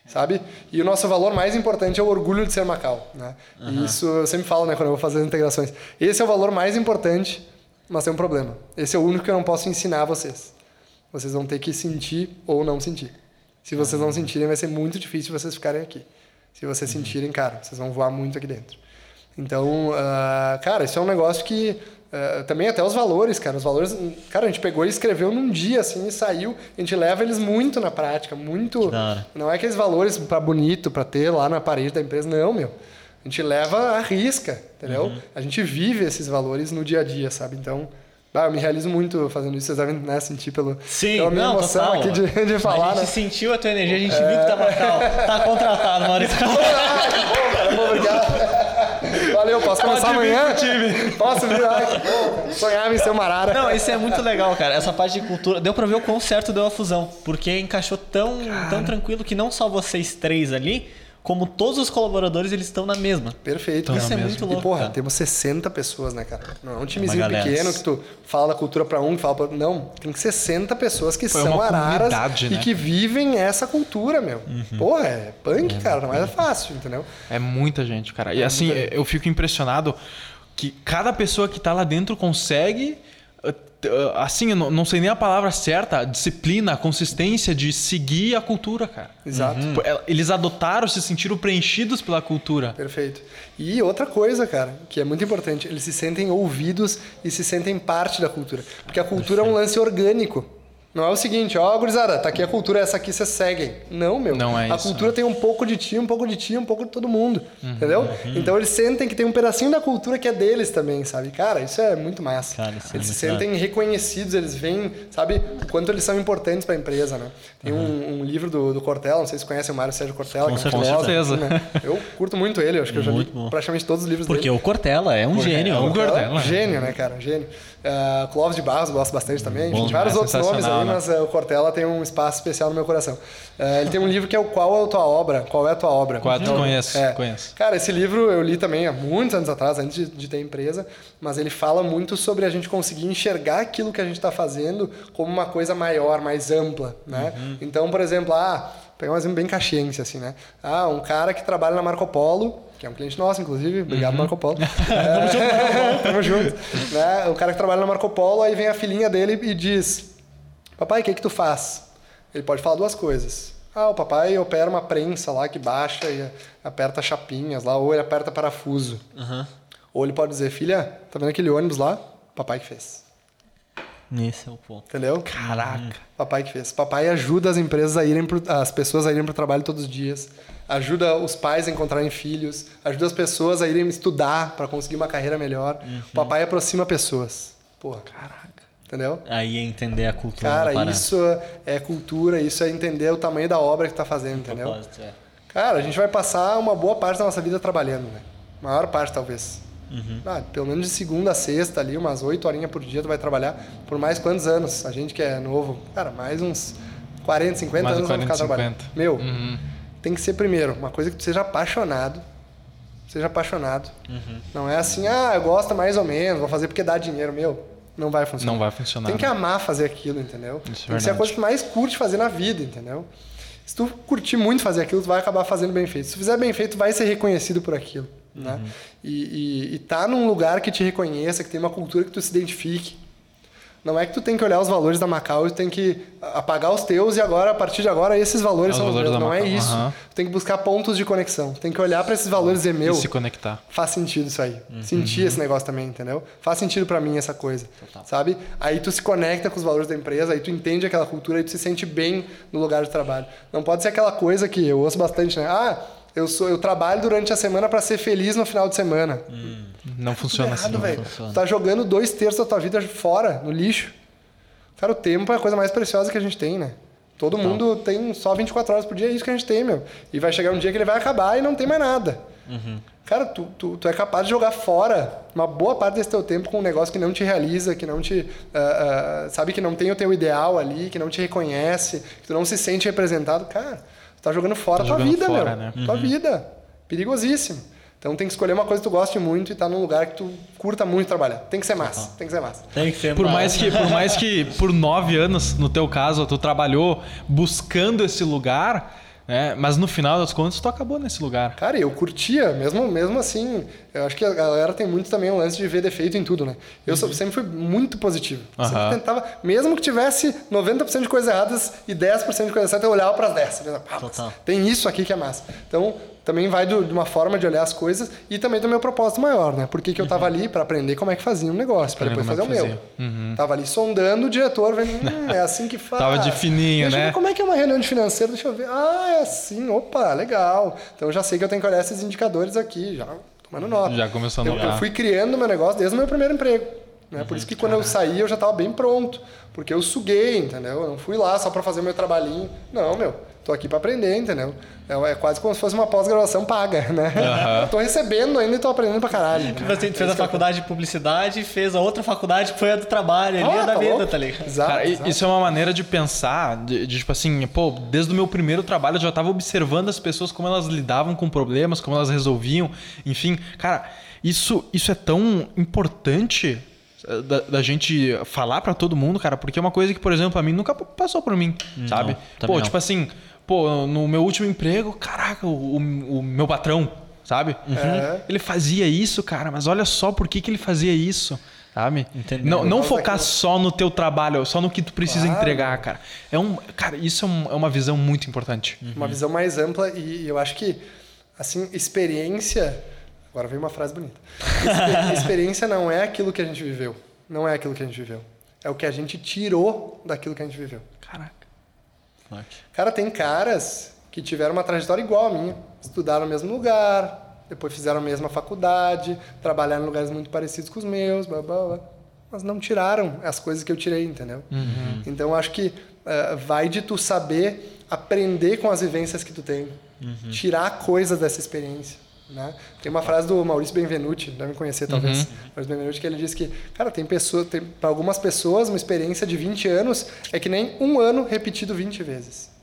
Sabe? E o nosso valor mais importante é o orgulho de ser Macau. Né? E isso eu sempre falo né, quando eu vou fazer as integrações. Esse é o valor mais importante, mas tem um problema. Esse é o único que eu não posso ensinar a vocês. Vocês vão ter que sentir ou não sentir. Se vocês não sentirem, vai ser muito difícil vocês ficarem aqui. Se vocês sentirem, cara, vocês vão voar muito aqui dentro. Então, ah, cara, isso é um negócio que ah, também até os valores, cara, os valores, cara, a gente pegou e escreveu num dia assim e saiu, a gente leva eles muito na prática, muito. hora. Não é aqueles valores para bonito, para ter lá na parede da empresa, não, meu. A gente leva a risca, entendeu? Uhum. A gente vive esses valores no dia a dia, sabe? Então, ah, eu me realizo muito fazendo isso, vocês devem né, sentir pelo, Sim, pela minha não, emoção total. aqui de, de falar, a gente né? sentiu a tua energia, a gente viu que tá Macau. Tá contratado, Maurício. Ah, obrigado. Valeu, posso começar amanhã? time. Posso vir? Ai, que bom, cara. Sonhava em ser uma arara. Não, isso é muito legal, cara. Essa parte de cultura. Deu pra ver o quão certo deu a fusão. Porque encaixou tão, tão tranquilo que não só vocês três ali, como todos os colaboradores, eles estão na mesma. Perfeito. Isso é mesmo. muito E, louco. porra, cara. temos 60 pessoas, né, cara? Não é um timezinho galera. pequeno que tu fala da cultura pra um, que fala pra... Não, tem 60 pessoas que Foi são araras comunidade, e né? que vivem essa cultura, meu. Uhum. Porra, é punk, cara, não é fácil, entendeu? É muita gente, cara. E assim, eu fico impressionado que cada pessoa que tá lá dentro consegue. T- uh, Assim, eu não sei nem a palavra certa, a disciplina, a consistência de seguir a cultura, cara. Exato. El- Eles adotaram, se sentiram preenchidos pela cultura. Perfeito. E outra coisa, cara, que é muito importante, eles se sentem ouvidos e se sentem parte da cultura. Porque a cultura é um lance orgânico. Não é o seguinte, ó, gurizada, tá aqui a cultura, essa aqui vocês seguem. Não, meu. Não é A isso, cultura tem um pouco de ti, um pouco de ti, um pouco de todo mundo. entendeu? Então eles sentem que tem um pedacinho da cultura que é deles também, sabe? Cara, isso é muito massa. Cara, isso é eles se muito sentem reconhecidos, eles veem, sabe, o quanto eles são importantes para a empresa, né? Tem um, um livro do, do Cortella, não sei se vocêem o Mário Sérgio Cortella, Com que é um certeza. filósofo, né? Eu curto muito ele, acho que eu já li Muito bom. praticamente todos os livros Porque dele. o Cortella é um gênio. é um Cortella um gênio, né, cara? Um gênio. Uh, Clóvis de Barros, gosto bastante também. Bom Enfim, vários demais, outros nomes aí, né? mas uh, o Cortella tem um espaço especial no meu coração. Uh, ele tem um livro que é o Qual é a Tua Obra? Qual é a Tua Obra? Qual é? Tu conhece, É. conheço. Cara, esse livro eu li também há muitos anos atrás, antes de, de ter empresa, mas ele fala muito sobre a gente conseguir enxergar aquilo que a gente está fazendo como uma coisa maior, mais ampla, né? Então, por exemplo, ah, pegar um exemplo bem caxiense, assim, né? Ah, um cara que trabalha na Marco Polo, que é um cliente nosso, inclusive, obrigado, Marco Polo. Tamo junto, Marco Polo. Tamo junto. Né? O cara que trabalha na Marco Polo, aí vem a filhinha dele e diz, papai, o que que tu faz? Ele pode falar duas coisas. Ah, o papai opera uma prensa lá que baixa e aperta chapinhas lá, ou ele aperta parafuso. Aham. Ou ele pode dizer, filha, tá vendo aquele ônibus lá? Papai que fez. Esse é o ponto. Entendeu? Caraca. Papai que fez. Papai ajuda as empresas a irem pro, as pessoas a irem para o trabalho todos os dias. Ajuda os pais a encontrarem filhos. Ajuda as pessoas a irem estudar para conseguir uma carreira melhor. O papai aproxima pessoas. Porra. Caraca. Entendeu? Aí é entender a cultura. Cara, isso é cultura, isso é entender o tamanho da obra que tá fazendo, entendeu? Propósito, é. Cara, a gente vai passar uma boa parte da nossa vida trabalhando, né? Maior parte, talvez. Uhum. Ah, pelo menos de segunda a sexta ali, umas oito horinhas por dia tu vai trabalhar por mais quantos anos? A gente que é novo, cara, mais uns 40, 50 Mais anos uns vai ficar 40, trabalhando. 50. Meu, Uhum. tem que ser primeiro, uma coisa que tu seja apaixonado. Seja apaixonado. Uhum. Não é assim, ah, eu gosto mais ou menos, vou fazer porque dá dinheiro. Meu, não vai funcionar. Não vai funcionar. Tem que amar fazer aquilo, entendeu? Isso é Tem que ser a coisa que mais curte fazer na vida, entendeu? Se tu curtir muito fazer aquilo, tu vai acabar fazendo bem feito. Se tu fizer bem feito, tu vai ser reconhecido por aquilo. Né? Uhum. E, e, e tá num lugar que te reconheça, que tem uma cultura que tu se identifique. Não é que tu tem que olhar os valores da Macau e tem que apagar os teus e agora, a partir de agora, esses valores É são os meus. Não é Macau, isso. aham. Tu tem que buscar pontos de conexão. Tem que olhar para esses valores e dizer, meu, E se conectar. faz sentido isso aí. Uhum. Sentir esse negócio também, entendeu? Faz sentido pra mim essa coisa, sabe? Aí tu se conecta com os valores da empresa, aí tu entende aquela cultura, aí tu se sente bem no lugar de trabalho. Não pode ser aquela coisa que eu ouço bastante, né? Ah, eu sou eu trabalho durante a semana pra ser feliz no final de semana. Não funciona Errado, assim. velho. funciona. Tu tá jogando dois terços da tua vida fora, no lixo. Cara, o tempo é a coisa mais preciosa que a gente tem, né? Todo mundo tem só 24 horas por dia, é isso que a gente tem, meu. E vai chegar um dia que ele vai acabar e não tem mais nada. Cara, tu, tu, tu é capaz de jogar fora uma boa parte desse teu tempo com um negócio que não te realiza, que não te. ah, ah, sabe, que não tem o teu ideal ali, que não te reconhece, que tu não se sente representado. Cara, tá jogando fora Tá a tua vida, fora, meu. né? Tua vida. Perigosíssimo. Então tem que escolher uma coisa que tu goste muito e tá num lugar que tu curta muito trabalhar. Tem que ser massa. Tem que ser massa. Tem que ser Por mais- mais, que, por mais que por nove anos, no teu caso, tu trabalhou buscando esse lugar, né? Mas no final das contas, tu acabou nesse lugar. Cara, eu curtia, mesmo, mesmo assim. Eu acho que a galera tem muito também um lance de ver defeito em tudo, né? Eu sou- sempre fui muito positivo. Eu Sempre tentava, mesmo que tivesse 90% de coisas erradas e 10% de coisas certas, eu olhava para as 10. Eu pensava, "Ah. Tem isso aqui que é massa. Então, também vai do- de uma forma de olhar as coisas e também do meu propósito maior, né? Por que, que eu tava ali para aprender como é que fazia um negócio, para depois fazer Aprender o é meu. que Tava ali sondando o diretor, vendo, hum, é assim que faz. Tava de fininho, né? ver como é que é uma reunião de financeiro? Deixa eu ver. Ah, é assim, opa, legal. Então eu já sei que eu tenho que olhar esses indicadores aqui, já tomando nota. Já começou a eu, notar. eu fui criando meu negócio desde o meu primeiro emprego. Né? Por isso que quando eu saí eu já estava bem pronto. Porque eu suguei, entendeu? Eu não fui lá só para fazer meu trabalhinho. Não, meu. Tô aqui para aprender, entendeu? É, é quase como se fosse uma pós-graduação paga, né? Eu tô recebendo ainda e tô aprendendo pra caralho. Tipo né? assim, tu É fez a isso que eu- faculdade de publicidade, fez a outra faculdade que foi a do trabalho, ali Ah, a da tá vida, louco. tá ligado? Exato, Cara, i- exato. isso é uma maneira de pensar, de, de, tipo assim, pô, desde o meu primeiro trabalho eu já tava observando as pessoas, como elas lidavam com problemas, como elas resolviam, enfim. Cara, isso, isso é tão importante eh, da, da gente falar pra todo mundo, cara, porque é uma coisa que, por exemplo, a mim nunca passou por mim, sabe? também Pô, não. tipo assim, pô, no meu último emprego, caraca, o, o- o meu patrão, sabe? É. Ele fazia isso, cara, mas olha só por que, que ele fazia isso. Sabe? Entendendo. Não, não focar daquilo. só no teu trabalho, só no que tu precisa Claro. entregar, cara. É um, cara, isso é, um- é uma visão muito importante. Uma visão mais ampla e eu acho que, assim, experiência. Agora vem uma frase bonita. Exper- experiência não é aquilo que a gente viveu. Não é aquilo que a gente viveu. É o que a gente tirou daquilo que a gente viveu. Caraca. Forte. Cara, tem caras que tiveram uma trajetória igual a minha. Estudaram no mesmo lugar, depois fizeram a mesma faculdade, trabalharam em lugares muito parecidos com os meus, blá, blá, blá. mas não tiraram as coisas que eu tirei, entendeu? Então, eu acho que eh, vai de tu saber aprender com as vivências que tu tem, tirar coisas dessa experiência. Né? Tem uma frase do Maurício Benvenuti, deve conhecer talvez, Maurício Benvenuti, que ele diz que, cara, tem pessoa, tem, para algumas pessoas, uma experiência de 20 anos é que nem um ano repetido 20 vezes.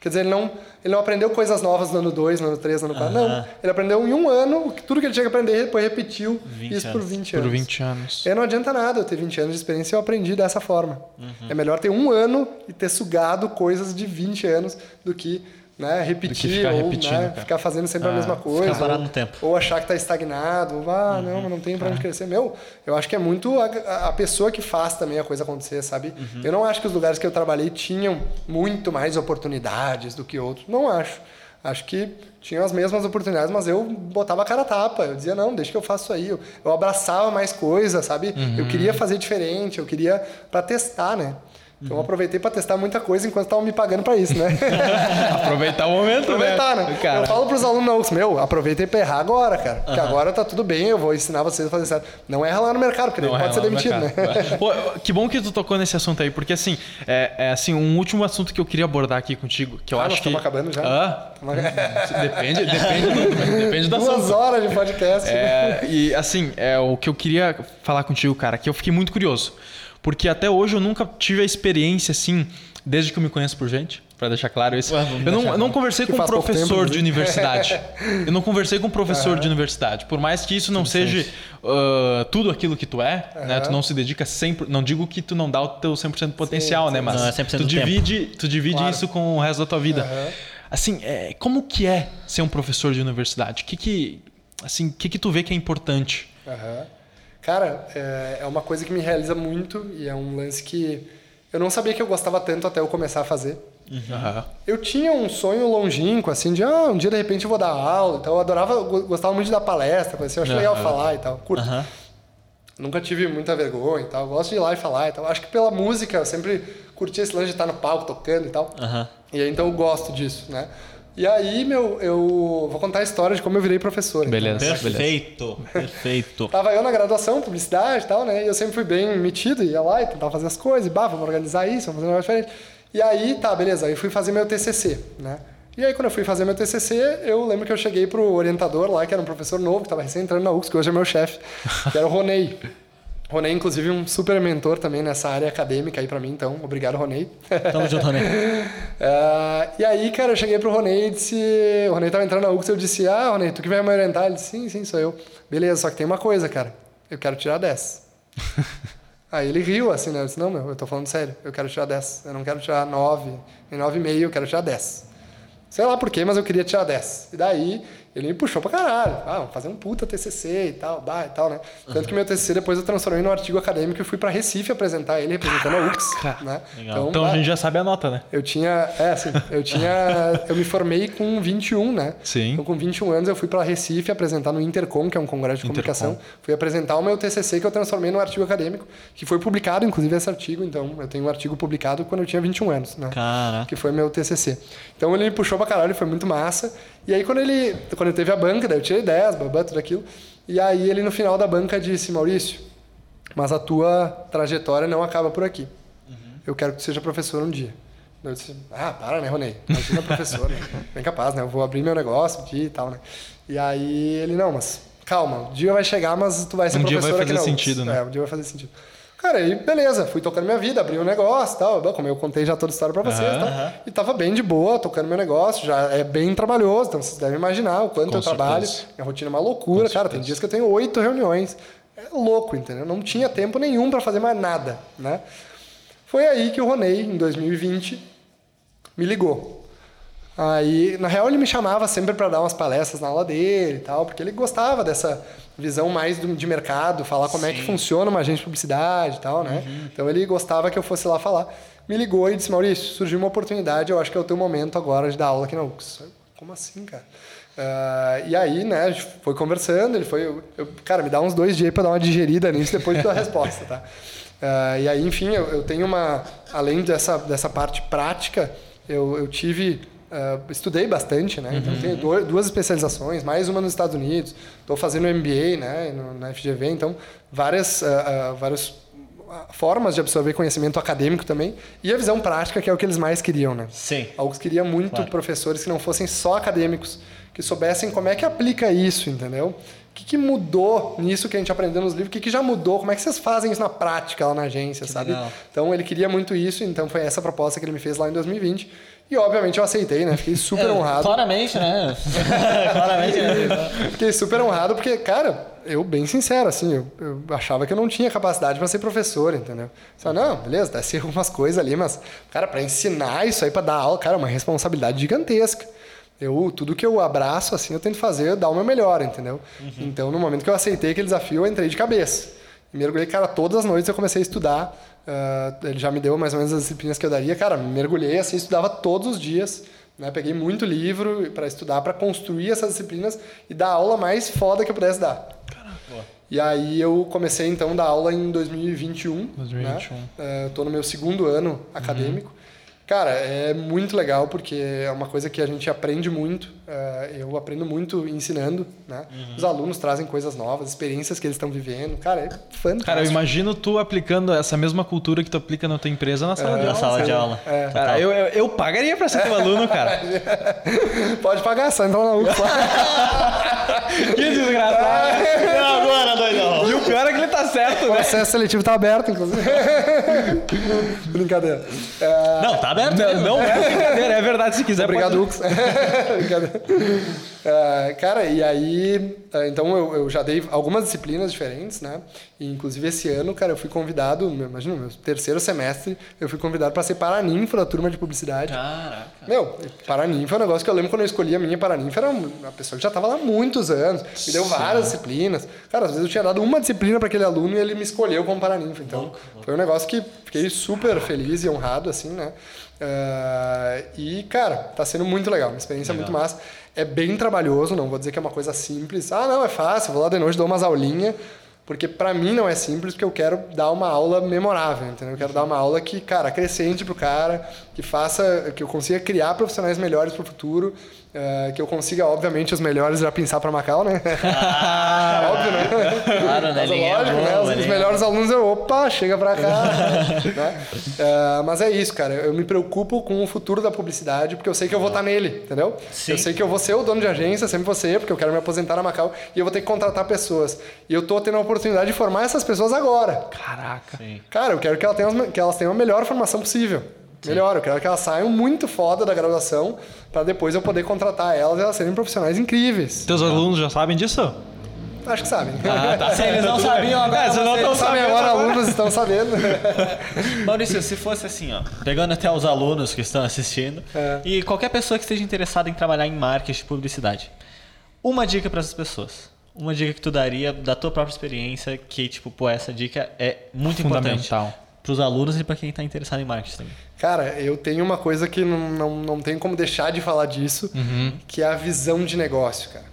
Quer dizer, ele não, ele não aprendeu coisas novas no ano 2, no ano 3, no ano 4. Não. Aham. Ele aprendeu em um ano tudo que ele tinha que aprender, depois repetiu 20 isso por anos. 20 Por anos. 20 anos. E não adianta nada eu ter 20 anos de experiência e eu aprendi dessa forma. Uhum. É melhor ter um ano e ter sugado coisas de 20 anos do que né, repetir ficar ou né, ficar fazendo sempre a Ah, mesma coisa. parado ou, no tempo. ou achar que está estagnado. Ou, ah, não, mas não tem para onde crescer. Meu, eu acho que é muito a, a- a pessoa que faz também a coisa acontecer, sabe? Eu não acho que os lugares que eu trabalhei tinham muito mais oportunidades do que outros. Não acho. Acho que tinham as mesmas oportunidades, mas eu botava a cara a tapa. Eu dizia, não, deixa que eu faço isso aí. Eu, eu abraçava mais coisas, sabe? Eu queria fazer diferente, eu queria para testar, né? Então eu aproveitei para testar muita coisa enquanto estavam me pagando para isso, né? Aproveitar o momento, Aproveitar, né? Cara, Eu falo pros alunos, meu, aproveitei pra errar agora, cara. Porque agora tá tudo bem, eu vou ensinar vocês a fazer certo. Não erra lá no mercado, porque Não pode ser é lá no demitido, né? Pô, que bom que tu tocou nesse assunto aí, porque assim, é, é, assim, um último assunto que eu queria abordar aqui contigo, que eu Ah, acho nós que estamos acabando já? Ah, depende, depende, do- depende assunto. Duas horas de podcast. É, e assim, é o que eu queria falar contigo, cara, que eu fiquei muito curioso. Porque até hoje eu nunca tive a experiência assim, desde que eu me conheço por gente, pra deixar claro isso. Ué, eu, não, eu não conversei Que com um professor tempo, de universidade. Eu não conversei com um professor de universidade. Por mais que isso não seja ah, tudo aquilo que tu é, né? Tu não se dedica sempre. Não digo que tu não dá o teu 100% de potencial, Sim, né? sim. Mas Não, é 100% tu tempo. divide, tu divide Claro. isso com o resto da tua vida. Aham. Assim, é, como que é ser um professor de universidade? O que que, assim, o que que tu vê que é importante? Aham. Cara, é, é uma coisa que me realiza muito e é um lance que eu não sabia que eu gostava tanto até eu começar a fazer. Aham. Eu tinha um sonho longínquo, assim, de ah, um dia de repente eu vou dar aula e tal. Eu adorava, eu go- gostava muito de dar palestra, assim, eu acho legal Aham. falar e tal. Curto. Aham. Nunca tive muita vergonha e tal. Gosto de ir lá e falar e tal. Acho que pela música eu sempre curti esse lance de estar no palco tocando e tal. E aí, então eu gosto disso, né? E aí, meu, eu vou contar a história de como eu virei professor. então. Beleza. Perfeito, perfeito. Tava eu na graduação, publicidade e tal, né? E eu sempre fui bem metido, ia lá e tentava fazer as coisas, e bah, vamos organizar isso, vamos fazer um negócio diferente. E aí, tá, beleza, aí fui fazer meu TCC, né? E aí, quando eu fui fazer meu TCC, eu lembro que eu cheguei pro orientador lá, que era um professor novo, que tava recém entrando na UX, que hoje é meu chefe, que era o Ronei. Ronei, inclusive, um super mentor também nessa área acadêmica aí pra mim, então, obrigado, Ronei. Tamo junto, Rony. Ah, e aí, cara, eu cheguei pro Ronei e disse. O Ronei tava entrando na UX, eu disse, ah, Ronei, tu que vai me orientar? Ele disse, sim, sim, sou eu. Beleza, só que tem uma coisa, cara. Eu quero tirar 10. aí ele riu, assim, né? Eu disse, não, meu, eu tô falando sério, eu quero tirar 10. Eu não quero tirar 9, nem 9,5, eu quero tirar 10. Sei lá por quê, mas eu queria tirar 10. E daí ele me puxou pra caralho. Ah, vamos fazer um puta TCC e tal, bah, e tal, né? Tanto que meu TCC depois eu transformei num artigo acadêmico e fui pra Recife apresentar ele, representando a UX, né? Legal. Então bah, a gente já sabe a nota, né? eu tinha, é assim, eu tinha, eu me formei com 21, né? Sim. Então com 21 anos eu fui para Recife apresentar no Intercom, que é um congresso de Intercom. comunicação. Fui apresentar o meu TCC que eu transformei num artigo acadêmico, que foi publicado inclusive esse artigo, então eu tenho um artigo publicado quando eu tinha 21 anos, né? Caraca. que foi meu TCC. Então ele me puxou pra caralho, foi muito massa. E aí quando ele, quando ele teve a banca, daí eu tirei 10, babá, tudo aquilo. E aí ele no final da banca disse, Maurício, mas a tua trajetória não acaba por aqui. Eu quero que tu seja professor um dia. Eu disse, ah, para, né, Ronei? Imagina professor, né? Bem capaz, né? Eu vou abrir meu negócio um dia e tal, né? E aí ele, não, mas calma, um dia vai chegar, mas tu vai ser Um dia professor vai aqui fazer na UFS." sentido, né? É, um dia vai fazer sentido. Cara, aí beleza, fui tocando minha vida, abri um negócio e tal. Como eu contei já toda a história pra vocês, Aham. tá? E tava bem de boa, tocando meu negócio, já é bem trabalhoso, então vocês devem imaginar o quanto Com eu trabalho. certeza. Minha rotina é uma loucura, Com cara. Tem certeza. dias que eu tenho oito reuniões. É louco, entendeu? Não tinha tempo nenhum pra fazer mais nada, né? Foi aí que o Ronei, em 2020, me ligou. Aí, na real, ele me chamava sempre para dar umas palestras na aula dele e tal, porque ele gostava dessa visão mais do- de mercado, falar como é que funciona uma agência de publicidade e tal, né? Então ele gostava que eu fosse lá falar. Me ligou e disse: Maurício, surgiu uma oportunidade, eu acho que é o teu momento agora de dar aula aqui na UX. Como assim, cara? Ah, e aí, né, a gente foi conversando, ele foi. eu- eu- cara, me dá uns dois dias pra dar uma digerida nisso depois de dar a resposta, tá? Ah, e aí, enfim, eu, eu tenho uma. Além dessa, dessa parte prática, eu, eu tive. Ah, estudei bastante, né? Então, tenho do- duas especializações, mais uma nos Estados Unidos. Estou fazendo MBA, né? No, na FGV, então, várias, ah, ah, várias formas de absorver conhecimento acadêmico também. E a visão prática, que é o que eles mais queriam, né? Sim. Algo que queria muito Claro. professores que não fossem só acadêmicos, que soubessem como é que aplica isso, entendeu? O que, que mudou nisso que a gente aprendeu nos livros? O que, que já mudou? Como é que vocês fazem isso na prática lá na agência, sabe? legal. Então ele queria muito isso, então foi essa proposta que ele me fez lá em 2020. E obviamente eu aceitei, né? Fiquei super É, honrado. Claramente, né? claramente, né? Fiquei super honrado porque, cara, eu, bem sincero, assim, eu, eu achava que eu não tinha capacidade para ser professor, entendeu? Só, não, beleza, deve ser algumas coisas ali, mas, cara, para ensinar isso aí, para dar aula, cara, é uma responsabilidade gigantesca. Eu, tudo que eu abraço, assim, eu tento fazer, dar o meu melhor, entendeu? Então, no momento que eu aceitei aquele desafio, eu entrei de cabeça. Mergulhei, cara, todas as noites eu comecei a estudar. Ah, ele já me deu mais ou menos as disciplinas que eu daria. Cara, mergulhei assim, estudava todos os dias. Né? Peguei muito livro para estudar, para construir essas disciplinas e dar a aula mais foda que eu pudesse dar. E aí eu comecei então a dar aula em 2021. 2021. Né? Eu tô no meu segundo ano acadêmico. Cara, é muito legal porque é uma coisa que a gente aprende muito. Eh, Eu aprendo muito ensinando, né? Os alunos trazem coisas novas, experiências que eles estão vivendo. Cara, é fantástico. Cara, eu imagino tu aplicando essa mesma cultura que tu aplica na tua empresa na sala de Na aula. sala de aula. É. Cara, eu, eu, eu pagaria pra ser teu aluno, cara. Pode pagar, só entrar na UFLA. que desgraçado. E agora, doidão? E o pior é que ele tá certo, O né? acesso seletivo tá aberto, inclusive. Brincadeira. É, Não, tá aberto Não, mesmo. não é brincadeira, é verdade. Se quiser, Obrigado, pode... Ux. Brincadeira. É, cara, e aí, é, então eu, eu já dei algumas disciplinas diferentes, né? E, inclusive esse ano, cara, eu fui convidado, imagina, meu terceiro semestre, eu fui convidado para ser paraninfo da turma de publicidade. Caraca. Meu, Paraninfo é um negócio que eu lembro quando eu escolhi a minha Paraninfo, era uma pessoa que já estava lá há muitos anos, me deu várias disciplinas. Cara, às vezes eu tinha dado uma disciplina para aquele aluno e ele me escolheu como Paraninfo. Então, foi um negócio que fiquei super feliz e honrado, assim, né? Ah, e, cara, tá sendo muito legal, uma experiência muito massa. É bem trabalhoso, não vou dizer que é uma coisa simples. Ah, não, é fácil, vou lá de noite, dou umas aulinhas. Porque pra mim não é simples, porque eu quero dar uma aula memorável, entendeu? Eu quero dar uma aula que, cara, acrescente pro cara, que faça, que eu consiga criar profissionais melhores pro futuro. Eh, que eu consiga, obviamente, os melhores já pensar para Macau, né? Ah, Óbvio, né? Claro, né? Mas é lógico, boa, né? Os, os linha melhores alunos, eu, opa, chega pra cá. né? Eh, mas é isso, cara. Eu me preocupo com o futuro da publicidade, porque eu sei que eu vou estar nele, entendeu? Sim. Eu sei que eu vou ser o dono de agência, sempre vou ser, porque eu quero me aposentar na Macau, e eu vou ter que contratar pessoas. E eu tô tendo a oportunidade de formar essas pessoas agora. Caraca. Sim. Cara, eu quero que elas tenham, que elas tenham a melhor formação possível. Melhor, eu quero que elas saiam muito foda da graduação para depois eu poder contratar elas e elas serem profissionais incríveis. Teus alunos já sabem disso? Acho que sabem. Ah, tá. Se eles não sabiam agora. É, se não vocês tão sabem sabendo agora, agora. alunos estão sabendo. Maurício, se fosse assim, ó, pegando até os alunos que estão assistindo É. e qualquer pessoa que esteja interessada em trabalhar em marketing publicidade, uma dica para essas pessoas. Uma dica que tu daria da tua própria experiência, que tipo, pô, essa dica é muito importante Fundamental. Para os alunos e para quem está interessado em marketing também. Cara, eu tenho uma coisa que não, não, não tem como deixar de falar disso, que é a visão de negócio, cara.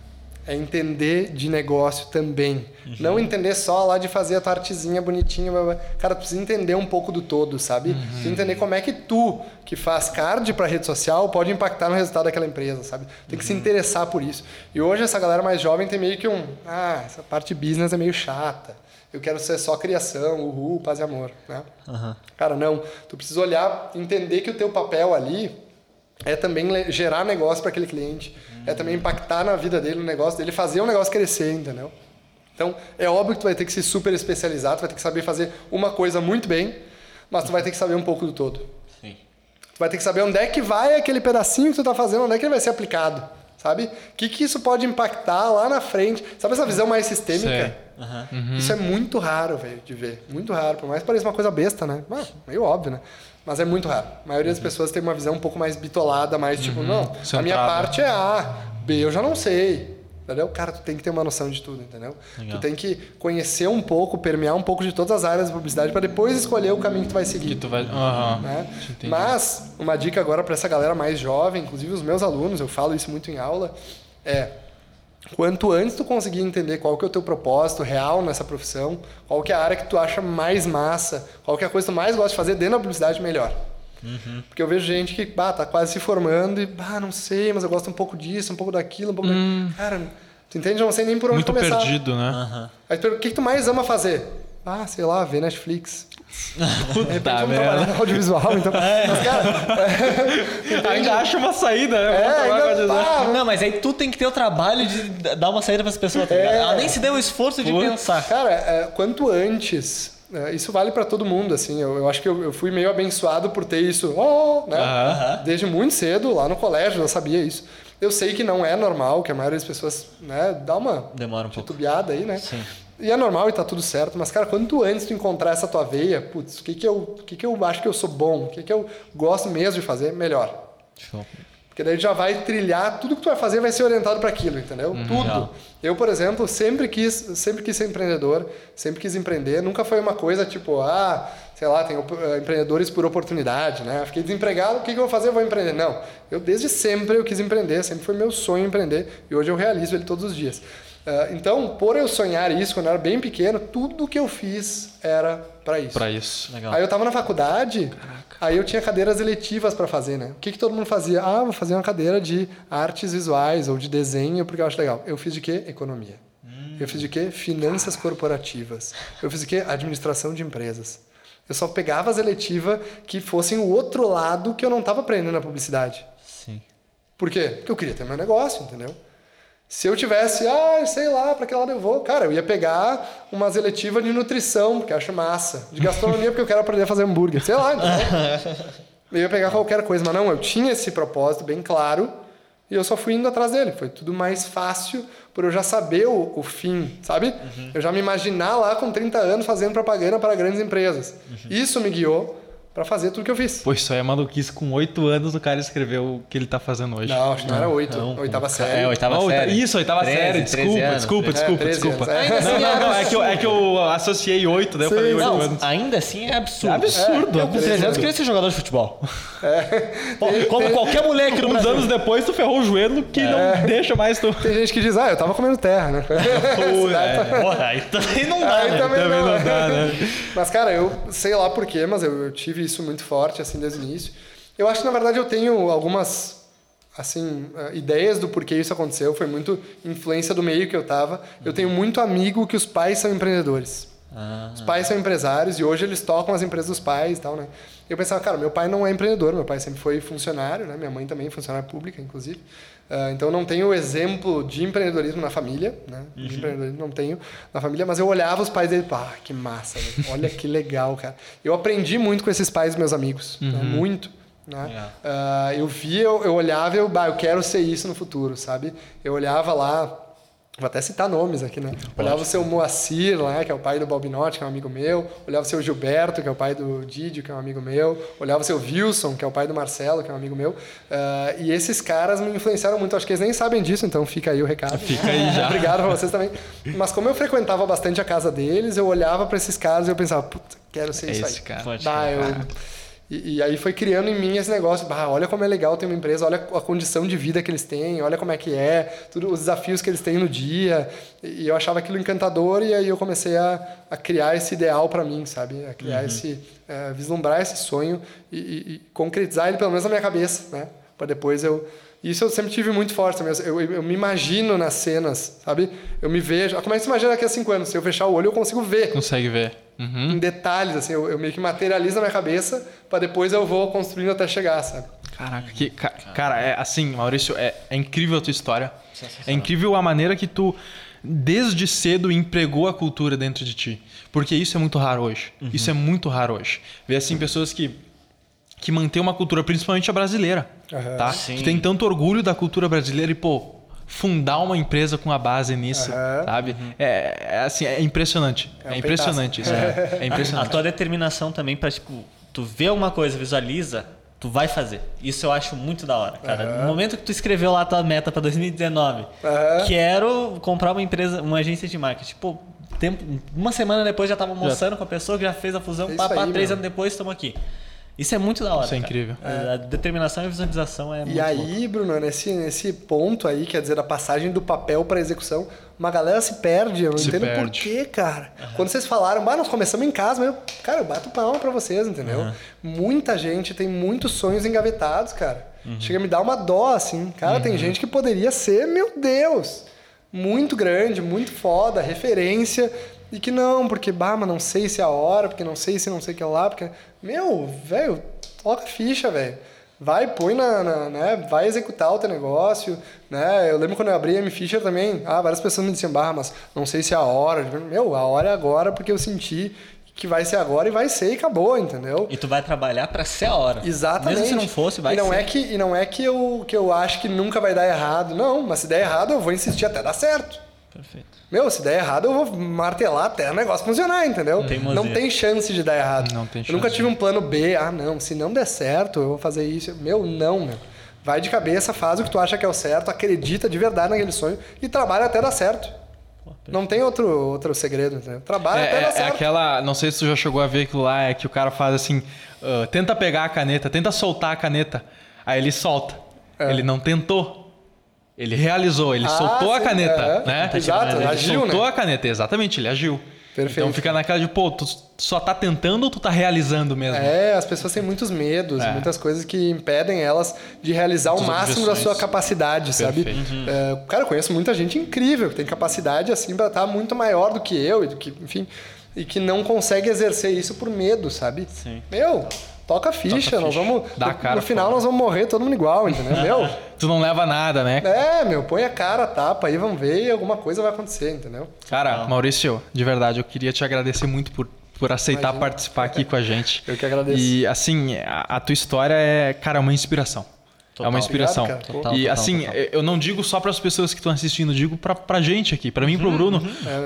É entender de negócio também. Não entender só lá de fazer a tua artezinha bonitinha. blá, blá. Cara, tu precisa entender um pouco do todo, sabe? Precisa entender como é que tu, que faz card pra rede social, pode impactar no resultado daquela empresa, sabe? Tem que se interessar por isso. E hoje essa galera mais jovem tem meio que um... Ah, essa parte business é meio chata. Eu quero ser só criação, uhul, paz e amor, né? Cara, não. Tu precisa olhar, entender que o teu papel ali é também gerar negócio para aquele cliente. É também impactar na vida dele, no negócio dele, fazer o negócio crescer, entendeu? Então, é óbvio que tu vai ter que se super especializar, tu vai ter que saber fazer uma coisa muito bem, mas tu vai ter que saber um pouco do todo. Sim. Tu vai ter que saber onde é que vai aquele pedacinho que tu tá fazendo, onde é que ele vai ser aplicado, sabe? O que que isso pode impactar lá na frente? Sabe essa visão mais sistêmica? Sei. Isso é muito raro, velho, de ver. Muito raro. Por mais que pareça uma coisa besta, né? Ah, meio óbvio, né? Mas é muito raro. A maioria das pessoas tem uma visão um pouco mais bitolada, mais tipo, não, a minha parte é A, B eu já não sei. Entendeu? Cara, tu tem que ter uma noção de tudo, entendeu? Legal. Tu tem que conhecer um pouco, permear um pouco de todas as áreas da publicidade para depois escolher o caminho que tu vai seguir Que tu vai. Aham. né? Mas uma dica agora para essa galera mais jovem, inclusive os meus alunos, eu falo isso muito em aula, é quanto antes tu conseguir entender qual que é o teu propósito real nessa profissão, qual que é a área que tu acha mais massa, qual que é a coisa que tu mais gosta de fazer dentro da publicidade, melhor. Porque eu vejo gente que bah, tá quase se formando e, bah, não sei, mas eu gosto um pouco disso, um pouco daquilo, um pouco da... Cara, tu entende? Eu não sei nem por onde Muito começar. perdido, né? Aham. Aí tu pergunta, o que, que tu mais ama fazer? Ah, sei lá, ver Netflix. Puta vamos merda. trabalhar no audiovisual, então. Mas, cara, Ainda acha uma saída, né? é, ainda, design. ah, Não, mas aí tu tem que ter o trabalho de dar uma saída para as pessoas, tá? É. Ela nem se deu o esforço de pensar. Cara, é, quanto antes, é, isso vale pra todo mundo, assim. Eu, eu acho que eu, eu fui meio abençoado por ter isso, oh, né? Aham. Desde muito cedo, lá no colégio, eu sabia isso. Eu sei que não é normal, que a maioria das pessoas, né, dá uma Demora um pouco. titubeada aí, né? Sim. E é normal e tá tudo certo, mas, cara, quanto antes tu encontrar essa tua veia, putz, o que que eu, o que que eu acho que eu sou bom, o que que eu gosto mesmo de fazer, melhor. Show. Porque daí já vai trilhar, tudo que tu vai fazer vai ser orientado para aquilo, entendeu? tudo. legal. Eu, por exemplo, sempre quis, sempre quis ser empreendedor, sempre quis empreender. Nunca foi uma coisa tipo, ah, sei lá, tem eh, empreendedores por oportunidade, né? Fiquei desempregado, o que, que eu vou fazer? Eu vou empreender. Não. Eu desde sempre eu quis empreender, sempre foi meu sonho empreender e hoje eu realizo ele todos os dias. Ah, então, por eu sonhar isso quando eu era bem pequeno, tudo que eu fiz era para isso. Pra isso. Legal. Aí eu tava na faculdade, aí eu tinha cadeiras eletivas para fazer, né? O que, que todo mundo fazia? Ah, vou fazer uma cadeira de artes visuais ou de desenho porque eu acho legal. Eu fiz de quê? Economia. Eu fiz de quê? Finanças corporativas. Eu fiz de quê? Administração de empresas. Eu só pegava as eletivas que fossem o outro lado que eu não tava aprendendo na publicidade. Sim. Por quê? Porque eu queria ter meu negócio, entendeu? Se eu tivesse, ah, sei lá, para que lado eu vou? Cara, eu ia pegar umas eletivas de nutrição, porque eu acho massa. De gastronomia, porque eu quero aprender a fazer hambúrguer. Sei lá? Eu ia pegar qualquer coisa, mas não, eu tinha esse propósito bem claro e eu só fui indo atrás dele. Foi tudo mais fácil por eu já saber o, o fim, sabe? Eu já me imaginar lá com 30 anos fazendo propaganda para grandes empresas. Isso me guiou para fazer tudo que eu fiz. Pô, isso aí é maluquice. Com oito anos o cara escreveu o que ele tá fazendo hoje. Não, acho que não, era oito. Não, oitava série. É, oitava oita- série. Isso, oitava 13, série. 13 Desculpa, anos. desculpa, É, desculpa, 13 desculpa. anos, é. Ainda assim Não, não, não. É que, eu, é que eu associei oito, daí eu falei oito Não, anos. ainda assim é absurdo. É absurdo. Eu com 13 anos queria ser jogador de futebol. Tem- Como qualquer mulher aqui no Uns anos depois tu ferrou o joelho que É. não deixa mais tu. Tem gente que diz, ah, eu tava comendo terra, né? é. Porra, aí também não dá, Aí né? também, também não, não dá, né? Mas, cara, eu sei lá porquê, mas eu tive isso muito forte, assim, desde o início. Eu acho que, na verdade, eu tenho algumas assim, uh, ideias do porquê isso aconteceu, foi muito influência do meio que eu tava. Eu tenho muito amigo que os pais são empreendedores. Ah, Os pais são empresários e hoje eles tocam as empresas dos pais e tal, né? Eu pensava, cara, meu pai não é empreendedor, meu pai sempre foi funcionário, né? Minha mãe também, funcionária pública, inclusive. Uh, então não tenho exemplo de empreendedorismo na família, né? De empreendedorismo não tenho na família, mas eu olhava os pais dele, pá, que massa, velho. olha que legal, cara. Eu aprendi muito com esses pais meus amigos, né? muito. Né? Uh, eu via, eu, eu olhava eu, bah, eu quero ser isso no futuro, sabe? Eu olhava lá, Vou até citar nomes aqui, né? Olhava o seu Moacir lá, que é o pai do Balbinotti, que é um amigo meu. Olhava o seu Gilberto, que é o pai do Didio, que é um amigo meu. Olhava o seu Wilson, que é o pai do Marcelo, que é um amigo meu. Uh, e esses caras me influenciaram muito. Acho que eles nem sabem disso, então fica aí o recado. Fica aí já. Obrigado pra vocês também. Mas como eu frequentava bastante a casa deles, eu olhava para esses caras e eu pensava, puta, quero ser É isso esse aí. cara. Crer. eu... E, e aí foi criando em mim esse negócio, bah, olha como é legal ter uma empresa, olha a condição de vida que eles têm, olha como é que é, tudo, os desafios que eles têm no dia. E, eu achava aquilo encantador e aí eu comecei a, a criar esse ideal para mim, sabe? A criar esse, eh, vislumbrar esse sonho e, e- e concretizar ele pelo menos na minha cabeça, né? Para depois eu... Isso eu sempre tive muito forte também. Eu, eu, eu me imagino nas cenas, sabe? Eu me vejo... Como é que você imagina daqui a cinco anos? Se eu fechar o olho, eu consigo ver Consegue ver. Uhum. em detalhes, assim, eu, eu meio que materializo na minha cabeça para depois eu vou construindo até chegar, sabe? Caraca, que, ca- cara, é assim, Maurício, é, é incrível a tua história. É incrível a maneira que tu, desde cedo, empregou a cultura dentro de ti. Porque isso é muito raro hoje. Isso é muito raro hoje. Ver assim, pessoas que, que mantêm uma cultura, principalmente a brasileira. Aham. Tá? Sim. Que tem tanto orgulho da cultura brasileira e, pô, fundar uma empresa com a base nisso, Aham. sabe? É, é assim, é impressionante. É um É, impressionante isso. É, é A impressionante. tua determinação também pra, tipo, tu vê alguma coisa, visualiza, tu vai fazer. Isso eu acho muito da hora, cara. No momento que tu escreveu lá a tua meta pra 2019, Aham. quero comprar uma empresa, uma agência de marketing. Pô, tempo, uma semana depois já tava almoçando com a pessoa que já fez a fusão, É pá, três meu. anos depois estamos aqui. Isso é muito da hora. Isso é incrível. A a determinação e a visualização é muito E aí, Bruno, nesse, nesse ponto aí, quer dizer, a passagem do papel para execução, uma galera se perde, eu não Se entendo por perde. quê, cara. Quando vocês falaram, bah, nós começamos em casa, mas eu, cara, eu bato palma pra vocês, entendeu? Muita gente tem muitos sonhos engavetados, cara. Chega a me dar uma dó, assim. Cara, tem gente que poderia ser, meu Deus, muito grande, muito foda, referência. E que não, porque, bah, mas não sei se é a hora, porque não sei se não sei o que lá, porque. Meu, velho, toca ficha, velho. Vai, põe na, na- né? Vai executar o teu negócio, né? Eu lembro quando eu abri a M-Fisher também, ah, várias pessoas me diziam, bah, mas não sei se é a hora. Meu, a hora é agora porque eu senti que vai ser agora e vai ser e acabou, entendeu? E tu vai trabalhar pra ser a hora. Exatamente. Mesmo se não fosse, vai e não ser. É que, e não é que eu, que eu acho que nunca vai dar errado. Não, mas se der errado, eu vou insistir até dar certo. Perfeito. Meu, se der errado, eu vou martelar até o negócio funcionar, entendeu? Teimosia. Não tem chance de dar errado. Não tem Eu nunca chance. tive um plano B. Ah, não, se não der certo, eu vou fazer isso. Meu, não, meu. Vai de cabeça, faz o que tu acha que é o certo, acredita de verdade naquele sonho e trabalha até dar certo. Não tem outro, outro segredo, entendeu? Trabalha É, até é- dar é certo. aquela. Não sei se tu já chegou a ver aquilo lá, é que o cara faz assim: ah, tenta pegar a caneta, tenta soltar a caneta. Aí ele solta. É. Ele não tentou. Ele realizou, ele Ah, soltou a sim, caneta. é. Né? Exato, ele agiu, soltou né? a caneta, exatamente, ele agiu. Perfeito. Então fica naquela de, pô, tu só tá tentando ou tu tá realizando mesmo? É, as pessoas têm muitos medos, É. muitas coisas que impedem elas de realizar o Muitas máximo da sua capacidade, sabe? Perfeito. É, cara, eu conheço muita gente incrível que tem capacidade assim para estar muito maior do que eu e do que, enfim, e que não consegue exercer isso por medo, sabe? Sim. Meu, toca a ficha, Toca a nós ficha. vamos Dá a no, cara no final nós vamos morrer todo mundo igual, entendeu? Meu, Tu não leva nada, né? é, meu, põe a cara, tapa aí, vamos ver e alguma coisa vai acontecer, entendeu? Cara, Maurício, de verdade, eu queria te agradecer muito por, por aceitar Imagina. participar aqui com a gente. Eu que agradeço. E assim, a, a tua história é, cara, uma inspiração. É Total. uma inspiração. Obrigado, cara. Total, e total, assim, total. eu não digo só para as pessoas que estão assistindo, digo pra, pra gente aqui, pra mim e pro Bruno.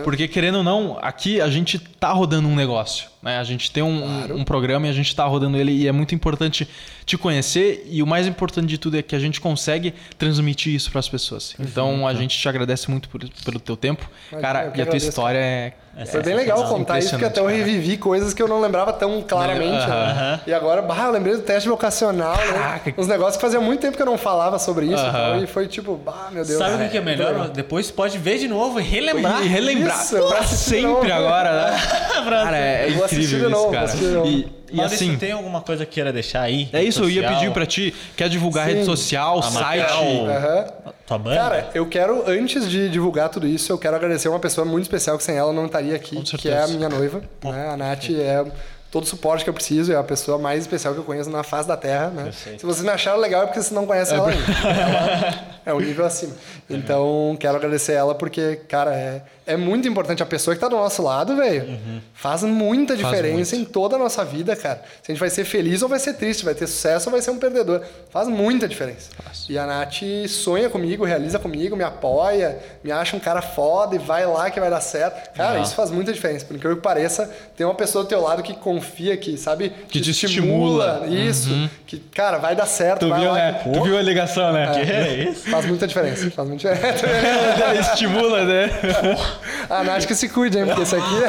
Porque querendo ou não, aqui a gente tá rodando um negócio. Né? A gente tem um, um- um programa e a gente tá rodando ele e é muito importante te conhecer. E o mais importante de tudo é que a gente consegue transmitir isso para as pessoas. Então a gente te agradece muito por- pelo teu tempo. Imagina, Cara, e a tua agradeço, história é. É Foi bem legal contar isso, porque até eu revivi coisas que eu não lembrava tão claramente. né? E agora, bah, eu lembrei do teste vocacional, né? Uns negócios que fazia muito tempo que eu não falava sobre isso. Então, e foi tipo, bah, meu Deus. Sabe o que que é muito melhor? legal. Depois pode ver de novo e relembrar. E relembrar Isso, pra sempre novo. agora, né? Cara, é Incrível de novo, isso, cara. E, e Maurício, assim, tem alguma coisa que queira deixar aí? é isso, eu ia Social? pedir pra ti. Quer divulgar Sim. rede social, A site? Macau. Aham. Tua banda? Cara, eu quero, antes de divulgar tudo isso, eu quero agradecer uma pessoa muito especial que sem ela não estaria aqui, que é a minha noiva. Né? A Nath é todo o suporte que eu preciso, é a pessoa mais especial que eu conheço na face da Terra. Né? Se vocês me acharam legal é porque vocês não conhecem ela ainda. Ela é um nível acima. Então, quero agradecer ela porque, cara, é, é muito importante. A pessoa que tá do nosso lado, velho, faz muita Faz diferença em toda a nossa vida, cara. Se a gente vai ser feliz ou vai ser triste, vai ter sucesso ou vai ser um perdedor. Faz muita diferença. E a Nath sonha comigo, realiza comigo, me apoia, me acha um cara foda e vai lá que vai dar certo. Cara, Legal. isso faz muita diferença. Por incrível que pareça, tem uma pessoa do teu lado que confia, que sabe, Que te estimula. Isso. Que, cara, vai dar certo. Tu vai viu, lá né? que- Tu viu a ligação, né? Que é isso? Faz muita diferença. Faz muita diferença. Estimula, né? a Nath que se cuide, hein? Porque isso aqui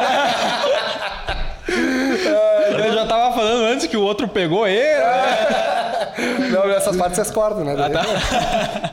Ele já tava falando antes que o outro pegou ele. Não, essas partes vocês cortam, né? Ah, tá.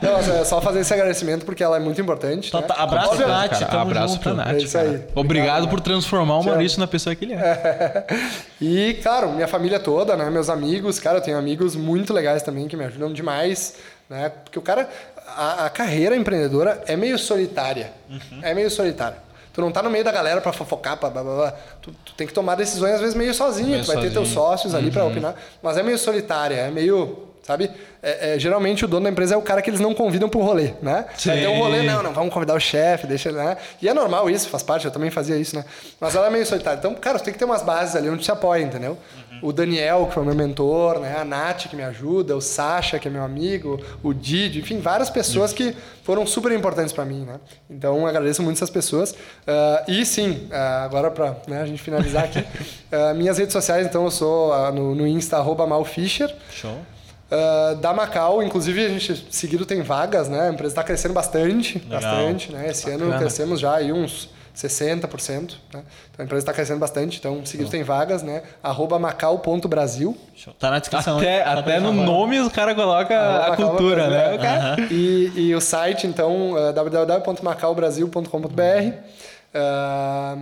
Não, é só fazer esse agradecimento porque ela é muito importante. Então, né? tá, abraço, Óbvio- Nath. Cara, abraço junto. pra Nath. É isso aí. Obrigado por transformar o Maurício na pessoa que ele é. E, claro, minha família toda, né? Meus amigos, cara, eu tenho amigos muito legais também que me ajudam demais, né? Porque o cara, a, a carreira empreendedora é meio solitária. Uhum. É meio solitária. Tu não tá no meio da galera pra fofocar, pra blá, blá, blá. Tu, tu tem que tomar decisões às vezes meio sozinho. Meio tu vai ter teus sozinho. Uhum. sócios ali pra opinar. Mas é meio solitária, é meio... Sabe? É- é, geralmente o dono da empresa é o cara que eles não convidam pro rolê, né? Vai ter um rolê, não, não, vamos convidar o chefe, deixa ele, né? E é normal isso, faz parte, eu também fazia isso, né? Mas ela é meio solitária. Então, cara, você tem que ter umas bases ali onde se apoia, entendeu? O Daniel, que foi meu mentor, né? A Nath, que me ajuda, o Sasha, que é meu amigo, o Didi, enfim, várias pessoas que foram super importantes pra mim, né? Então, agradeço muito essas pessoas. Ah, e sim, ah, agora pra né, a gente finalizar aqui, ah, minhas redes sociais, então, eu sou no, no Insta, arroba malfischer. Show. Ah, da Macau, inclusive a gente seguido tem vagas, né? A empresa está crescendo bastante, Legal. bastante, né? Esse ano Bacana. crescemos já aí uns 60%, né? Então a empresa está crescendo bastante, então seguido tem vagas, né? Arroba macau.brasil. Show. Tá na descrição. Até, pra até no claro. nome os caras colocam Arroba a Macau cultura, Brasil, né? O cara- E, e o site, então, uh, www.macaubrasil.com.br. Ah,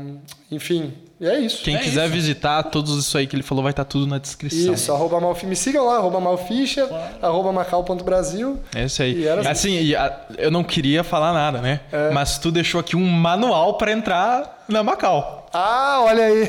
enfim, e é isso. Quem É quiser isso. visitar, todos isso aí que ele falou vai estar tudo na descrição. Isso, arroba Malfi, me sigam lá, arroba Malfischer, arroba macau.brasil. É isso aí. E assim, e a- eu não queria falar nada, né? É. Mas tu deixou aqui um manual pra entrar na Macau. Ah, olha aí!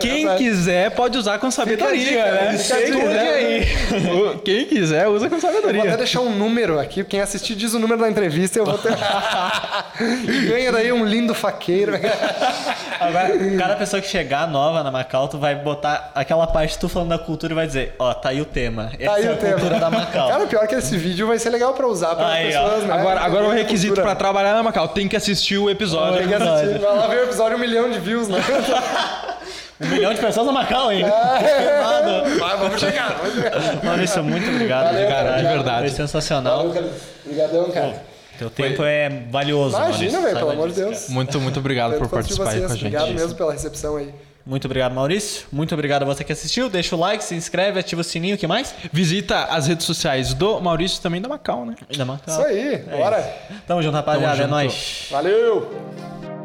Quem quiser pode usar com sabedoria, dica, né? fica a Quem dica. quiser, Quem quiser usa com Vou até sabedoria. deixar um número aqui. Quem assistir diz o número da entrevista eu vou ter. ganha daí um lindo faqueiro. Agora, cada pessoa que chegar nova na Macau, tu vai botar aquela parte tu falando da cultura e vai dizer, ó, tá aí o tema. Essa Tá aí é a o tema. cultura da Macau. Cara, pior que esse vídeo vai ser legal pra usar para Aí, ó. pessoas, né? Agora, agora o a requisito pra trabalhar na Macau tem que assistir o episódio. Tem que assistir. Vai lá ver o episódio um milhão de views, né? Um milhão de pessoas na Macau, hein? Vai, vamos chegar. Vamos chegar. Maurício, muito obrigado. Valeu, cara, de verdade. Foi sensacional. Obrigadão, cara. Teu tempo é valioso, Imagina, Maurício, velho, pelo amor de Deus. Muito, muito obrigado por participar aí vocês. com a gente. Obrigado mesmo pela recepção aí. cara. Muito obrigado, Maurício. Muito obrigado a você que assistiu. Deixa o like, se inscreve, ativa o sininho. O que mais? Visita as redes sociais do Maurício e também da Macau, né? E da Macau. Isso aí, bora. Tamo junto, rapaziada. Tamo É junto. nóis. Valeu!